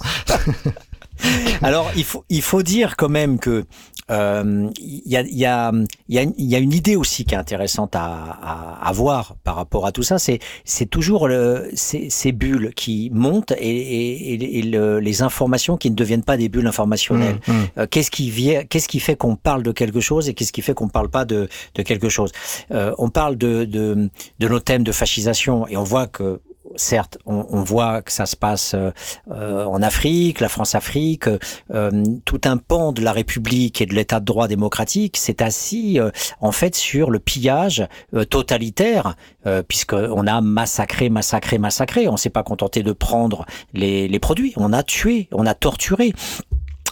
Alors, il faut, il faut dire quand même que euh, il y, a, il y, a, y, a, une- il y a une idée aussi qui est intéressante à, à, à voir par rapport à tout ça. C'est, toujours le, ces, ces bulles qui montent et, et, et- le- les informations qui ne deviennent pas des bulles informationnelles. Mmh, mmh. Euh, qu'est-ce qui fait qu'on parle de quelque chose et qu'est-ce qui fait qu'on parle pas de, de quelque chose? Euh, On parle de, de, de nos thèmes de fascisation et on voit que certes, on, on voit que ça se passe euh, euh, en Afrique, la France-Afrique, euh, tout un pan de la République et de l'État de droit démocratique s'est assis euh, en fait sur le pillage totalitaire, puisqu'on a massacré, massacré, massacré. On s'est pas contenté de prendre les produits, on a tué, on a torturé.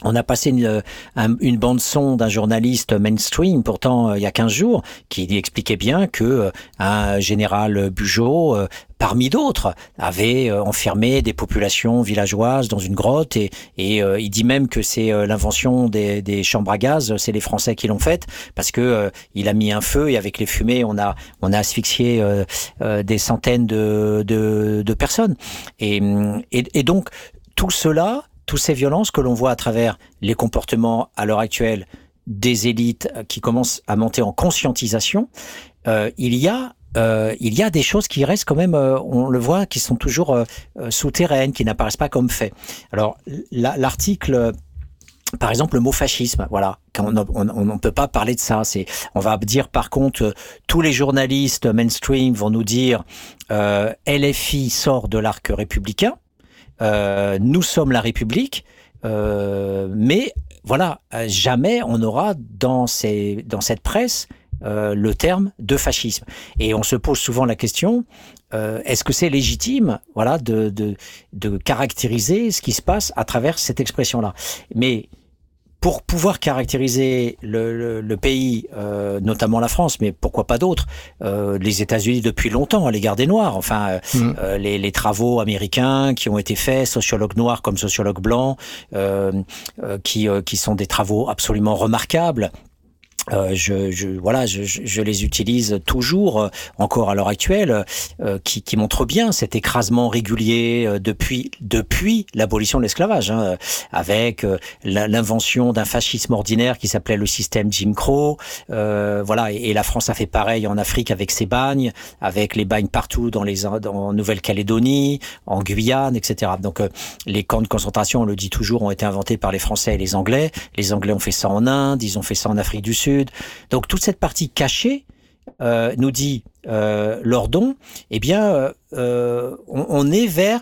On a passé une, un- une bande son d'un journaliste mainstream, pourtant euh, il y a 15 jours, qui expliquait bien que euh, un général Bugeaud, euh, parmi d'autres, avait euh, enfermé des populations villageoises dans une grotte et, et euh, il dit même que c'est euh, l'invention des, des chambres à gaz, c'est les Français qui l'ont faite parce que euh, il a mis un feu et avec les fumées on a on a asphyxié euh, euh, des centaines de, de, de personnes. Et, et donc tout cela, toutes ces violences que l'on voit à travers les comportements à l'heure actuelle des élites euh, qui commencent à monter en conscientisation, euh, il y a euh, il y a des choses qui restent quand même, on le voit, qui sont toujours souterraines, qui n'apparaissent pas comme faits. Alors la- l'article par exemple, le mot fascisme, voilà, on ne peut pas parler de ça. On va dire par contre, tous les journalistes mainstream vont nous dire LFI sort de l'arc républicain, euh, nous sommes la République, euh, mais voilà, euh, jamais on aura dans cette presse le terme de fascisme. Et on se pose souvent la question est-ce que c'est légitime, voilà, de, de de caractériser ce qui se passe à travers cette expression-là? Mais pour pouvoir caractériser le, le- le pays, euh, notamment la France, mais pourquoi pas d'autres, euh, les États-Unis depuis longtemps à l'égard des Noirs, enfin euh, Mm. euh, les, les travaux américains qui ont été faits, sociologues noirs comme sociologues blancs, euh, euh, qui, euh, qui sont des travaux absolument remarquables. Euh, je, je, voilà, je, je- les utilise toujours, euh, encore à l'heure actuelle, euh, qui, qui montrent bien cet écrasement régulier euh, depuis depuis l'abolition de l'esclavage, hein, euh, avec euh, l'invention d'un fascisme ordinaire qui s'appelait le système Jim Crow. Voilà, et, la France a fait pareil en Afrique avec ses bagnes, avec les bagnes partout dans les en Nouvelle-Calédonie, en Guyane, etc. Donc les camps de concentration, on le dit toujours, ont été inventés par les Français et les Anglais. Les Anglais ont fait ça en Inde, ils ont fait ça en Afrique du Sud. Donc toute cette partie cachée euh, nous dit euh, Lordon, eh bien, euh, euh, on, est vers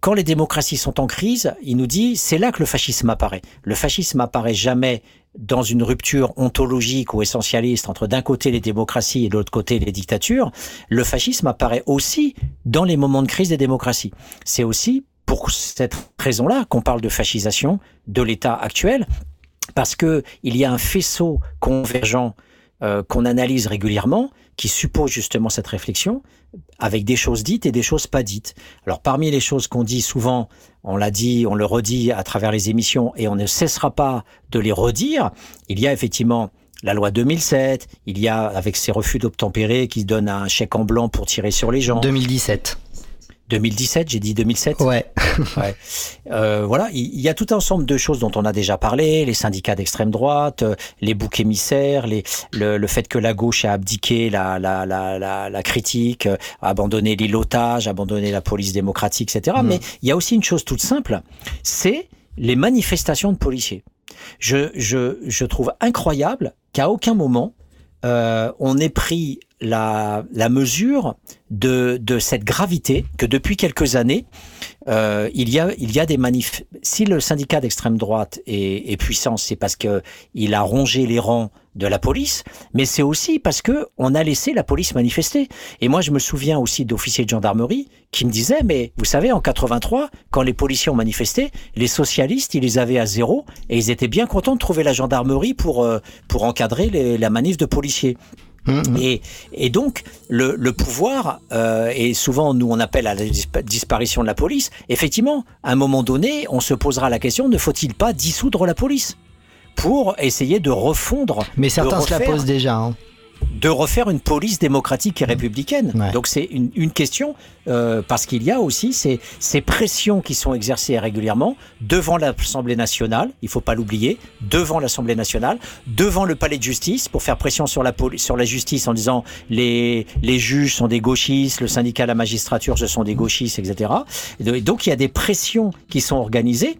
quand les démocraties sont en crise, il nous dit c'est là que le fascisme apparaît. Le fascisme apparaît jamais dans une rupture ontologique ou essentialiste entre d'un côté les démocraties et de l'autre côté les dictatures. Le fascisme apparaît aussi dans les moments de crise des démocraties. C'est aussi pour cette raison-là qu'on parle de fascisation de l'État actuel, parce que il y a un faisceau convergent euh, qu'on analyse régulièrement, qui suppose justement cette réflexion, avec des choses dites et des choses pas dites. Alors parmi les choses qu'on dit souvent, on l'a dit, on le redit à travers les émissions, et on ne cessera pas de les redire, il y a effectivement la loi 2007, il y a avec ces refus d'obtempérer qui donnent un chèque en blanc pour tirer sur les gens. 2017. 2017, j'ai dit 2007 Ouais. ouais. Euh, voilà, il y a tout un ensemble de choses dont on a déjà parlé, les syndicats d'extrême droite, euh, les boucs émissaires, les, le, le fait que la gauche a abdiqué la, la, la, la, la critique, euh, a abandonné l'îlotage, abandonné la police démocratique, etc. Mhm. Mais il y a aussi une chose toute simple, c'est les manifestations de policiers. Je, je, je trouve incroyable qu'à aucun moment euh, on ait pris la, mesure de, cette gravité que depuis quelques années, euh, il, y a, il y a des manifs. Si le syndicat d'extrême droite est, puissant, c'est parce que il a rongé les rangs de la police, mais c'est aussi parce que on a laissé la police manifester. Et moi, je me souviens aussi d'officiers de gendarmerie qui me disaient, mais vous savez, en 83, quand les policiers ont manifesté, les socialistes, ils les avaient à zéro et ils étaient bien contents de trouver la gendarmerie pour, euh, pour encadrer la manif de policiers. Et, et, donc, le, le pouvoir, euh, et souvent nous on appelle à la disparition de la police, effectivement, à un moment donné, on se posera la question, ne faut-il pas dissoudre la police pour essayer de refondre. Mais certains refaire, se la posent déjà. Hein. De refaire une police démocratique et républicaine. Ouais. Donc c'est une, une, question euh, parce qu'il y a aussi ces, ces, pressions qui sont exercées régulièrement devant l'Assemblée nationale, il faut pas l'oublier, devant l'Assemblée nationale, devant le palais de justice pour faire pression sur la, sur la justice en disant les, les juges sont des gauchistes, le syndicat la magistrature ce sont des gauchistes, etc. Et donc il y a des pressions qui sont organisées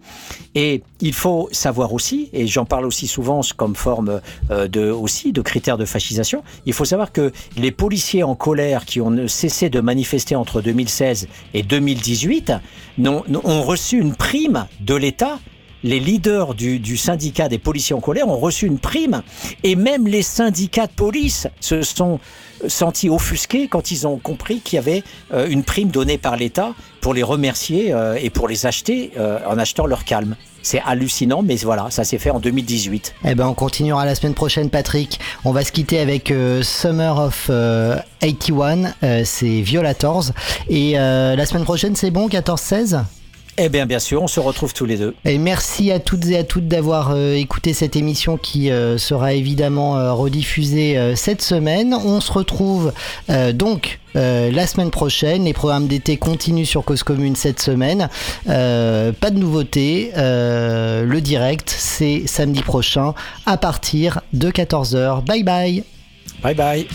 et il faut savoir aussi, et j'en parle aussi souvent comme forme euh, de, aussi de critères de fascisation, il faut savoir que les policiers en colère qui ont cessé de manifester entre 2016 et 2018 ont, reçu une prime de l'État les leaders du, du, syndicat des policiers en colère ont reçu une prime et même les syndicats de police se sont sentis offusqués quand ils ont compris qu'il y avait euh, une prime donnée par l'État pour les remercier euh, et pour les acheter euh, en achetant leur calme. C'est hallucinant, mais voilà, ça s'est fait en 2018. Eh ben, on continuera la semaine prochaine, Patrick. On va se quitter avec euh, Summer of euh, 81, euh, c'est Violators. Et la semaine prochaine, c'est bon, 14-16 eh bien, bien sûr, on se retrouve tous les deux. Et merci à toutes et à toutes d'avoir euh, écouté cette émission qui euh, sera évidemment euh, rediffusée cette semaine. On se retrouve donc la semaine prochaine. Les programmes d'été continuent sur Cause Commune cette semaine. pas de nouveautés. le direct, c'est samedi prochain à partir de 14h. Bye bye. Bye bye.